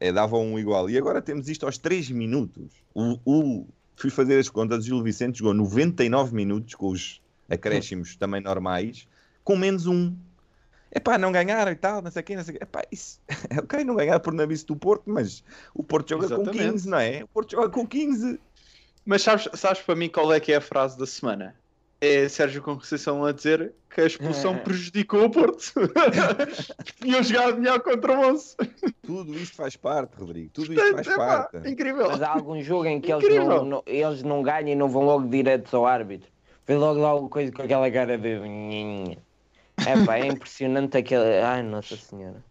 É, dava um igual. E agora temos isto aos 3 minutos. O, o- fui fazer as contas, o Gil Vicente jogou 99 minutos com os acréscimos também normais, com menos um. Epá, não ganharam e tal, não sei o quê, não sei o quê. Epá, isso, é ok, não ganhar por navice do Porto, mas o Porto joga com Exatamente. 15, não é? O Porto joga com 15. Mas sabes, sabes para mim qual é que é a frase da semana? É Sérgio Conceição a dizer que a expulsão prejudicou o Porto. Tinham jogado melhor contra o Once. Tudo isto faz parte, Rodrigo. Tudo isto faz Epá, parte. incrível. Mas há algum jogo em que eles não, não- eles não ganham e não vão logo diretos ao árbitro. Vê logo lá alguma coisa com aquela cara de. É pá, é impressionante aquele. Ai, Nossa Senhora.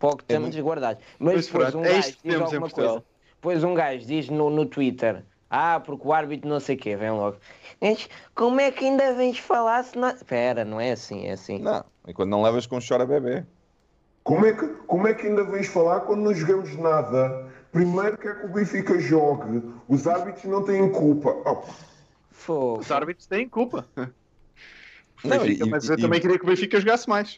Pouco É estamos guardados. Mas Mas depois um é gajo isto que diz temos em alguma coisa. Depois um gajo diz no, no Twitter. Ah, porque o árbitro não sei o quê, vem logo. Mas como é que ainda vens falar se não. Espera, não é assim, é assim. Não, enquanto não levas com chora bebê. Como é, que, como é que ainda vens falar quando não jogamos nada? Primeiro quer que o Benfica jogue. Os árbitros não têm culpa. Oh. Os árbitros têm culpa. Não, Benfica, e- mas eu e- também queria que o Benfica jogasse mais.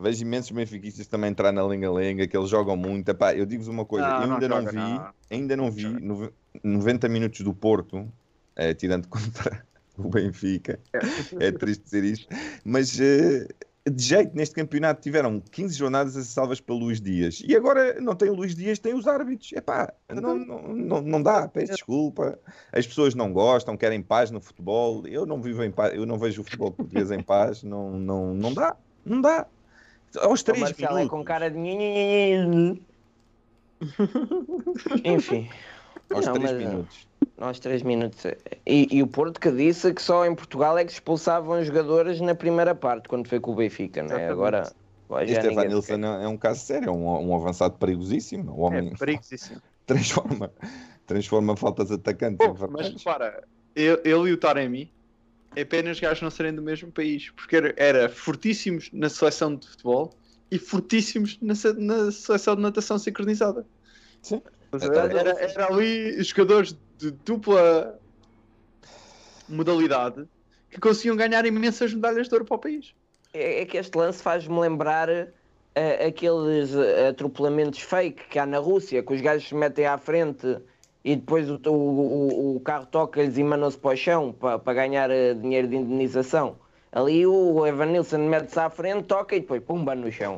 Vejo imensos benfiquistas também entrar na lenga-lenga, que eles jogam muito. Epá, eu digo-vos uma coisa, Não, ainda não, joga, vi, não. ainda não vi nove- 90 minutos do Porto, eh, tirando contra o Benfica. É triste dizer isto, mas eh, de jeito neste campeonato tiveram 15 jornadas a ser salvas pelo Luís Dias e agora não tem o Luís Dias, tem os árbitros. Epá, não, não, não, não dá, peço desculpa. As pessoas não gostam, querem paz no futebol. Eu não vivo em paz, eu não vejo o futebol português em paz, não, não, não dá, não dá. Aos O 3 Marcelo é minutos. com cara de. Enfim. Aos Não, 3 mas, minutos. Aos 3 minutos. E, e o Porto que disse que só em Portugal é que se expulsavam jogadores na primeira parte, quando foi com o Benfica, não é? Agora, agora já Este ninguém Evan se Nilsson é um caso sério, é um, um avançado perigosíssimo. O homem É perigosíssimo. transforma, transforma faltas atacantes em Mas repara, ele, ele e o Taremi é apenas gajos não serem do mesmo país, porque era, era fortíssimos na seleção de futebol e fortíssimos na, na seleção de natação sincronizada. Sim. Era, era- era ali jogadores de dupla modalidade que conseguiam ganhar imensas medalhas de ouro para o país. É, é que este lance faz-me lembrar eh, aqueles eh, atropelamentos fake que há na Rússia, que os gajos se metem à frente e depois o, o, o- carro toca-lhes e mandam-se para o chão para, para ganhar eh, dinheiro de indenização. Ali o Evan Nilsson mete-se à frente, toca e depois pumba no chão.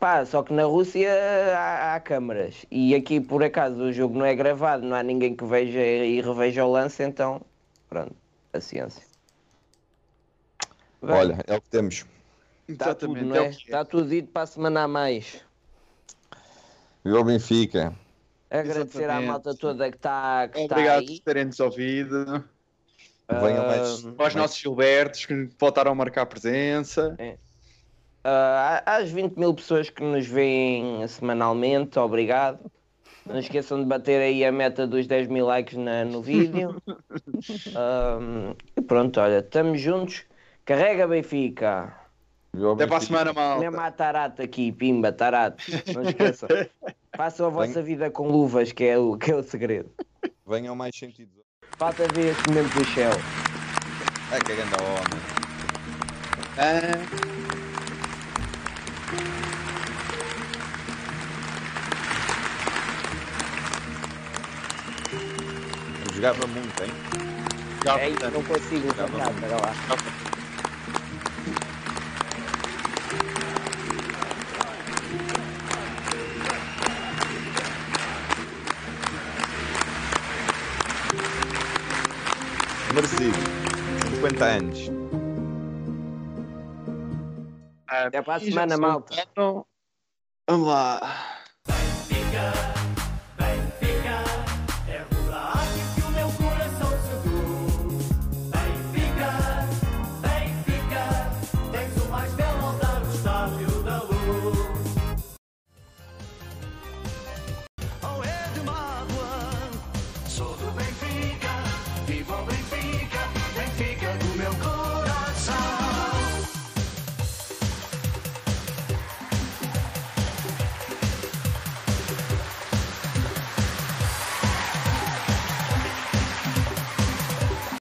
Pá, só que na Rússia há, há câmaras e aqui por acaso o jogo não é gravado, não há ninguém que veja e reveja o lance, então pronto, a ciência. Bem. Olha, é o que temos. Está tudo, Exatamente, não é é? que é. Está tudo dito para a semana a mais. Viu o Benfica. Agradecer à Exatamente. malta toda que está que está Obrigado aí. por terem-nos ouvido. Venham mais. Ahm, Aos nossos Gilbertos que voltaram a marcar presença. Ah, às 20 mil pessoas que nos veem semanalmente, obrigado. Não esqueçam de bater aí a meta dos 10 mil likes na- no vídeo. E pronto, olha, estamos juntos. Carrega Benfica. Até para a semana, malta. Mesmo a tarata aqui, pimba, tarata. Não esqueçam. Façam a vossa vida com luvas, que é o, que é o segredo. Venham mais sentidos. Falta ver este momento do Shell. É que grande homem. Ah, jogava muito, hein? É isso, não consigo levantar, para lá. Merecido. 50 anos. Até para a semana, malta. Vamos lá.